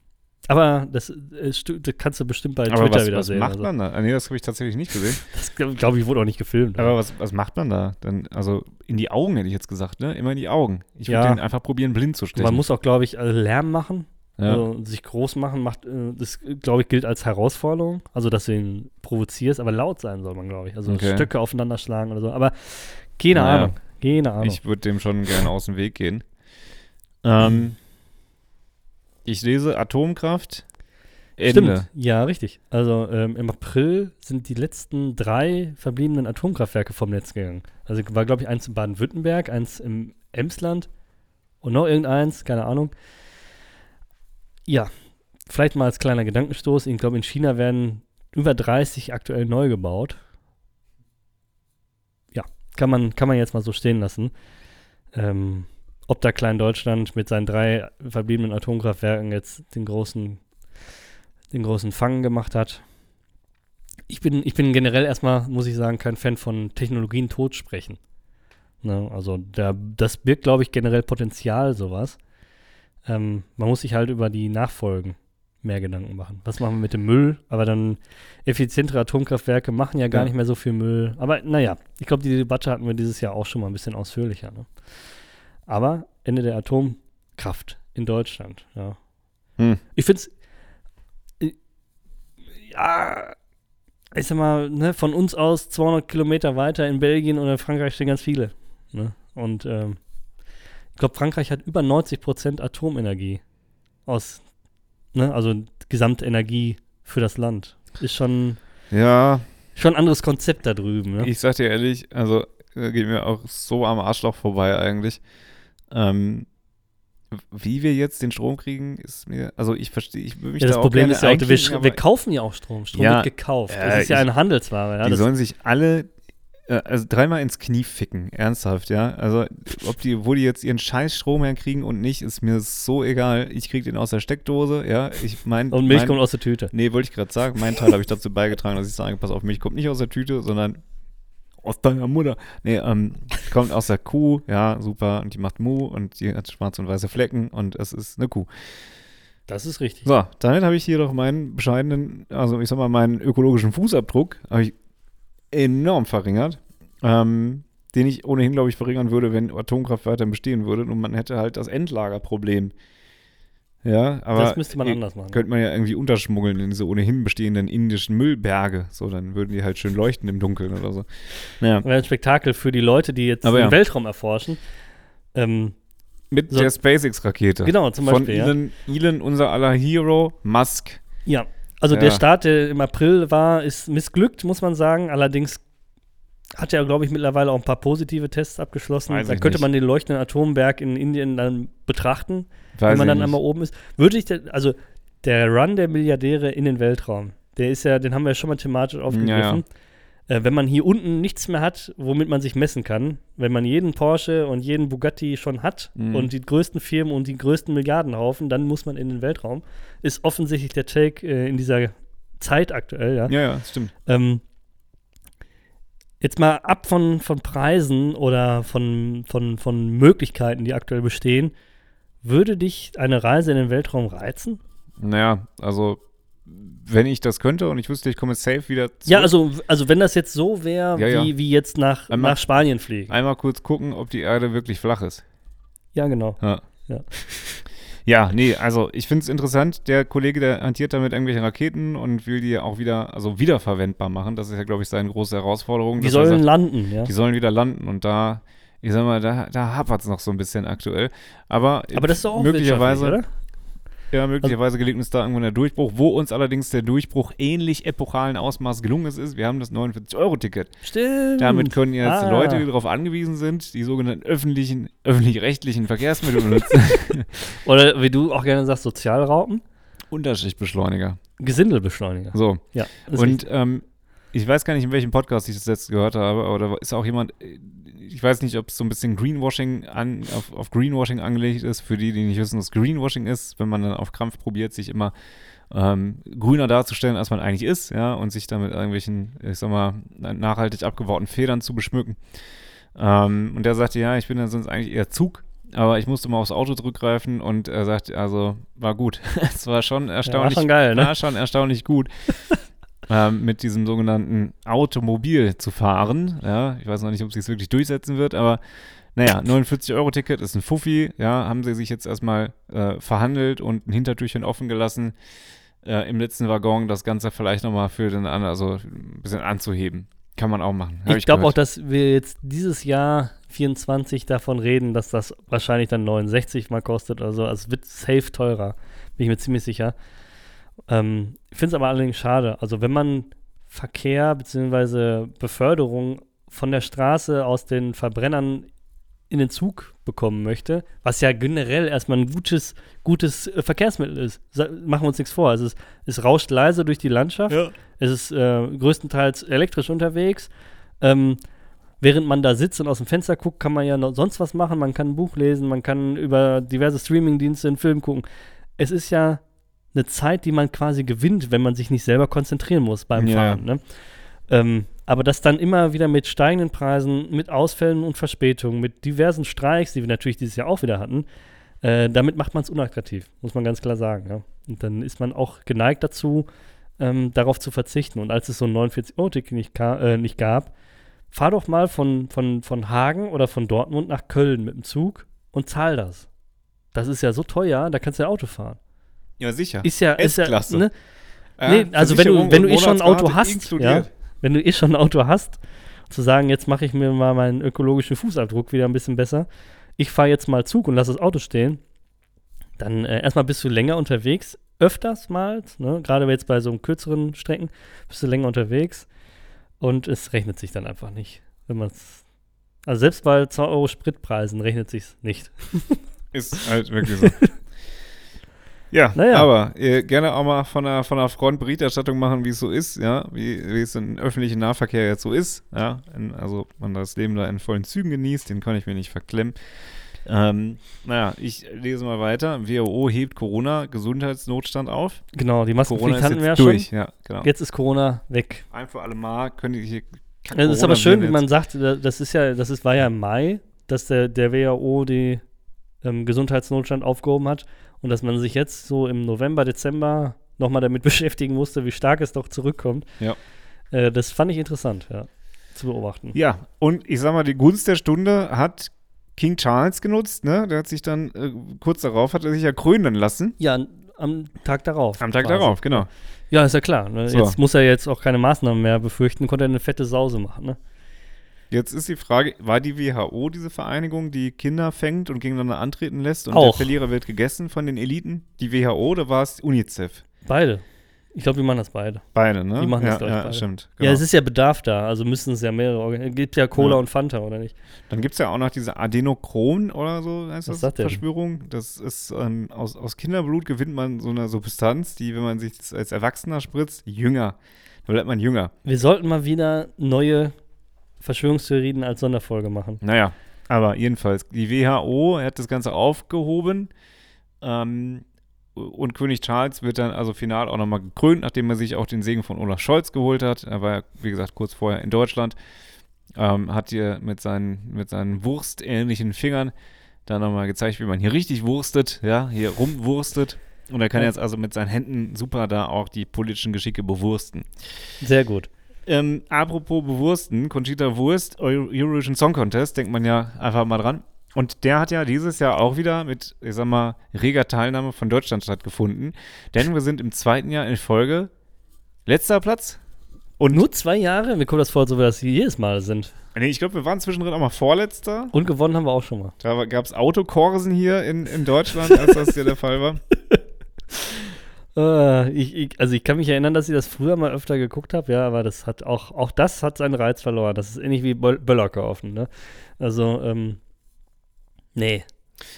Aber das, äh, das kannst du bestimmt bei Aber Twitter was, wieder was sehen. macht also. man da? Ah, nee, das habe ich tatsächlich nicht gesehen. Das glaube ich wurde auch nicht gefilmt. Aber was, was macht man da? Dann, also in die Augen hätte ich jetzt gesagt, ne? Immer in die Augen. Ich würde Ja. den einfach probieren, blind zu stechen. man muss auch, glaube ich, äh, Lärm machen. ja. Also sich groß machen, macht, äh, das, glaube ich, gilt als Herausforderung. Also, dass du ihn provozierst, aber laut sein soll man, glaube ich. Also Okay. Stöcke aufeinander schlagen oder so. Aber keine Naja. Ahnung. Keine Ahnung. Ich würde dem schon gerne aus dem Weg gehen. Ähm, ich lese Atomkraft. Ende. Stimmt, ja, richtig. Also ähm, im April sind die letzten drei verbliebenen Atomkraftwerke vom Netz gegangen. Also war, glaube ich, eins in Baden-Württemberg, eins im Emsland und noch irgendeins, keine Ahnung. Ja, vielleicht mal als kleiner Gedankenstoß. Ich glaube, in China werden über 30 aktuell neu gebaut. Ja, kann man, kann man jetzt mal so stehen lassen. Ähm, ob da Klein-Deutschland mit seinen drei verbliebenen Atomkraftwerken jetzt den großen den großen Fang gemacht hat. Ich bin, ich bin generell erstmal, muss ich sagen, kein Fan von Technologien totsprechen. Ne, also da, das birgt, glaube ich, generell Potenzial, sowas. Ähm, man muss sich halt über die Nachfolgen mehr Gedanken machen. Was machen wir mit dem Müll? Aber dann effizientere Atomkraftwerke machen ja gar Ja. nicht mehr so viel Müll. Aber naja, ich glaube, die Debatte hatten wir dieses Jahr auch schon mal ein bisschen ausführlicher. Ne? Aber Ende der Atomkraft in Deutschland, ja. Hm. Ich finde es. Ja. Ich sag mal, ne, von uns aus 200 Kilometer weiter in Belgien oder Frankreich stehen ganz viele. Ne? Und ähm, ich glaube, Frankreich hat über 90 Prozent Atomenergie aus, ne, also Gesamtenergie für das Land. Ist schon, Ja, schon ein anderes Konzept da drüben. Ne? ich sag dir ehrlich, also äh, geht mir auch so am Arschloch vorbei eigentlich. Ähm, wie wir jetzt den Strom kriegen, ist mir, also ich verstehe, ich würde mich Ja, da das auch Problem ist ja auch, wir, wir kaufen ja auch Strom. Strom Ja, wird gekauft. äh, das ist ja ich- eine Handelsware. Ja? die sollen sich alle äh, also dreimal ins Knie ficken, ernsthaft, ja. Also ob die, wo die jetzt ihren scheiß Strom herkriegen und nicht, ist mir so egal. Ich krieg den aus der Steckdose, ja. Ich mein, und Milch mein, kommt aus der Tüte. Nee, wollte ich gerade sagen. Mein Teil habe ich dazu beigetragen, dass ich sage, pass auf, Milch kommt nicht aus der Tüte, sondern aus deiner Mutter. Nee, ähm, kommt aus der Kuh, ja, super. Und die macht Mu und die hat schwarze und weiße Flecken und es ist eine Kuh. Das ist richtig. So, damit habe ich hier doch meinen bescheidenen, also ich sag mal, meinen ökologischen Fußabdruck habe ich enorm verringert. Ähm, den ich ohnehin, glaube ich, verringern würde, wenn Atomkraft weiterhin bestehen würde und man hätte halt das Endlagerproblem. Ja, aber das müsste man anders machen. könnte man ja irgendwie unterschmuggeln in diese ohnehin bestehenden indischen Müllberge. So, dann würden die halt schön leuchten im Dunkeln oder so. Naja, Wäre ein Spektakel für die Leute, die jetzt Aber den ja. Weltraum erforschen. Ähm, mit So- der SpaceX-Rakete. genau, zum Von Beispiel. ja. Elon, Elon, unser aller Hero, Musk. Ja, also Ja. der Start, der im April war, ist missglückt, muss man sagen. Allerdings hat er, glaube ich, mittlerweile auch ein paar positive Tests abgeschlossen. Weiß da ich könnte nicht. man den leuchtenden Atomberg in Indien dann betrachten, Weiß wenn man dann nicht. einmal oben ist. Würde ich, denn- also der Run der Milliardäre in den Weltraum, der ist ja, den haben wir ja schon mal thematisch aufgegriffen. Äh, wenn man hier unten nichts mehr hat, womit man sich messen kann, wenn man jeden Porsche und jeden Bugatti schon hat Mhm. und die größten Firmen und die größten Milliardenhaufen, dann muss man in den Weltraum. Ist offensichtlich der Take äh, in dieser Zeit aktuell, ja. Ja, ja, stimmt. Ähm, Jetzt mal ab von, von Preisen oder von, von, von Möglichkeiten, die aktuell bestehen. Würde dich eine Reise in den Weltraum reizen? Naja, also wenn ich das könnte und ich wüsste, ich komme safe wieder zurück. Ja, also, also wenn das jetzt so wäre, Ja, ja. wie, wie jetzt nach, Einmal- nach Spanien fliegen. Einmal kurz gucken, ob die Erde wirklich flach ist. Ja, genau. Ja. Ja. Ja, nee, also ich finde es interessant. Der Kollege, der hantiert da mit irgendwelchen Raketen und will die auch wieder, also wiederverwendbar machen. Das ist ja, glaube ich, seine große Herausforderung. Die sollen sagt, landen, ja. die sollen wieder landen und da, ich sag mal, da, da hapert es noch so ein bisschen aktuell. Aber, Aber das ist doch auch möglicherweise, wirtschaftlich, ja, möglicherweise gelingt uns da irgendwann der Durchbruch, wo uns allerdings der Durchbruch ähnlich epochalen Ausmaß gelungen ist. Wir haben das 49-Euro-Ticket. Stimmt. Damit können jetzt Ah. Leute, die darauf angewiesen sind, die sogenannten öffentlichen, öffentlich-rechtlichen Verkehrsmittel benutzen. Oder wie du auch gerne sagst, Sozialraupen. Unterschichtbeschleuniger. Gesindelbeschleuniger. So. Ja. ist Und ähm, ich weiß gar nicht, in welchem Podcast ich das letzte gehört habe, aber da ist auch jemand, äh, ich weiß nicht, ob es so ein bisschen Greenwashing an, auf, auf Greenwashing angelegt ist, für die, die nicht wissen, was Greenwashing ist, wenn man dann auf Krampf probiert, sich immer ähm, grüner darzustellen, als man eigentlich ist, ja, und sich dann mit irgendwelchen, ich sag mal, nachhaltig abgebauten Federn zu beschmücken. Ähm, und der sagte, ja, ich bin dann sonst eigentlich eher Zug, aber ich musste mal aufs Auto zurückgreifen und er sagt, also war gut. es war schon erstaunlich, schon geil, ne? war schon erstaunlich gut. ähm, mit diesem sogenannten Automobil zu fahren. Ja, ich weiß noch nicht, ob sie es wirklich durchsetzen wird, aber naja, 49-Euro-Ticket ist ein Fuffi. Ja, haben sie sich jetzt erstmal äh, verhandelt und ein Hintertürchen offen gelassen, äh, im letzten Waggon das Ganze vielleicht nochmal für den anderen, also ein bisschen anzuheben. Kann man auch machen. Hab Ich glaube auch, dass wir jetzt dieses Jahr 24 davon reden, dass das wahrscheinlich dann 69 mal kostet oder so. Also es wird safe teurer, bin ich mir ziemlich sicher. Ähm, ich finde es aber allerdings schade. Also wenn man Verkehr bzw. Beförderung von der Straße aus den Verbrennern in den Zug bekommen möchte, was ja generell erstmal ein gutes, gutes äh, Verkehrsmittel ist. Sa machen wir uns nichts vor. Also es, es rauscht leise durch die Landschaft. Es ist äh, größtenteils elektrisch unterwegs. Ähm, während man da sitzt und aus dem Fenster guckt, kann man ja noch sonst was machen. Man kann ein Buch lesen, man kann über diverse Streamingdienste einen Film gucken. Es ist ja eine Zeit, die man quasi gewinnt, wenn man sich nicht selber konzentrieren muss beim Ja. Fahren. Ne? Ähm, aber das dann immer wieder mit steigenden Preisen, mit Ausfällen und Verspätungen, mit diversen Streiks, die wir natürlich dieses Jahr auch wieder hatten, äh, damit macht man es unattraktiv, muss man ganz klar sagen. Ja? Und dann ist man auch geneigt dazu, ähm, darauf zu verzichten. Und als es so ein 49-Euro-Ticket nicht, äh, nicht gab, fahr doch mal von, von, von Hagen oder von Dortmund nach Köln mit dem Zug und zahl das. Das ist ja so teuer, da kannst du ja Auto fahren. Ja, sicher. Ist ja, ist ja, ne? Ja, nee, also wenn du- wenn du eh schon ein Auto hast, inkludiert. wenn du eh schon ein Auto hast, zu sagen, jetzt mache ich mir mal meinen ökologischen Fußabdruck wieder ein bisschen besser. Ich fahre jetzt mal Zug und lasse das Auto stehen. Dann äh, erstmal bist du länger unterwegs, öfters mal, ne? gerade jetzt bei so kürzeren Strecken, bist du länger unterwegs und es rechnet sich dann einfach nicht, wenn man es. Also selbst bei 2 Euro Spritpreisen rechnet sich nicht. Ist halt wirklich so. Ja, Naja. aber äh, gerne auch mal von der, von der Front Berichterstattung machen, wie es so ist, ja, wie, wie es im öffentlichen Nahverkehr jetzt so ist, ja, in, also man das Leben da in vollen Zügen genießt, den kann ich mir nicht verklemmen. Ähm, naja, ich lese mal weiter. WHO hebt Corona-Gesundheitsnotstand auf. Genau, die Corona Maskenpflicht hatten wir ja durch, schon. ja, genau. Jetzt ist Corona weg. Ein für alle Mal können die hier Es ist aber schön, wie man sagt, da- das ist ja, das ist, war ja im Mai, dass der, der WHO die ähm, Gesundheitsnotstand aufgehoben hat und dass man sich jetzt so im November, Dezember nochmal damit beschäftigen musste, wie stark es doch zurückkommt. Ja. Äh, das fand ich interessant, ja, zu beobachten. Ja, und ich sag mal, die Gunst der Stunde hat King Charles genutzt, ne? Der hat sich dann, äh, kurz darauf, hat er sich ja krönen lassen. Ja, am Tag darauf. Am Tag quasi. darauf, genau. Ja, ist ja klar. Ne? So. Jetzt muss er jetzt auch keine Maßnahmen mehr befürchten, konnte er eine fette Sause machen. Ne? Jetzt ist die Frage, war die WHO diese Vereinigung, die Kinder fängt und gegeneinander antreten lässt und Auch. der Verlierer wird gegessen von den Eliten? Die WHO oder war es UNICEF? Beide. Ich glaube, die machen das beide. Beide, ne? Die machen das, ja, glaub ich, ja, beide. stimmt. Ja, genau. es ist ja Bedarf da, also müssen es ja mehrere Organ Gibt ja Cola Ja. und Fanta, oder nicht? Dann gibt es ja auch noch diese Adenochrom oder so, heißt Was das? ist das denn? Verschwörung. Das ist, ähm, aus, aus Kinderblut gewinnt man so eine Substanz, die, wenn man sich das als Erwachsener spritzt, jünger. Da bleibt man jünger. Wir sollten mal wieder neue Verschwörungstheorien als Sonderfolge machen. Naja, aber jedenfalls, die WHO hat das Ganze aufgehoben ähm, und König Charles wird dann also final auch nochmal gekrönt, nachdem er sich auch den Segen von Olaf Scholz geholt hat. Er war ja, wie gesagt, kurz vorher in Deutschland. ähm, hat hier mit seinen, mit seinen wurstähnlichen Fingern da nochmal gezeigt, wie man hier richtig wurstet, ja, hier rumwurstet. Und er kann jetzt also mit seinen Händen super da auch die politischen Geschicke bewursten. Sehr gut. Ähm, apropos bewursten, Conchita Wurst, Eu- Eurovision Song Contest, denkt man ja einfach mal dran. Und der hat ja dieses Jahr auch wieder mit, ich sag mal, reger Teilnahme von Deutschland stattgefunden. Denn wir sind im zweiten Jahr in Folge letzter Platz. Und Nur zwei Jahre? Mir kommt das vor, als ob wir das jedes Mal sind. nee, ich glaube, wir waren zwischendrin auch mal vorletzter. Und gewonnen haben wir auch schon mal. Da gab es Autokorsen hier in, in Deutschland, als das hier der Fall war. Äh, ich, ich, also ich kann mich erinnern, dass ich das früher mal öfter geguckt habe, ja, aber das hat auch, auch das hat seinen Reiz verloren. Das ist ähnlich wie Böll- Böller kaufen, ne? Also, ähm, nee.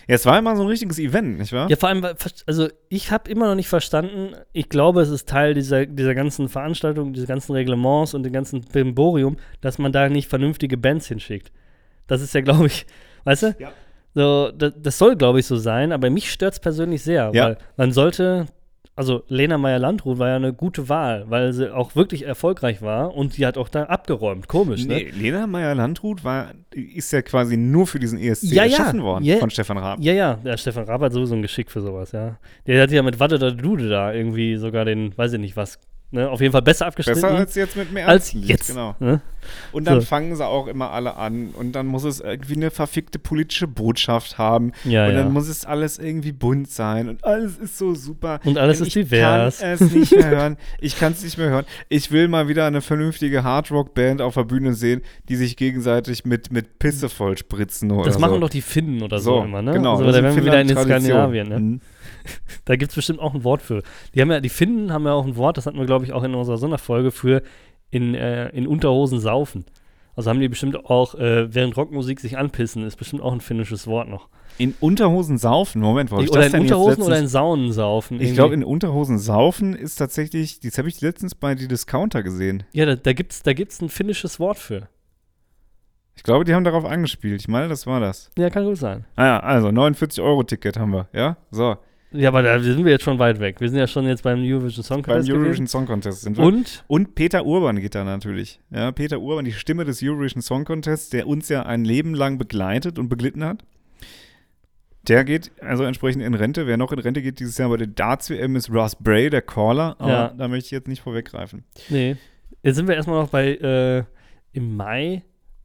Ja, es war immer so ein richtiges Event, nicht wahr? Ja, vor allem, also ich habe immer noch nicht verstanden, ich glaube, es ist Teil dieser, dieser ganzen Veranstaltung, dieser ganzen Reglements und dem ganzen Brimborium, dass man da nicht vernünftige Bands hinschickt. Das ist ja, glaube ich, weißt du? Ja. So, das, das soll, glaube ich, so sein, aber mich stört es persönlich sehr, Ja. weil man sollte, also Lena Meyer-Landrut war ja eine gute Wahl, weil sie auch wirklich erfolgreich war und die hat auch da abgeräumt. Komisch, ne? Nee, Lena Meyer-Landrut war, ist ja quasi nur für diesen ESC Ja, ja. erschaffen worden Ja. von Stefan Raab. Ja, ja, der Stefan Raab hat sowieso ein Geschick für sowas, ja. Der hat ja mit Watte der Dude da irgendwie sogar den, weiß ich nicht was, ne, auf jeden Fall besser abgeschnitten. Besser als jetzt mit mehr als jetzt. Genau. Ne? Und dann So. fangen sie auch immer alle an und dann muss es irgendwie eine verfickte politische Botschaft haben Ja, und dann ja. muss es alles irgendwie bunt sein und alles ist so super. Und alles Und ist ich divers. kann es nicht mehr hören. Ich kann es nicht mehr hören. Ich will mal wieder eine vernünftige Hardrock-Band auf der Bühne sehen, die sich gegenseitig mit, mit Pisse vollspritzen oder Das so. machen doch die Finnen oder so, so immer, ne? Genau, Also, da wären wir wieder in. Skandinavien, ne? Mhm. Da gibt es bestimmt auch ein Wort für. Die haben ja, die Finnen haben ja auch ein Wort, das hatten wir, glaube ich, auch in unserer Sonderfolge für in, äh, in Unterhosen saufen. Also haben die bestimmt auch, äh, während Rockmusik sich anpissen, ist bestimmt auch ein finnisches Wort noch. In Unterhosen saufen, Moment, wo hab ich oder das in denn jetzt Unterhosen oder in Saunen saufen. Ich glaube, in Unterhosen saufen ist tatsächlich, das habe ich letztens bei die Discounter gesehen. Ja, da, da gibt es da gibt's ein finnisches Wort für. Ich glaube, die haben darauf angespielt. Ich meine, das war das. Ja, kann gut sein. Ah ja, also 49-Euro-Ticket haben wir, ja? So, Ja, aber da sind wir jetzt schon weit weg. Wir sind ja schon jetzt beim Eurovision Song beim Contest Eurovision gewesen. Song Contest sind wir. Und Und Peter Urban geht da natürlich. Ja, Peter Urban, die Stimme des Eurovision Song Contests, der uns ja ein Leben lang begleitet und beglitten hat. Der geht also entsprechend in Rente. Wer noch in Rente geht dieses Jahr bei der Darts-WM ist Ross Bray, der Caller. Aber Ja. da möchte ich jetzt nicht vorweggreifen. nee, jetzt sind wir erstmal noch bei äh, im Mai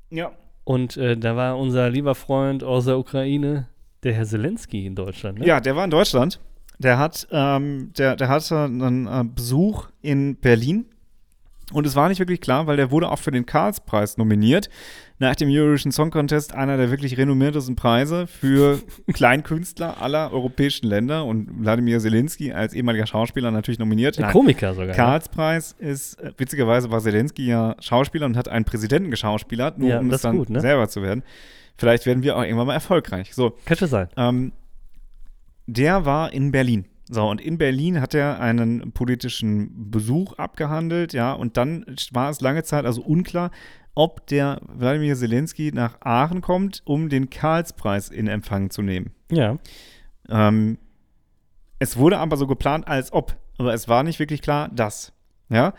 Ja. und äh, da war unser lieber Freund aus der Ukraine, der Herr Zelensky in Deutschland. Ne? Ja, der war in Deutschland. Der hat, ähm, der, der hatte einen äh, Besuch in Berlin. Und es war nicht wirklich klar, weil der wurde auch für den Karlspreis nominiert. Nach dem Eurovision Song Contest einer der wirklich renommiertesten Preise für Kleinkünstler aller europäischen Länder. Und Wladimir Zelensky als ehemaliger Schauspieler natürlich nominiert. Ein Komiker sogar. ne? Karlspreis ist, äh, witzigerweise war Zelensky ja Schauspieler und hat einen Präsidenten geschauspielert, nur Ja, um das es dann gut, ne? selber zu werden. Vielleicht werden wir auch irgendwann mal erfolgreich. So, Könnte sein. ähm, der war in Berlin. So, und in Berlin hat er einen politischen Besuch abgehandelt, ja, und dann war es lange Zeit also unklar, ob der Wladimir Zelensky nach Aachen kommt, um den Karlspreis in Empfang zu nehmen. Ja. Ähm, es wurde aber so geplant, als ob, aber es war nicht wirklich klar, dass. Ja.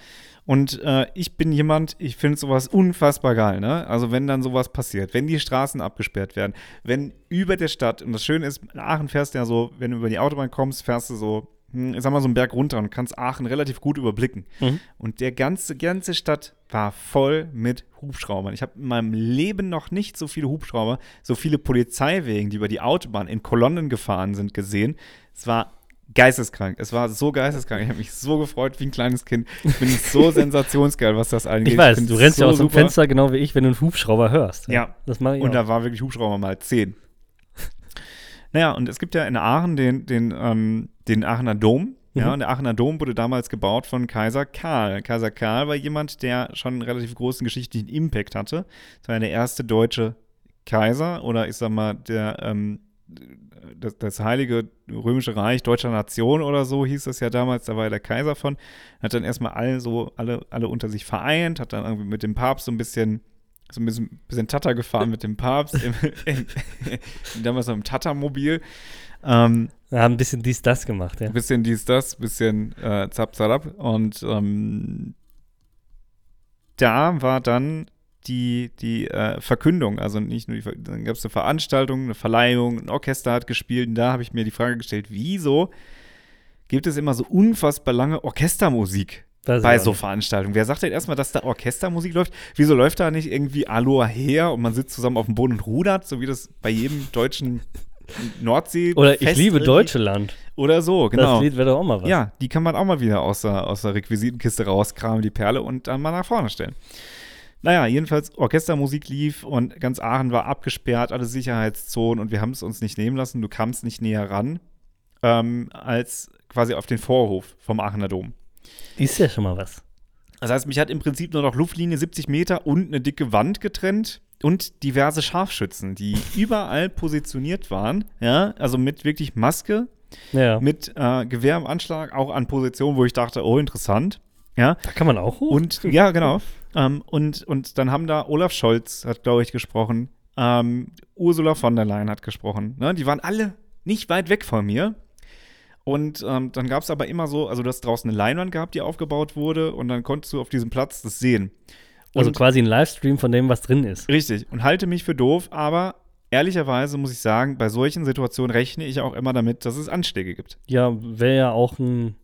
Und äh, ich bin jemand, ich finde sowas unfassbar geil, ne? Also wenn dann sowas passiert, wenn die Straßen abgesperrt werden, wenn über der Stadt, und das Schöne ist, in Aachen fährst du ja so, wenn du über die Autobahn kommst, fährst du so, hm, ich sag mal so einen Berg runter und kannst Aachen relativ gut überblicken. Mhm. Und der ganze, ganze Stadt war voll mit Hubschraubern. Ich habe in meinem Leben noch nicht so viele Hubschrauber, so viele Polizeiwegen, die über die Autobahn in Kolonnen gefahren sind, gesehen. Es war geisteskrank. Es war so geisteskrank. Ich habe mich so gefreut wie ein kleines Kind. Ich bin so sensationsgeil, was das angeht. Ich weiß, find's du rennst ja so aus dem super. Fenster genau wie ich, wenn du einen Hubschrauber hörst. Ja. Das mache ich Und auch. da war wirklich Hubschrauber mal 10. naja, und es gibt ja in Aachen den, den, ähm, den Aachener Dom. Ja, Mhm. und der Aachener Dom wurde damals gebaut von Kaiser Karl. Kaiser Karl war jemand, der schon einen relativ großen geschichtlichen Impact hatte. Das war der erste deutsche Kaiser oder ich sag mal, der, ähm, das, das Heilige Römische Reich deutscher Nation oder so hieß das ja damals, da war er der Kaiser von, hat dann erstmal alle so, alle, alle unter sich vereint, hat dann irgendwie mit dem Papst so ein bisschen, so ein bisschen, bisschen Tata gefahren mit dem Papst, im, im, damals noch im Tata-Mobil. Ähm, Wir haben ein bisschen dies, das gemacht, ja. ein bisschen dies, das, bisschen äh, zap, zarab. Und ähm, da war dann die, die äh, Verkündung, also nicht nur die, Ver dann gab es eine Veranstaltung, eine Verleihung, ein Orchester hat gespielt und da habe ich mir die Frage gestellt, wieso gibt es immer so unfassbar lange Orchestermusik bei so. Veranstaltungen? Wer sagt denn erstmal, dass da Orchestermusik läuft? Wieso läuft da nicht irgendwie Aloha her und man sitzt zusammen auf dem Boden und rudert, so wie das bei jedem deutschen Nordsee Oder ich liebe Deutschland. Oder so, genau. Das Lied wäre doch auch mal was. Ja, die kann man auch mal wieder aus der, aus der Requisitenkiste rauskramen, die Perle, und dann mal nach vorne stellen. Naja, jedenfalls Orchestermusik lief und ganz Aachen war abgesperrt, alle Sicherheitszonen und wir haben es uns nicht nehmen lassen. Du kamst nicht näher ran ähm, als quasi auf den Vorhof vom Aachener Dom. Ist ja schon mal was. Das heißt, mich hat im Prinzip nur noch Luftlinie 70 Meter und eine dicke Wand getrennt und diverse Scharfschützen, die überall positioniert waren. Ja, also mit wirklich Maske, Ja. mit äh, Gewehr im Anschlag, auch an Positionen, wo ich dachte, oh, interessant. Ja, da kann man auch hoch. und ja, genau. Ähm, und, und dann haben da Olaf Scholz, hat, glaube ich, gesprochen. Ähm, Ursula von der Leyen hat gesprochen. Ne? Die waren alle nicht weit weg von mir. Und ähm, dann gab es aber immer so, also du hast draußen eine Leinwand gehabt, die aufgebaut wurde, und dann konntest du auf diesem Platz das sehen. Und also quasi ein Livestream von dem, was drin ist. Richtig. Und halte mich für doof, aber ehrlicherweise muss ich sagen, bei solchen Situationen rechne ich auch immer damit, dass es Anschläge gibt. Ja, wäre ja auch ein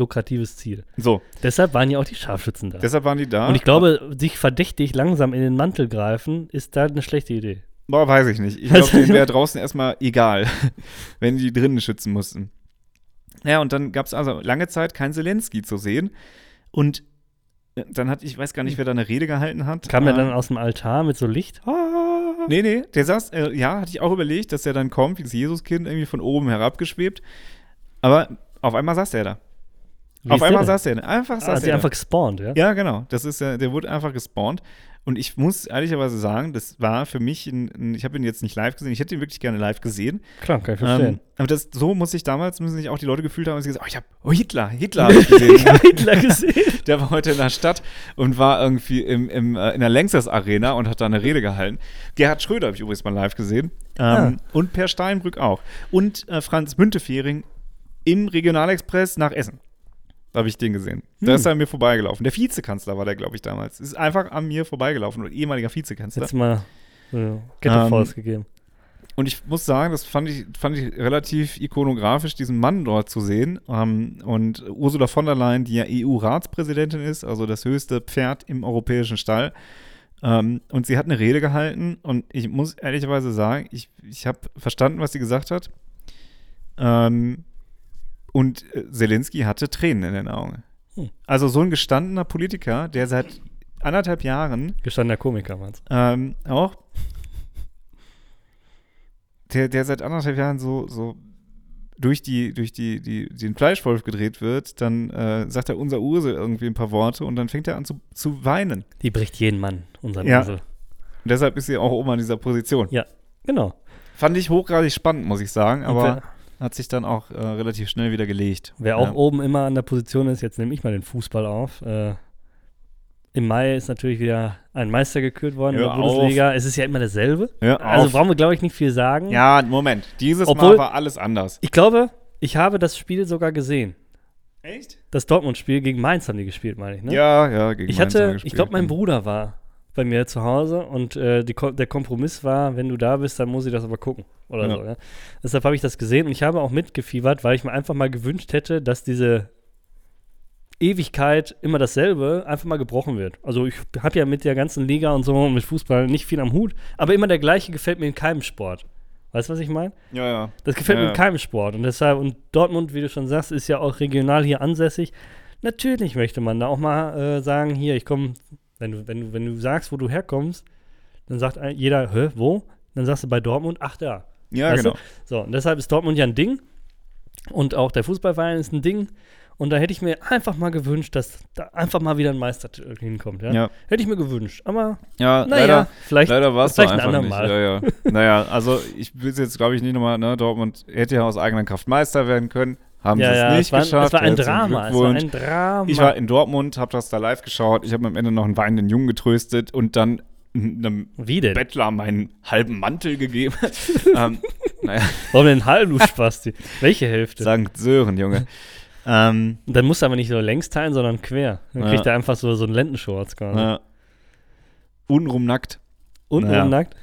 lukratives Ziel. So, Deshalb waren ja auch die Scharfschützen da. deshalb waren die da. Und ich glaube, sich verdächtig langsam in den Mantel greifen, ist da eine schlechte Idee. Boah, weiß ich nicht. Ich glaube, denen wäre draußen erstmal egal, wenn die drinnen schützen mussten. Ja, und dann gab es also lange Zeit kein Zelensky zu sehen. Und äh, dann hat, ich weiß gar nicht, wer da eine Rede gehalten hat. Kam er dann aus dem Altar mit so Licht? Ah. Nee, nee, der saß, äh, ja, hatte ich auch überlegt, dass er dann kommt, wie das Jesuskind, irgendwie von oben herabgeschwebt. Aber auf einmal saß er da. Wie auf der einmal denn? saß er da. Einfach Ah, saß hat sie er einfach da. gespawnt, ja? Ja, genau. Das ist ja, der wurde einfach gespawnt. Und ich muss ehrlicherweise sagen, das war für mich, ein, ein, ich habe ihn jetzt nicht live gesehen, ich hätte ihn wirklich gerne live gesehen. Klar, kann ich verstehen. Ähm, aber das, so muss ich damals, müssen sich auch die Leute gefühlt haben, dass sie gesagt oh, ich habe, oh, Hitler, Hitler habe ich gesehen. ich habe Hitler gesehen. der war heute in der Stadt und war irgendwie im, im, äh, in der Längstes Arena und hat da eine Rede gehalten. Gerhard Schröder habe ich übrigens mal live gesehen. Ähm, Ah. Und Per Steinbrück auch. Und äh, Franz Müntefering im Regionalexpress nach Essen. Da habe ich den gesehen. Da Hm. ist er an mir vorbeigelaufen. Der Vizekanzler war der, glaube ich, damals. Ist einfach an mir vorbeigelaufen. Oder ehemaliger Vizekanzler. Jetzt mal so Kette Ähm, gegeben. Und ich muss sagen, das fand ich, fand ich relativ ikonografisch, diesen Mann dort zu sehen. Ähm, und Ursula von der Leyen, die ja EU-Ratspräsidentin ist, also das höchste Pferd im europäischen Stall. Ähm, und sie hat eine Rede gehalten und ich muss ehrlicherweise sagen, ich, ich habe verstanden, was sie gesagt hat. Ähm, und äh, Zelensky hatte Tränen in den Augen. Hm. Also so ein gestandener Politiker, der seit anderthalb Jahren Gestandener Komiker, meinst ähm, auch. Der, der seit anderthalb Jahren so, so durch, die, durch die, die, den Fleischwolf gedreht wird, dann äh, sagt er unser Ursel irgendwie ein paar Worte und dann fängt er an zu, zu weinen. du? Die bricht jeden Mann, unseren Ja. Ursel. Und deshalb ist sie auch oben an dieser Position. Ja, genau. Fand ich hochgradig spannend, muss ich sagen, aber hat sich dann auch äh, relativ schnell wieder gelegt. wer auch Ja. oben immer an der Position ist, jetzt nehme ich mal den Fußball auf. Äh, Im Mai ist natürlich wieder ein Meister gekürt worden in Hör der Bundesliga. Es ist ja immer dasselbe. Hör Also auf. brauchen wir, glaube ich, nicht viel sagen. Ja, Moment. Dieses Obwohl- Mal war alles anders. Ich glaube, ich habe das Spiel sogar gesehen. Echt? Das Dortmund-Spiel gegen Mainz haben die gespielt, meine ich. Ne? Ja, ja, gegen Ich Mainz haben hatte, gespielt. ich glaube, mein Bruder war bei mir zu Hause und äh, die, der Kompromiss war, wenn du da bist, dann muss ich das aber gucken oder Ja. so. Ja? Deshalb habe ich das gesehen und ich habe auch mitgefiebert, weil ich mir einfach mal gewünscht hätte, dass diese Ewigkeit immer dasselbe einfach mal gebrochen wird. Also ich habe ja mit der ganzen Liga und so und mit Fußball nicht viel am Hut, aber immer der gleiche gefällt mir in keinem Sport. Weißt du, was ich meine? Ja, ja. Das gefällt Ja, mir in keinem Sport. Und deshalb, und Dortmund, wie du schon sagst, ist ja auch regional hier ansässig. Natürlich möchte man da auch mal äh, sagen, hier, ich komme, wenn du, wenn, du, wenn du sagst, wo du herkommst, dann sagt jeder, hä, wo? Dann sagst du bei Dortmund, ach da. Ja, Weißt genau. du? So, und deshalb ist Dortmund ja ein Ding. Und auch der Fußballverein ist ein Ding. Und da hätte ich mir einfach mal gewünscht, dass da einfach mal wieder ein Meister hinkommt. Ja? Ja, Hätte ich mir gewünscht. Aber ja naja, leider. vielleicht, Leider war es vielleicht doch ein einfach nicht. andermal. Ja, ja. naja, also ich will es jetzt, glaube ich, nicht nochmal, ne, Dortmund hätte ja aus eigener Kraft Meister werden können, haben ja, sie es ja, nicht es war, geschafft. es war ein Drama. Es war ein Drama. Ich war in Dortmund, habe das da live geschaut, ich habe am Ende noch einen weinenden Jungen getröstet und dann einem? Bettler meinen halben Mantel gegeben. ähm, naja, Warum denn halb, du Spasti? Welche Hälfte? Sankt Sören, Junge. ähm, dann musst du aber nicht so längs teilen, sondern quer. Dann Ja. kriegt er einfach so, so einen quasi. ja. unrum nackt. Und Naja. nackt.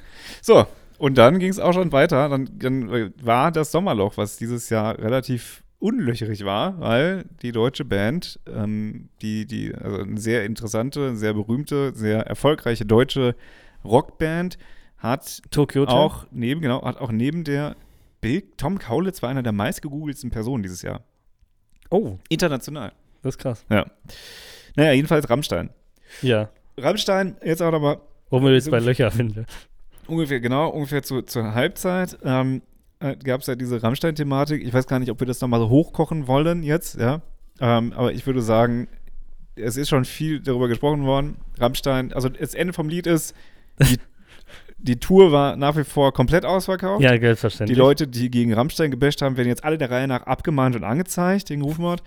So, und dann ging es auch schon weiter. Dann, dann war das Sommerloch, was dieses Jahr relativ unlöcherig war, weil die deutsche Band, ähm, die, die, also eine sehr interessante, sehr berühmte, sehr erfolgreiche deutsche Rockband, hat Tokyo auch neben, genau, hat auch neben der Bild, Tom Kaulitz war einer der meistgegoogelten Personen dieses Jahr. Oh, International. das ist krass. Ja. Naja, jedenfalls Rammstein. Ja. Rammstein, jetzt auch nochmal Wo wir jetzt bei Löcher finden. ungefähr, genau, ungefähr zu, zur Halbzeit ähm, äh, gab es ja diese Rammstein-Thematik. Ich weiß gar nicht, ob wir das nochmal so hochkochen wollen jetzt, ja. Ähm, aber ich würde sagen, es ist schon viel darüber gesprochen worden. Rammstein, also das Ende vom Lied ist, die, die Tour war nach wie vor komplett ausverkauft. Ja, Die selbstverständlich. Leute, die gegen Rammstein gebasht haben, werden jetzt alle der Reihe nach abgemahnt und angezeigt, den Rufmord.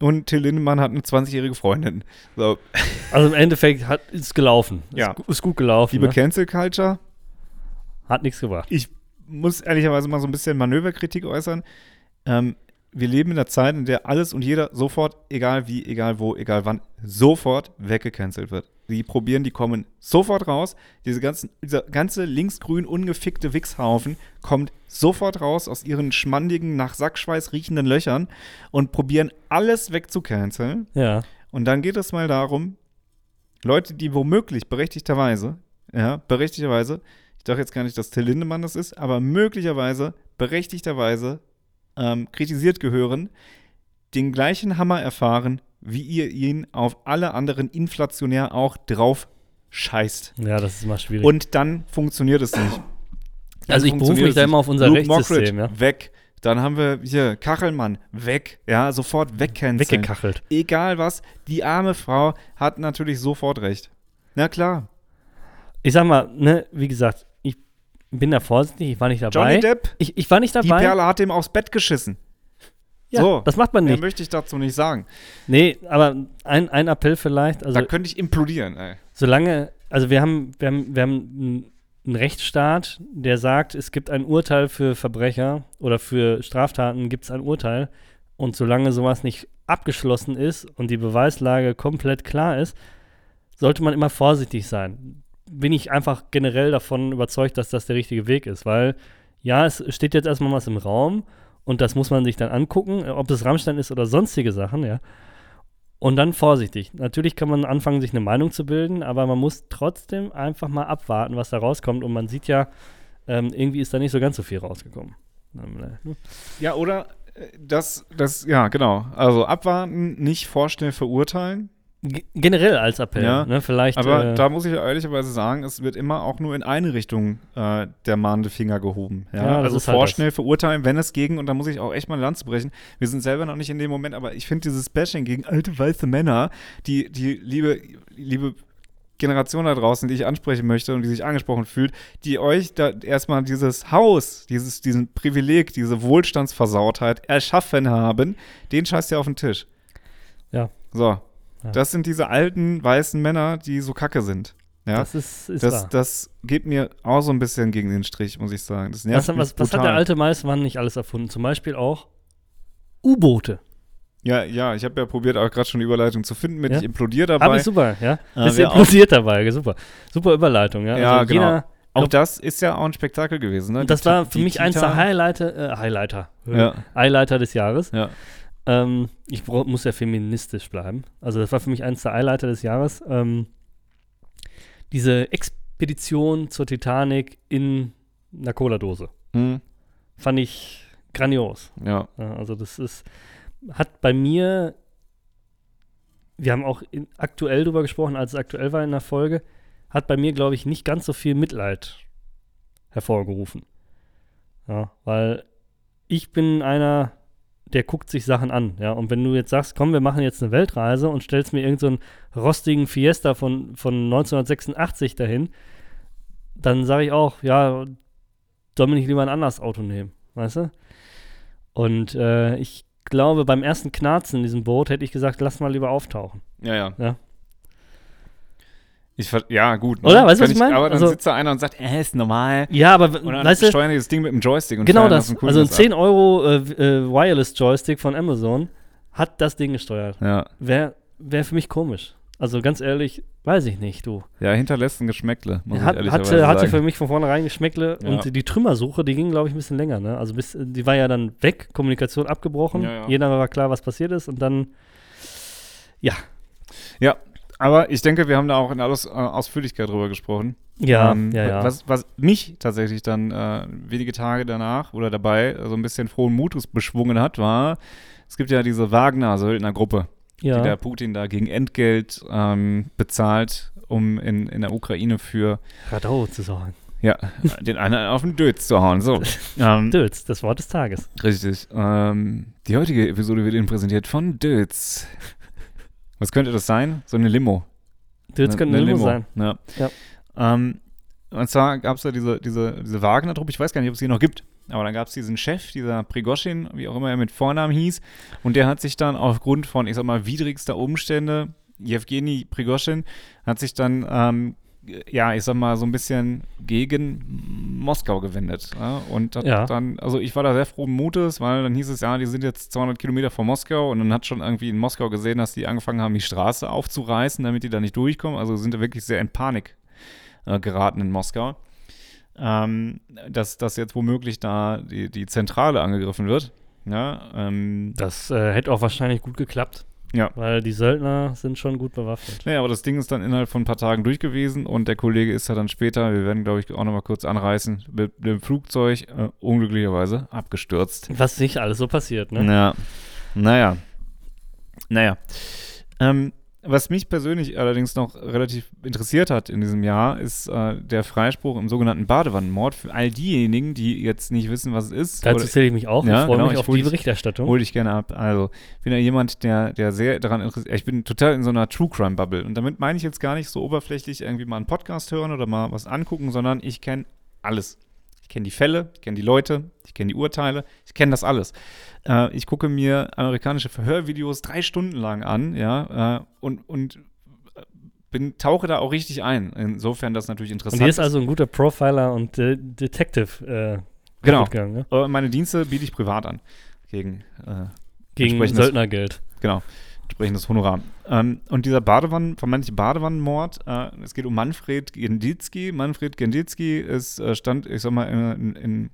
Und Till Lindemann hat eine 20-jährige Freundin. So, Also im Endeffekt hat, ist gelaufen. Ja. Ist, ist gut gelaufen. liebe Ne? Cancel Culture, Hat nichts gebracht. ich muss ehrlicherweise mal so ein bisschen Manöverkritik äußern. Ähm, wir leben in einer Zeit, in der alles und jeder sofort, egal wie, egal wo, egal wann, sofort weggecancelt wird. Die probieren, die kommen sofort raus. Diese ganzen, dieser ganze linksgrün ungefickte Wichshaufen kommt sofort raus aus ihren schmandigen, nach Sackschweiß riechenden Löchern und probieren alles wegzucanceln. Ja. Und dann geht es mal darum, Leute, die womöglich berechtigterweise, ja, berechtigterweise, ich dachte jetzt gar nicht, dass Till Lindemann das ist, aber möglicherweise, berechtigterweise ähm, kritisiert gehören, den gleichen Hammer erfahren, wie ihr ihn auf alle anderen inflationär auch drauf scheißt. Ja, das ist mal schwierig. Und dann funktioniert es nicht. Dann Also ich berufe mich da immer auf unser Luke Rechtssystem, Mockridge, weg. Dann haben wir hier Kachelmann, weg. Ja, sofort wegcanceln. Weggekachelt. Egal was, die arme Frau hat natürlich sofort recht. Na klar. Ich sag mal, ne, wie gesagt, bin da vorsichtig, ich war nicht dabei. Johnny Depp, Ich, ich war nicht die dabei. Perle hat ihm aufs Bett geschissen. ja, so. das macht man Mehr nicht. möchte ich dazu nicht sagen. Nee, aber ein, ein Appell vielleicht, also da könnte ich implodieren, ey. solange, also wir haben, wir haben, wir haben einen Rechtsstaat, der sagt, es gibt ein Urteil für Verbrecher oder für Straftaten gibt es ein Urteil. Und solange sowas nicht abgeschlossen ist und die Beweislage komplett klar ist, sollte man immer vorsichtig sein. Bin ich einfach generell davon überzeugt, dass das der richtige Weg ist, weil ja, es steht jetzt erstmal was im Raum und das muss man sich dann angucken, ob es Rammstein ist oder sonstige Sachen, ja. Und dann vorsichtig. Natürlich kann man anfangen, sich eine Meinung zu bilden, aber man muss trotzdem einfach mal abwarten, was da rauskommt. Und man sieht ja, ähm, irgendwie ist da nicht so ganz so viel rausgekommen. Ähm, äh, Ja, oder äh, das, das, ja, genau. Also abwarten, nicht vorschnell verurteilen. Generell als Appell, Ja, ne? Vielleicht. Aber äh, da muss ich ehrlicherweise sagen, es wird immer auch nur in eine Richtung äh, der mahnende Finger gehoben. Ja, Ja, also halt vorschnell verurteilen, wenn es gegen, und da muss ich auch echt mal eine Lanze brechen. Wir sind selber noch nicht in dem Moment, aber ich finde dieses Bashing gegen alte weiße Männer, die, die liebe, liebe Generation da draußen, die ich ansprechen möchte und die sich angesprochen fühlt, die euch da erstmal dieses Haus, dieses, diesen Privileg, diese Wohlstandsversautheit erschaffen haben, den scheißt ihr auf den Tisch. Ja. So. Ja. Das sind diese alten weißen Männer, die so kacke sind. Ja. das ist, ist Das, wahr. das geht mir auch so ein bisschen gegen den Strich, muss ich sagen. Das nervt was, was, was hat der alte Meistermann nicht alles erfunden? Zum Beispiel auch U-Boote. Ja, ja, ich habe ja probiert, auch gerade schon eine Überleitung zu finden, mit Ja? ich implodiere dabei. Ich super, ja. Äh, Ist wer auch- implodiert dabei, super. Super Überleitung, ja. Ja, also genau. Jeder, Auch glaub- das ist ja auch ein Spektakel gewesen. Ne? das Die- war für mich eins der Highlighter, äh, Highlighter, Ja, Highlighter des Jahres. ja. Ähm, ich muss ja feministisch bleiben. Also das war für mich eins der Highlighter des Jahres. Ähm, diese Expedition zur Titanic in einer Cola-Dose. Hm, Fand ich grandios. Ja, also das ist, hat bei mir, wir haben auch in, aktuell drüber gesprochen, als es aktuell war in der Folge, hat bei mir, glaube ich, nicht ganz so viel Mitleid hervorgerufen. Ja, weil ich bin einer, der guckt sich Sachen an, ja, und wenn du jetzt sagst, komm, wir machen jetzt eine Weltreise und stellst mir irgendeinen so einen rostigen Fiesta von, von 1986 dahin, dann sage ich auch, ja, soll mir nicht lieber ein anderes Auto nehmen, weißt du? Und äh, ich glaube, beim ersten Knarzen in diesem Boot hätte ich gesagt, lass mal lieber auftauchen. Ja, ja. Ja. Ich, ja, gut. ne? Oder? Weißt du, was ich meine? Aber dann Also- sitzt da einer und sagt, äh, ist normal. Ja, aber Und dann weißt du, steuern die das Ding mit dem Joystick und genau das. cool Also ein das ab. 10 Euro äh, äh, Wireless Joystick von Amazon hat das Ding gesteuert. Ja. Wäre wär für mich komisch. Also ganz ehrlich, weiß ich nicht, du. Ja, hinterlässt ein Geschmäckle, muss Hat, ich hatte, hatte für mich von vornherein Geschmäckle Ja. und die Trümmersuche, die ging, glaube ich, ein bisschen länger, ne? Also bis, die war ja dann weg, Kommunikation abgebrochen, Ja, ja. jeder war klar, was passiert ist und dann, ja, Ja, aber ich denke, wir haben da auch in alles äh, Ausführlichkeit drüber gesprochen. ja, Ähm, ja, ja. Was, was mich tatsächlich dann äh, wenige Tage danach oder dabei so ein bisschen frohen Mutes beschwungen hat, war, es gibt ja diese Wagner-Söldnergruppe, die der ja. Putin da gegen Entgelt ähm, bezahlt, um in, in der Ukraine für Radau zu sagen. ja, den einen auf den Dötz zu hauen. So, ähm, Dötz, das Wort des Tages. richtig. Ähm, die heutige Episode wird Ihnen präsentiert von Dötz. Was könnte das sein? So eine Limo. Dötz Ne- könnte ne eine Limo sein. Ja. Ja. Ähm, und zwar gab es da diese, diese, diese Wagner-Truppe, ich weiß gar nicht, ob es die noch gibt, aber dann gab es diesen Chef, dieser Prigoschin, wie auch immer er mit Vornamen hieß, und der hat sich dann aufgrund von, ich sag mal, widrigster Umstände, Jewgeni Prigoschin, hat sich dann, ähm, ja, ich sag mal, so ein bisschen gegen Moskau gewendet. Ja? Und Ja. dann, also ich war da sehr frohen Mutes, weil dann hieß es, ja, die sind jetzt 200 Kilometer von Moskau und dann hat schon irgendwie in Moskau gesehen, dass die angefangen haben, die Straße aufzureißen, damit die da nicht durchkommen. Also sind da wirklich sehr in Panik äh, geraten in Moskau. Ähm, dass, dass jetzt womöglich da die, die Zentrale angegriffen wird. Ja, ähm, Das äh, hätte auch wahrscheinlich gut geklappt. Ja. Weil die Söldner sind schon gut bewaffnet. Naja, aber das Ding ist dann innerhalb von ein paar Tagen durch gewesen und der Kollege ist ja dann später, wir werden glaube ich auch nochmal kurz anreißen, mit dem Flugzeug äh, unglücklicherweise abgestürzt. Was nicht alles so passiert, ne? Ja. Naja. Naja. Ähm, was mich persönlich allerdings noch relativ interessiert hat in diesem Jahr, ist äh, der Freispruch im sogenannten Badewannenmord. Für all diejenigen, die jetzt nicht wissen, was es ist. Dazu zähle ich mich auch Ja, und freue genau, mich ich auf die Berichterstattung. Hol dich gerne ab. Also, ich bin ja jemand, der, der sehr daran interessiert. Ich bin total in so einer True Crime Bubble. Und damit meine ich jetzt gar nicht so oberflächlich irgendwie mal einen Podcast hören oder mal was angucken, sondern ich kenne alles. Ich kenne die Fälle, ich kenne die Leute, ich kenne die Urteile, ich kenne das alles. Äh, ich gucke mir amerikanische Verhörvideos drei Stunden lang an, ja, äh, und, und bin, tauche da auch richtig ein. Insofern das natürlich und interessant hier ist also ein guter Profiler und äh, Detective äh, Genau. gegangen, ne? Aber meine Dienste biete ich privat an. Gegen äh, Gegen Söldnergeld. Genau, entsprechendes Honorar. Ähm, und dieser Badewannen, vermeintliche Badewannenmord, äh, es geht um Manfred Genditzki. Manfred Genditzki ist, äh, stand, ich sag mal, in, in,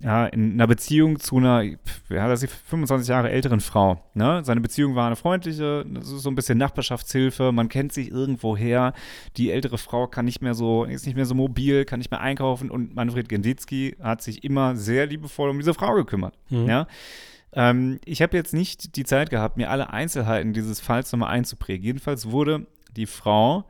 ja, in einer Beziehung zu einer, ja, das ist die 25 Jahre älteren Frau. Ne? Seine Beziehung war eine freundliche, das ist so ein bisschen Nachbarschaftshilfe, man kennt sich irgendwoher. Die ältere Frau kann nicht mehr so, ist nicht mehr so mobil, kann nicht mehr einkaufen und Manfred Genditzki hat sich immer sehr liebevoll um diese Frau gekümmert. Mhm. Ja. Ähm, ich habe jetzt nicht die Zeit gehabt, mir alle Einzelheiten dieses Falls nochmal einzuprägen. Jedenfalls wurde die Frau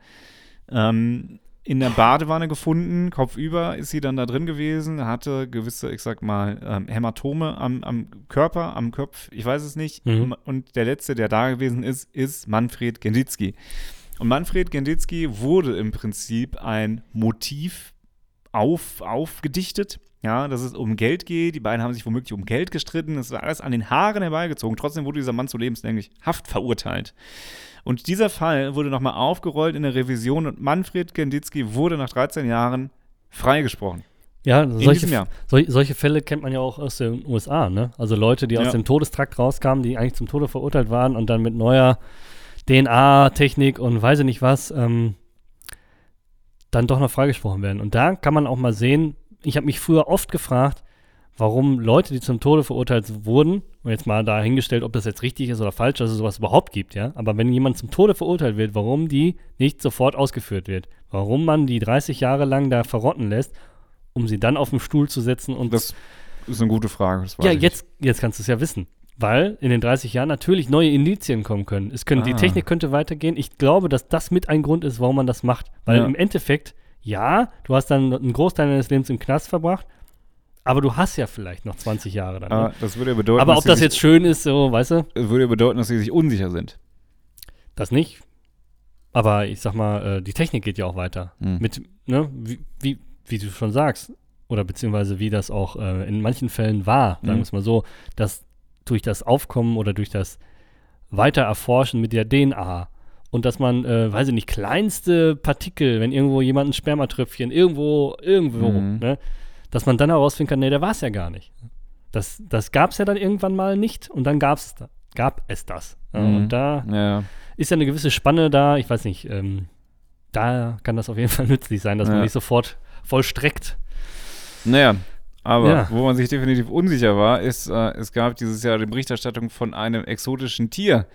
ähm, in der Badewanne gefunden, kopfüber ist sie dann da drin gewesen, hatte gewisse, ich sag mal, ähm, Hämatome am, am Körper, am Kopf, ich weiß es nicht. Mhm. Und der letzte, der da gewesen ist, ist Manfred Genditzki. Und Manfred Genditzki wurde im Prinzip ein Motiv auf, aufgedichtet. Ja, dass es um Geld geht. Die beiden haben sich womöglich um Geld gestritten. Es war alles an den Haaren herbeigezogen. Trotzdem wurde dieser Mann zu lebenslänglich Haft verurteilt. Und dieser Fall wurde nochmal aufgerollt in der Revision und Manfred Genditzki wurde nach 13 Jahren freigesprochen. Ja, solche, sol solche Fälle kennt man ja auch aus den USA, ne? Also Leute, die aus Ja. dem Todestrakt rauskamen, die eigentlich zum Tode verurteilt waren und dann mit neuer DNA-Technik und weiß ich nicht was, ähm, dann doch noch freigesprochen werden. Und da kann man auch mal sehen, ich habe mich früher oft gefragt, warum Leute, die zum Tode verurteilt wurden, und jetzt mal dahingestellt, ob das jetzt richtig ist oder falsch, dass es sowas überhaupt gibt, ja, aber wenn jemand zum Tode verurteilt wird, warum die nicht sofort ausgeführt wird, warum man die 30 Jahre lang da verrotten lässt, um sie dann auf den Stuhl zu setzen und Das ist eine gute Frage. Ja, jetzt, jetzt kannst du es ja wissen. Weil in den 30 Jahren natürlich neue Indizien kommen können. Es können Die Ah. Technik könnte weitergehen. Ich glaube, dass das mit ein Grund ist, warum man das macht. Weil Ja. im Endeffekt, ja, du hast dann einen Großteil deines Lebens im Knast verbracht, aber du hast ja vielleicht noch 20 Jahre dann. Aber Ne? das würde ja bedeuten, Aber ob das jetzt schön ist, so, weißt du, würde ja bedeuten, dass sie sich unsicher sind. das nicht. Aber ich sag mal, äh, die Technik geht ja auch weiter. Hm. Mit, ne, wie, wie, wie du schon sagst, oder beziehungsweise wie das auch äh, in manchen Fällen war, sagen Mhm. wir es mal so, dass durch das Aufkommen oder durch das Weitererforschen mit der DNA und dass man, äh, weiß ich nicht, kleinste Partikel, wenn irgendwo jemand ein Spermatröpfchen irgendwo, irgendwo, Mhm. ne, dass man dann herausfinden kann, nee, der war es ja gar nicht. Das, das gab es ja dann irgendwann mal nicht und dann gab's gab es das. Ja, Mhm. Und da Ja, ist ja eine gewisse Spanne da. Ich weiß nicht, ähm, da kann das auf jeden Fall nützlich sein, dass Ja. man nicht sofort vollstreckt. Naja, aber Ja. wo man sich definitiv unsicher war, ist, äh, es gab dieses Jahr die Berichterstattung von einem exotischen Tier.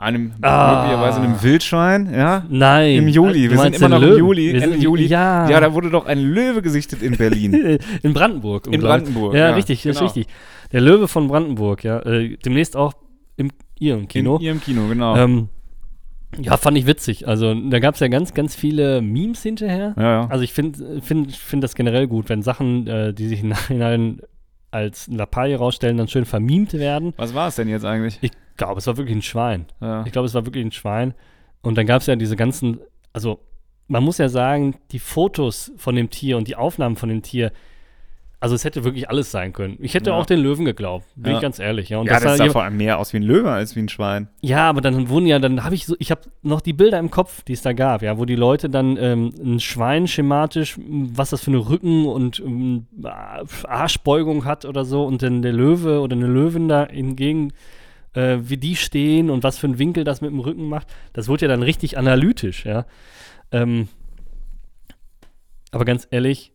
Einem, Ah. möglicherweise einem Wildschwein, ja? Nein. Im Juli. Du Wir sind immer noch im. Juli, Ende im- Juli. Ja. Ja, da wurde doch ein Löwe gesichtet in Berlin. in Brandenburg. In. Brandenburg, Ja, ja, richtig, das genau. ist richtig. Der Löwe von Brandenburg, ja. Äh, demnächst auch im ihrem Kino. In ihrem Kino, genau. Ähm, ja, fand ich witzig. Also da gab es ja ganz, ganz viele Memes hinterher. ja, ja. Also ich finde find, find das generell gut, wenn Sachen, äh, die sich im Nachhinein als Lappalie rausstellen, dann schön vermimt werden. Was war es denn jetzt eigentlich? Ich glaube, es war wirklich ein Schwein. Ja. Ich glaube, es war wirklich ein Schwein. Und dann gab es ja diese ganzen, also man muss ja sagen, die Fotos von dem Tier und die Aufnahmen von dem Tier, also es hätte wirklich alles sein können. Ich hätte Ja. auch den Löwen geglaubt, bin Ja. ich ganz ehrlich. Ja, und ja, das, war sah vor allem mehr aus wie ein Löwe als wie ein Schwein. ja, aber dann wurden ja, dann habe ich so, ich habe noch die Bilder im Kopf, die es da gab, ja, wo die Leute dann ähm, ein Schwein schematisch, was das für eine Rücken- und ähm, Arschbeugung hat oder so, und dann der Löwe oder eine Löwin da hingegen, äh, wie die stehen und was für einen Winkel das mit dem Rücken macht. Das wurde ja dann richtig analytisch, ja. Ähm, aber ganz ehrlich,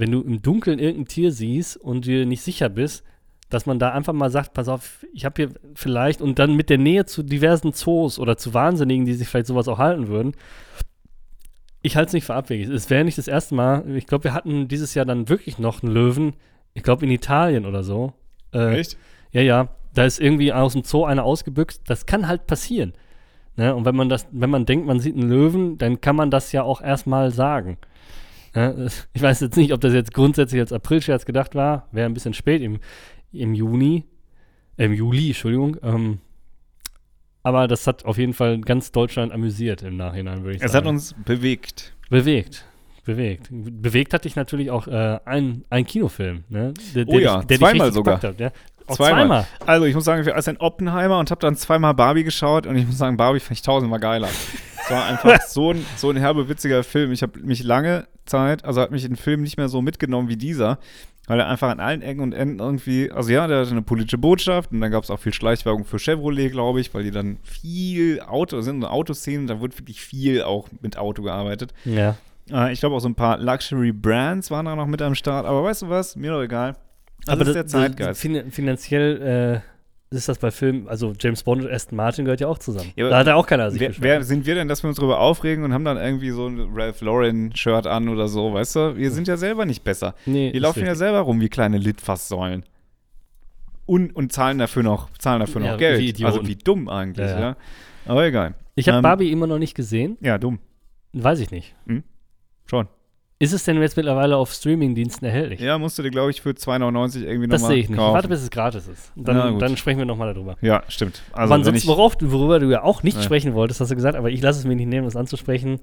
wenn du im Dunkeln irgendein Tier siehst und dir nicht sicher bist, dass man da einfach mal sagt, pass auf, ich habe hier vielleicht und dann mit der Nähe zu diversen Zoos oder zu Wahnsinnigen, die sich vielleicht sowas auch halten würden, ich halte es nicht für abwegig. Es wäre nicht das erste Mal. Ich glaube, wir hatten dieses Jahr dann wirklich noch einen Löwen. Ich glaube, in Italien oder so. Äh, ja, ja. Da ist irgendwie aus dem Zoo einer ausgebüxt. Das kann halt passieren. Ne? Und wenn man das, wenn man denkt, man sieht einen Löwen, dann kann man das ja auch erstmal sagen. Ich weiß jetzt nicht, ob das jetzt grundsätzlich als Aprilscherz gedacht war. Wäre ein bisschen spät im, im Juni. Äh, Im Juli, Entschuldigung. Ähm, aber das hat auf jeden Fall ganz Deutschland amüsiert im Nachhinein, würde ich Es sagen. hat uns bewegt. Bewegt. Bewegt. Bewegt hat dich natürlich auch äh, ein, ein Kinofilm, ne? Der, Oh ja, dich, der zweimal sogar. Hat, ja? Zweimal. zweimal. Also, ich muss sagen, ich war erst ein Oppenheimer und habe dann zweimal Barbie geschaut und ich muss sagen, Barbie fand ich tausendmal geiler. Es war einfach so ein, so ein herbe, witziger Film. Ich habe mich lange Zeit, also hat mich ein Film nicht mehr so mitgenommen wie dieser, weil er einfach an allen Ecken und Enden irgendwie, also ja, der hatte eine politische Botschaft und dann gab es auch viel Schleichwerbung für Chevrolet, glaube ich, weil die dann viel Auto, sind so Autoszenen, da wurde wirklich viel auch mit Auto gearbeitet. Ja. Äh, ich glaube auch so ein paar Luxury Brands waren da noch mit am Start, aber weißt du was, mir doch egal. Das aber ist das, der Zeitgeist. fin finanziell äh, ist das bei Filmen, also James Bond und Aston Martin gehört ja auch zusammen. Ja, da hat ja auch keiner sich Wer, wer sind wir denn, dass wir uns darüber aufregen und haben dann irgendwie so ein Ralph Lauren-Shirt an oder so, weißt du? Wir sind ja selber nicht besser. nee, Wir laufen ja richtig. selber rum wie kleine Litfaßsäulen. Und, und zahlen dafür noch, zahlen dafür Ja, noch wie Geld. Idioten. Also wie dumm eigentlich, Ja, ja. ja. Aber egal. Ich habe ähm, Barbie immer noch nicht gesehen. Ja, dumm. Weiß ich nicht. Schon. Ist es denn jetzt mittlerweile auf Streamingdiensten erhältlich? Ja, musst du dir, glaube ich, für 2,99 irgendwie das nochmal sehe ich nicht. Ich kaufen. warte, bis es gratis ist. Und Na Dann, dann sprechen wir nochmal darüber. ja, stimmt. Also, aber ansonsten, worauf, du- worüber du ja auch nicht Ja. sprechen wolltest, hast du gesagt, aber ich lasse es mir nicht nehmen, das anzusprechen.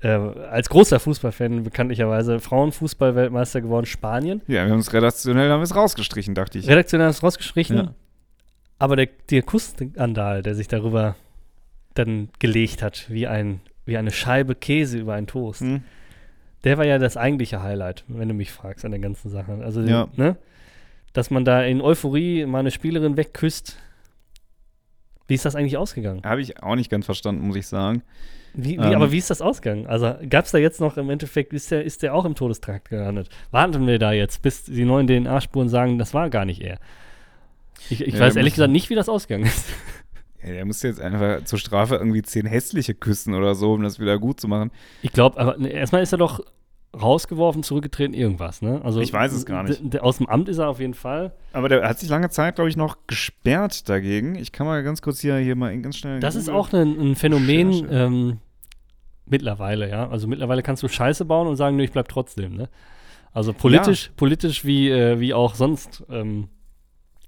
Äh, als großer Fußballfan bekanntlicherweise Frauenfußball-Weltmeister geworden, Spanien. ja, wir haben uns redaktionell haben es rausgestrichen, dachte ich. Redaktionell hast du rausgestrichen. Ja. Aber der, der Kussskandal, der sich darüber dann gelegt hat, wie, ein, wie eine Scheibe Käse über einen Toast, Hm? Der war ja das eigentliche Highlight, wenn du mich fragst an der ganzen Sache. Also, Ja. ne? Dass man da in Euphorie mal eine Spielerin wegküsst. Wie ist das eigentlich ausgegangen? Habe ich auch nicht ganz verstanden, muss ich sagen. Wie, wie, Ähm. aber wie ist das ausgegangen? Also gab es da jetzt noch im Endeffekt, ist der, ist der auch im Todestrakt gelandet? Warten wir da jetzt, bis die neuen DNA-Spuren sagen, das war gar nicht er. Ich, ich Ja, weiß ehrlich gesagt nicht, wie das ausgegangen ist. Ja, der musste jetzt einfach zur Strafe irgendwie zehn hässliche küssen oder so, um das wieder gut zu machen. Ich glaube, aber ne, erstmal ist er doch rausgeworfen, zurückgetreten, irgendwas, ne? Also, Ich weiß es gar nicht. Aus dem Amt ist er auf jeden Fall. Aber der hat sich lange Zeit, glaube ich, noch gesperrt dagegen. Ich kann mal ganz kurz hier, hier mal ganz schnell. Das ist auch ein, ein Phänomen ähm, mittlerweile, ja. Also mittlerweile kannst du Scheiße bauen und sagen, nö, ich bleib trotzdem, ne? Also politisch, politisch wie, äh, wie auch sonst ähm,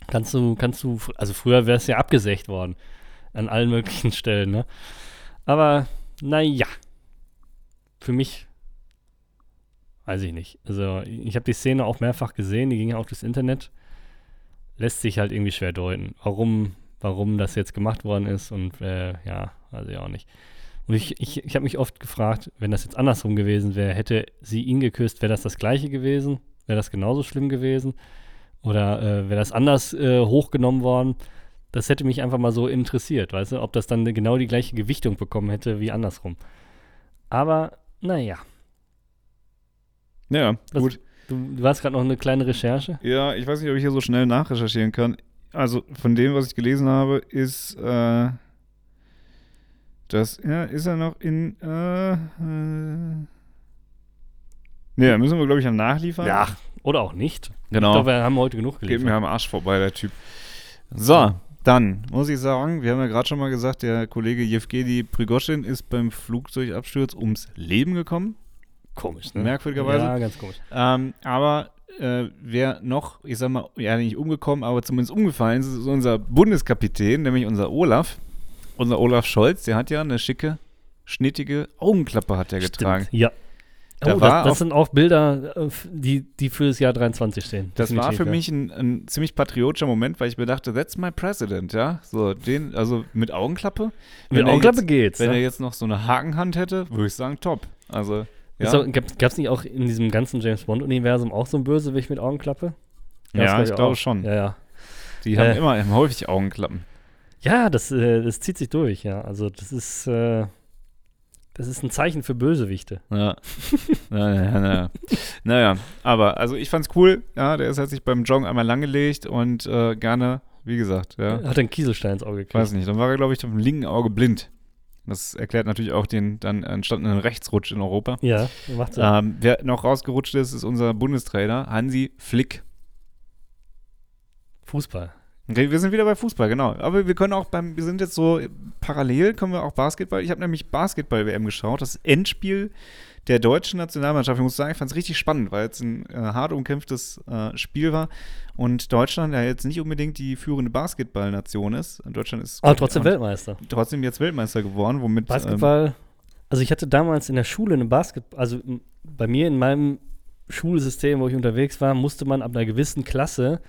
kannst du, kannst du, also früher wäre es ja abgesägt worden an allen möglichen Stellen, ne? Aber naja, für mich weiß ich nicht. Also ich habe die Szene auch mehrfach gesehen, die ging ja auch durchs Internet. Lässt sich halt irgendwie schwer deuten. Warum, warum das jetzt gemacht worden ist und äh, ja, weiß ich auch nicht. Und ich, ich, ich habe mich oft gefragt, wenn das jetzt andersrum gewesen wäre, hätte sie ihn geküsst, wäre das das gleiche gewesen? Wäre das genauso schlimm gewesen? Oder äh, wäre das anders äh, hochgenommen worden? Das hätte mich einfach mal so interessiert, weißt du, ob das dann genau die gleiche Gewichtung bekommen hätte wie andersrum. Aber, naja. Ja, Was- gut. Du, du hast gerade noch eine kleine Recherche. Ja, ich weiß nicht, ob ich hier so schnell nachrecherchieren kann. Also von dem, was ich gelesen habe, ist äh, das, ja, ist er noch in, äh, äh, ne, da müssen wir, glaube ich, am Nachliefern. Ja, oder auch nicht. Ich genau. glaube, wir haben heute genug Geht geliefert. mir am Arsch vorbei, der Typ. So, dann muss ich sagen, wir haben ja gerade schon mal gesagt, der Kollege Jewgeni Prigoschin ist beim Flugzeugabsturz ums Leben gekommen. Komisch, ne? Merkwürdigerweise. Ja, ganz komisch. Ähm, aber äh, wer noch, ich sag mal, ja nicht umgekommen, aber zumindest umgefallen ist, ist unser Bundeskapitän, nämlich unser Olaf. Unser Olaf Scholz, der hat ja eine schicke, schnittige Augenklappe hat er getragen. Stimmt, Ja. Da oh, das, das sind auch Bilder, äh, die, die für das Jahr 23 stehen. Das war für ja. mich ein, ein ziemlich patriotischer Moment, weil ich mir dachte, that's my president, ja. So, den, also mit Augenklappe. Mit er Augenklappe jetzt, geht's. Wenn ne? er jetzt noch so eine Hakenhand hätte, würde ich sagen, top. Also, ja. Auch- gab, gab's nicht auch in diesem ganzen James Bond-Universum auch so einen Bösewicht mit Augenklappe? Gab's, ja, ich glaube auch. schon. Ja, ja. Die haben Äh. immer haben häufig Augenklappen. Ja, das, äh, das zieht sich durch, ja. Also das ist, äh, das ist ein Zeichen für Bösewichte. Ja. naja, naja. naja, aber also ich fand's cool. Ja, der ist hat sich beim Joggen einmal langgelegt und äh, gerne, wie gesagt, ja. Hat einen Kieselstein ins Auge gekriegt. Weiß nicht. Dann war er, glaube ich, auf dem linken Auge blind. Das erklärt natürlich auch den dann entstandenen Rechtsrutsch in Europa. Ja, macht Sinn. Ähm, wer noch rausgerutscht ist, ist unser Bundestrainer Hansi Flick. Fußball. Okay, wir sind wieder bei Fußball, genau. Aber wir können auch beim, wir sind jetzt so parallel, können wir auch Basketball. Ich habe nämlich Basketball-WM geschaut, das Endspiel der deutschen Nationalmannschaft. Ich muss sagen, ich fand es richtig spannend, weil es ein äh, hart umkämpftes äh, Spiel war und Deutschland ja jetzt nicht unbedingt die führende Basketballnation ist. Deutschland ist Aber trotzdem Weltmeister. trotzdem jetzt Weltmeister geworden, womit ähm, Basketball. also ich hatte damals in der Schule eine Basketball, also bei mir in meinem Schulsystem, wo ich unterwegs war, musste man ab einer gewissen Klasse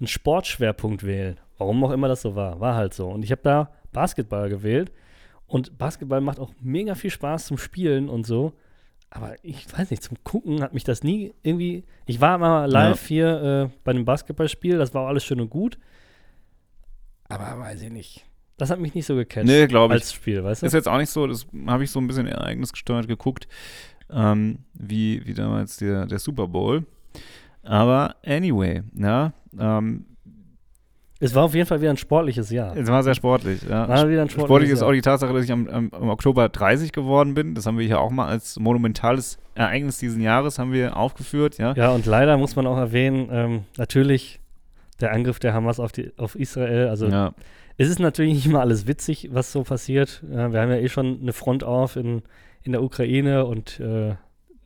einen Sportschwerpunkt wählen. Warum auch immer das so war. War halt so. Und ich habe da Basketball gewählt. Und Basketball macht auch mega viel Spaß zum Spielen und so. Aber ich weiß nicht, zum Gucken hat mich das nie irgendwie. Ich war mal live hier äh, bei einem Basketballspiel, das war auch alles schön und gut. Aber weiß ich nicht. Das hat mich nicht so gecatcht Nee, glaube ich. als Spiel, weißt du? Ist jetzt auch nicht so, das habe ich so ein bisschen ereignisgesteuert geguckt, ähm, wie, wie damals der, der Super Bowl. Aber anyway, ja, ähm, Es war auf jeden Fall wieder ein sportliches Jahr. es war sehr sportlich. Ja. War wieder ein Sportlich sportliches ist Jahr. auch die Tatsache, dass ich am, am, im Oktober 30 geworden bin. Das haben wir hier auch mal als monumentales Ereignis diesen Jahres haben wir aufgeführt, ja. Ja, und leider muss man auch erwähnen, ähm, natürlich der Angriff der Hamas auf, die, auf Israel. Also ja. es ist natürlich nicht immer alles witzig, was so passiert. Ja, wir haben ja eh schon eine Front auf in, in der Ukraine und äh,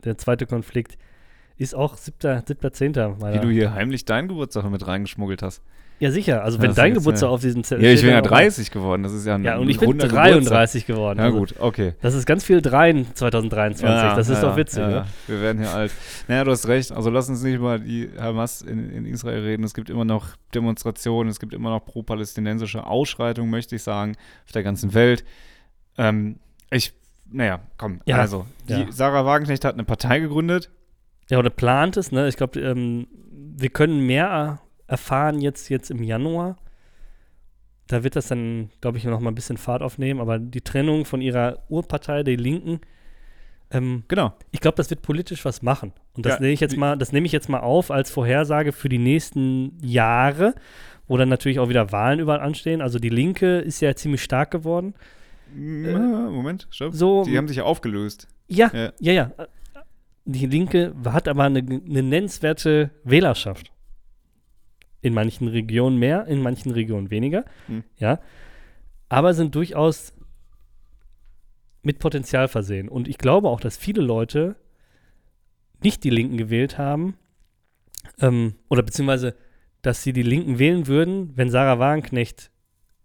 der zweite Konflikt ist auch 7. 7. 10. Wie du hier heimlich deinen Geburtstag mit reingeschmuggelt hast. Ja, sicher. Also wenn Das dein ist, Geburtstag ja- auf diesem Zettel Ja, ich bin ja dann auch- 30 geworden. Das ist ja ein Ja, und ich bin runder Geburtstag. 33 geworden. Ja, gut, okay. Das ist ganz viel Dreien 2023. das ist doch witzig, ja, ne? Wir werden hier alt. Naja, du hast recht. Also lass uns nicht über die Hamas in, in Israel reden. Es gibt immer noch Demonstrationen, es gibt immer noch pro-palästinensische Ausschreitungen, möchte ich sagen, auf der ganzen Welt. Ähm, ich, naja, komm, Ja, also, die ja. Sarah Wagenknecht hat eine Partei gegründet. Ja, oder plant es, ne? Ich glaube, ähm, wir können mehr erfahren jetzt, jetzt im Januar. Da wird das dann, glaube ich, noch mal ein bisschen Fahrt aufnehmen. Aber die Trennung von ihrer Urpartei, der Linken, ähm, Genau. ich glaube, das wird politisch was machen. Und das Ja, nehme ich jetzt mal, das nehme ich jetzt mal auf als Vorhersage für die nächsten Jahre, wo dann natürlich auch wieder Wahlen überall anstehen. Also die Linke ist ja ziemlich stark geworden. Moment, stopp. So, Die haben sich ja aufgelöst. ja, Ja. ja, ja. Die Linke hat aber eine, eine nennenswerte Wählerschaft. In manchen Regionen mehr, in manchen Regionen weniger. Hm. Ja. Aber sind durchaus mit Potenzial versehen. Und ich glaube auch, dass viele Leute nicht die Linken gewählt haben, ähm, oder beziehungsweise, dass sie die Linken wählen würden, wenn Sarah Wagenknecht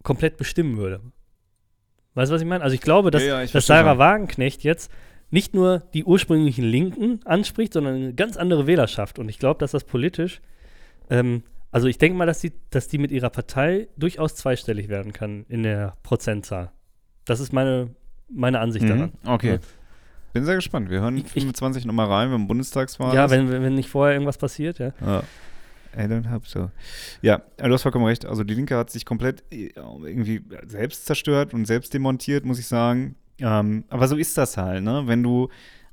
komplett bestimmen würde. Weißt du, was ich meine? Also ich glaube, dass, Ja, ja, ich dass Sarah. Wagenknecht jetzt nicht nur die ursprünglichen Linken anspricht, sondern eine ganz andere Wählerschaft. Und ich glaube, dass das politisch, ähm, also ich denke mal, dass die, dass die mit ihrer Partei durchaus zweistellig werden kann in der Prozentzahl. Das ist meine, meine Ansicht Mhm. daran. Okay. Ja. Bin sehr gespannt. Wir hören Ich- 25 nochmal rein beim Bundestagswahl. Ja, ist. wenn, wenn nicht vorher irgendwas passiert, ja. Ja. I don't hope so. Ja, du hast vollkommen recht. Also die Linke hat sich komplett äh, irgendwie selbst zerstört und selbst demontiert, muss ich sagen. Ähm, aber so ist das halt, ne? Wenn du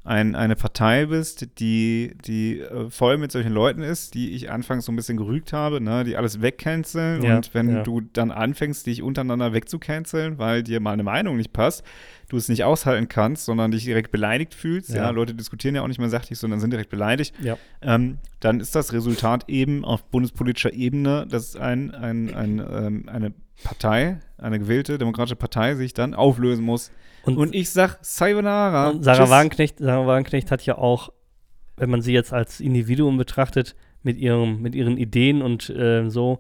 ein, eine Partei bist, die, die äh, voll mit solchen Leuten ist, die ich anfangs so ein bisschen gerügt habe, ne, die alles wegcanceln Ja, und wenn ja. du dann anfängst, dich untereinander wegzucanceln, weil dir mal eine Meinung nicht passt, du es nicht aushalten kannst, sondern dich direkt beleidigt fühlst, ja, Ja. Leute diskutieren ja auch nicht mehr sachlich, sondern sind direkt beleidigt, Ja. ähm, dann ist das Resultat eben auf bundespolitischer Ebene, dass ein, ein, ein, ähm, eine Partei, eine gewählte demokratische Partei sich dann auflösen muss. Und, Und ich sag, Sayonara. und Sarah Tschüss. Wagenknecht, Sarah Wagenknecht hat ja auch, wenn man sie jetzt als Individuum betrachtet, mit, ihrem, mit ihren Ideen und äh, so,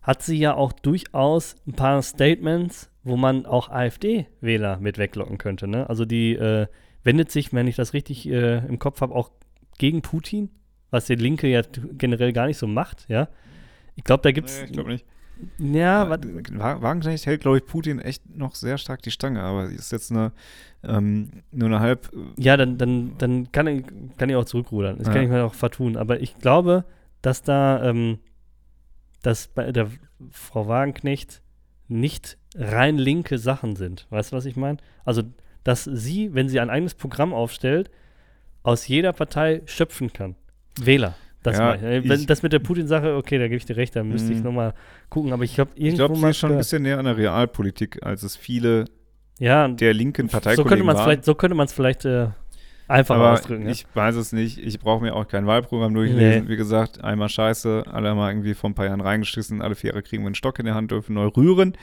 hat sie ja auch durchaus ein paar Statements, wo man auch AfD-Wähler mit weglocken könnte. Ne? Also die äh, wendet sich, wenn ich das richtig äh, im Kopf habe, auch gegen Putin, was die Linke ja generell gar nicht so macht, ja. Ich glaube, da gibt es. Nee, ich glaube nicht. ja, wa- Wa- Wagenknecht hält, glaube ich, Putin echt noch sehr stark die Stange, aber sie ist jetzt eine, ähm, nur eine halb. Ja, dann, dann, dann kann, ich, kann ich auch zurückrudern. Das Ja. kann ich mir auch vertun. Aber ich glaube, dass da, ähm, dass bei der Frau Wagenknecht nicht rein linke Sachen sind. Weißt du, was ich meine? Also, dass sie, wenn sie ein eigenes Programm aufstellt, aus jeder Partei schöpfen kann. Wähler. Das, Ja, meine ich. Das mit der Putin-Sache, okay, da gebe ich dir recht, da müsste ich Mhm. nochmal gucken. Aber ich habe irgendwo Ich glaube, sie ist schon ein bisschen näher an der Realpolitik, als es viele ja, der linken so Parteikollegen könnte man es waren. vielleicht, so könnte man es vielleicht äh, einfacher aber ausdrücken. ja. ich weiß es nicht. Ich brauche mir auch kein Wahlprogramm durchlesen. Wie gesagt, einmal scheiße, alle mal irgendwie vor ein paar Jahren reingeschissen, alle vier Jahre kriegen wir einen Stock in der Hand, dürfen neu rühren.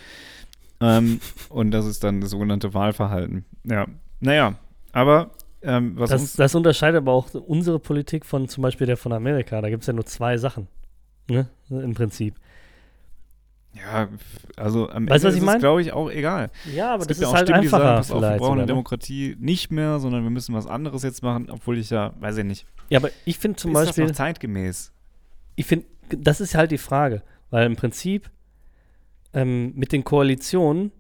ähm, und das ist dann das sogenannte Wahlverhalten. Ja, naja, aber ähm, was Das, das unterscheidet aber auch unsere Politik von zum Beispiel der von Amerika. Da gibt es ja nur zwei Sachen. Ne? Im Prinzip. Ja, also am Weißt du, was Ende ich ist es, glaube ich, auch egal. Ja, aber es das gibt ja ist auch halt Stimmen, die sagen, einfacher pass auf, wir brauchen eine ne? Demokratie nicht mehr, sondern wir müssen was anderes jetzt machen, obwohl ich ja, weiß ich nicht. Ja, aber ich finde zum ist Beispiel, das noch zeitgemäß? ich finde, das ist halt die Frage. Weil im Prinzip ähm, mit den Koalitionen,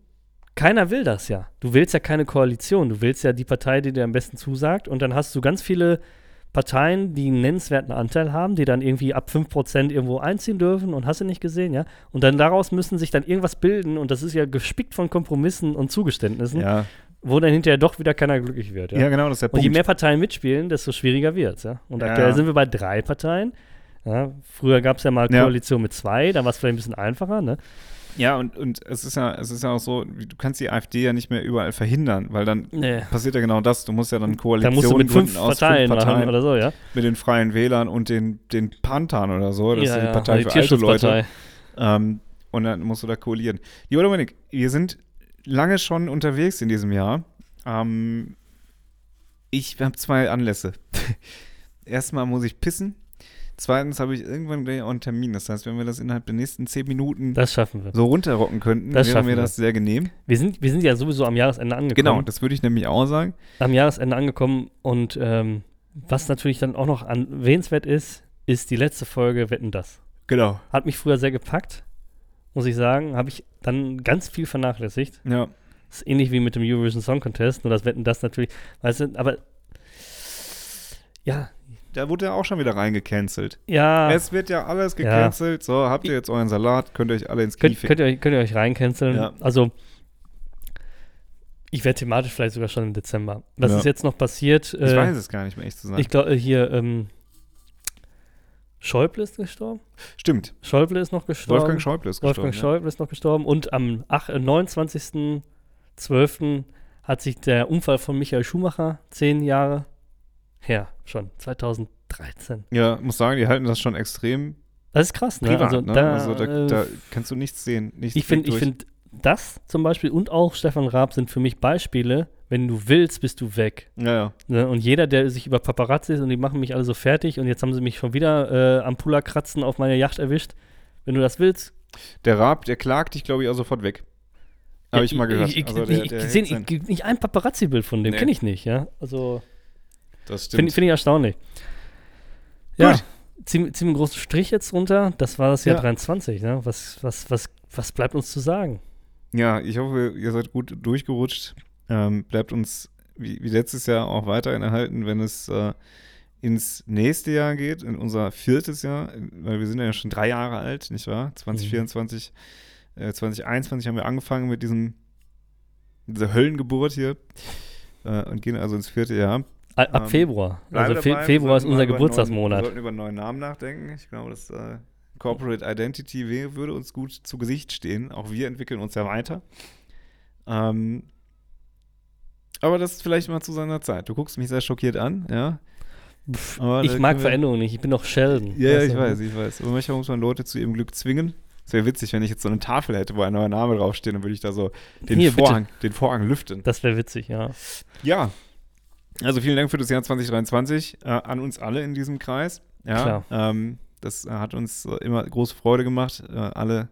keiner will das ja. Du willst ja keine Koalition. Du willst ja die Partei, die dir am besten zusagt. Und dann hast du ganz viele Parteien, die einen nennenswerten Anteil haben, die dann irgendwie ab 5% irgendwo einziehen dürfen und hast du nicht gesehen, ja? Und dann daraus müssen sich dann irgendwas bilden und das ist ja gespickt von Kompromissen und Zugeständnissen, Ja. wo dann hinterher doch wieder keiner glücklich wird, Ja. ja? genau, das ist der Und je Punkt. mehr Parteien mitspielen, desto schwieriger wird es, ja? Und aktuell sind wir bei drei Parteien. Früher gab es ja mal. Koalition mit zwei, da war es vielleicht ein bisschen einfacher, ne? Ja, und, und es ist ja, es ist ja auch so, du kannst die AfD ja nicht mehr überall verhindern, weil dann Nee. passiert ja genau das. Du musst ja dann Da Koalitionen musst du mit fünf aus Parteien, fünf Parteien oder so, ja? mit den Freien Wählern und den, den Panthern oder so. Das ist die ja, Partei die für alte Leute. Ähm, und dann musst du da koalieren. Lieber Dominik, wir sind lange schon unterwegs in diesem Jahr. Ähm, ich habe zwei Anlässe. Erstmal muss ich pissen. Zweitens habe ich irgendwann gleich auch einen Termin. Das heißt, wenn wir das innerhalb der nächsten zehn Minuten Das schaffen wir. so runterrocken könnten, Das wäre mir wir. das sehr genehm. Wir sind, wir sind ja sowieso am Jahresende angekommen. Genau, das würde ich nämlich auch sagen. Am Jahresende angekommen und ähm, was natürlich dann auch noch erwähnenswert ist, ist die letzte Folge Wetten das. Genau. Hat mich früher sehr gepackt, muss ich sagen. Habe ich dann ganz viel vernachlässigt. Ja. ist ähnlich wie mit dem Eurovision Song Contest, nur das Wetten das natürlich, weißt du, aber ja, Da wurde ja auch schon wieder reingecancelt. ja, Es wird ja alles gecancelt. So, habt ihr jetzt euren Salat, könnt ihr euch alle ins Knie könnt, könnt, ihr, euch- könnt ihr euch reincanceln. Ja. Also, ich wäre thematisch vielleicht sogar schon im Dezember. Was Ja. ist jetzt noch passiert? Ich Äh, weiß es gar nicht mehr, echt zu sagen. Ich glaube, hier, ähm, Schäuble ist gestorben. Stimmt. Schäuble ist noch gestorben. Wolfgang Schäuble ist Wolfgang gestorben. Schäuble ist noch gestorben. Und am ach- äh, 29.12. hat sich der Unfall von Michael Schumacher, zehn Jahre her, schon 2013. Ja. ja, muss sagen, die halten das schon extrem Das ist krass, ne? privat. also ne? da, also da, äh, da kannst du nichts sehen. Nichts ich finde, ich finde, das zum Beispiel und auch Stefan Raab sind für mich Beispiele, wenn du willst, bist du weg. Ja, ja. Ne? Und jeder, der sich über Paparazzis und die machen mich alle so fertig und jetzt haben sie mich schon wieder äh, am Puller-Kratzen auf meiner Yacht erwischt. Wenn du das willst. Der Raab, der klagt dich, glaube ich, auch sofort weg. Habe ich mal gehört. Ich, ich, Also der- ich, der ich, sein- ich, nicht ein Paparazzi-Bild von dem Nee. kenne ich nicht, ja. Also das finde stimmt. find ich erstaunlich. Ja, Gut. ziemlich, ziemlich großen Strich jetzt runter. Das war das Jahr Ja. 23, ne? Was, was, was, was bleibt uns zu sagen? Ja, ich hoffe, ihr seid gut durchgerutscht. Ähm, bleibt uns wie, wie letztes Jahr auch weiterhin erhalten, wenn es äh, ins nächste Jahr geht, in unser viertes Jahr, weil wir sind ja schon drei Jahre alt, nicht wahr? 2024, mhm. äh, 2021 haben wir angefangen mit diesem, dieser Höllengeburt hier äh, und gehen also ins vierte Jahr. Ab ähm, Februar. Also Fe Februar ist unser Geburtstagsmonat. wir sollten über einen neuen Namen nachdenken. Ich glaube, das äh, Corporate Identity würde uns gut zu Gesicht stehen. Auch wir entwickeln uns ja weiter. Ähm, aber das ist vielleicht mal zu seiner Zeit. Du guckst mich sehr schockiert an, ja. Pff, ich mag Veränderungen nicht, ich bin doch Sheldon. Ja, ja ich weiß, ich weiß. Aber manchmal muss man Leute zu ihrem Glück zwingen. Es wäre witzig, wenn ich jetzt so eine Tafel hätte, wo ein neuer Name draufsteht, dann würde ich da so den, Hier, Vorhang, den Vorhang lüften. Das wäre witzig, ja. Ja. Also vielen Dank für das Jahr 2023 äh, an uns alle in diesem Kreis. Ja, Klar. Ähm, das hat uns immer große Freude gemacht, äh, alle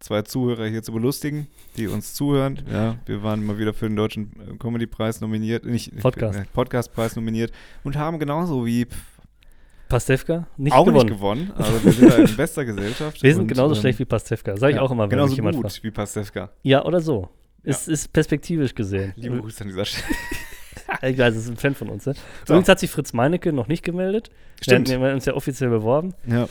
zwei Zuhörer hier zu belustigen, die uns zuhören. Ja, wir waren mal wieder für den Deutschen äh, Comedy-Preis nominiert, nicht Podcast. Äh, Podcast-Preis nominiert und haben genauso wie Pastewka nicht auch gewonnen. nicht gewonnen. Also wir sind da in bester Gesellschaft. Wir sind und, genauso ähm, schlecht wie Pastewka. Sag ich ja, auch immer, wenn genauso mich jemand gut fragt. wie Pastewka. Ja, oder so. Ja. Ist, ist perspektivisch gesehen. Liebe Grüße an dieser Stelle. ich weiß, das ist ein Fan von uns. Ne? So. Übrigens hat sich Fritz Meinecke noch nicht gemeldet. Stimmt. Wir haben uns ja offiziell beworben. Ja.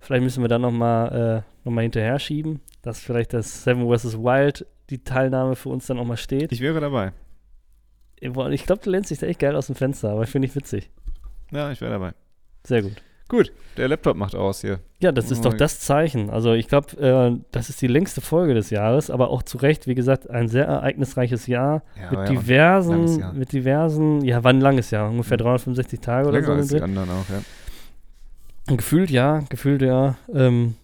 Vielleicht müssen wir dann nochmal äh, noch hinterher schieben, dass vielleicht das Seven vs. Wild die Teilnahme für uns dann auch mal steht. Ich wäre dabei. Ich glaube, du lehnst dich da echt geil aus dem Fenster, aber finde ich witzig. Ja, ich wäre dabei. Sehr gut. Gut, der Laptop macht aus hier. Ja, das ist doch das Zeichen. Also ich glaube, äh, das ist die längste Folge des Jahres, aber auch zu Recht, wie gesagt, ein sehr ereignisreiches Jahr ja, mit ja, diversen, Jahr. mit diversen, ja, wann ein langes Jahr? Ungefähr 365 Tage Länger oder so. Als die anderen auch, ja. Gefühlt ja, gefühlt ja. Ähm,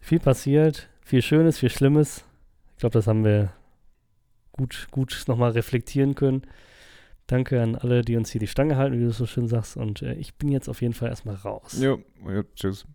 viel passiert, viel Schönes, viel Schlimmes. Ich glaube, das haben wir gut, gut nochmal reflektieren können. Danke an alle, die uns hier die Stange halten, wie du so schön sagst. Und äh, ich bin jetzt auf jeden Fall erstmal raus. Jo, jo tschüss.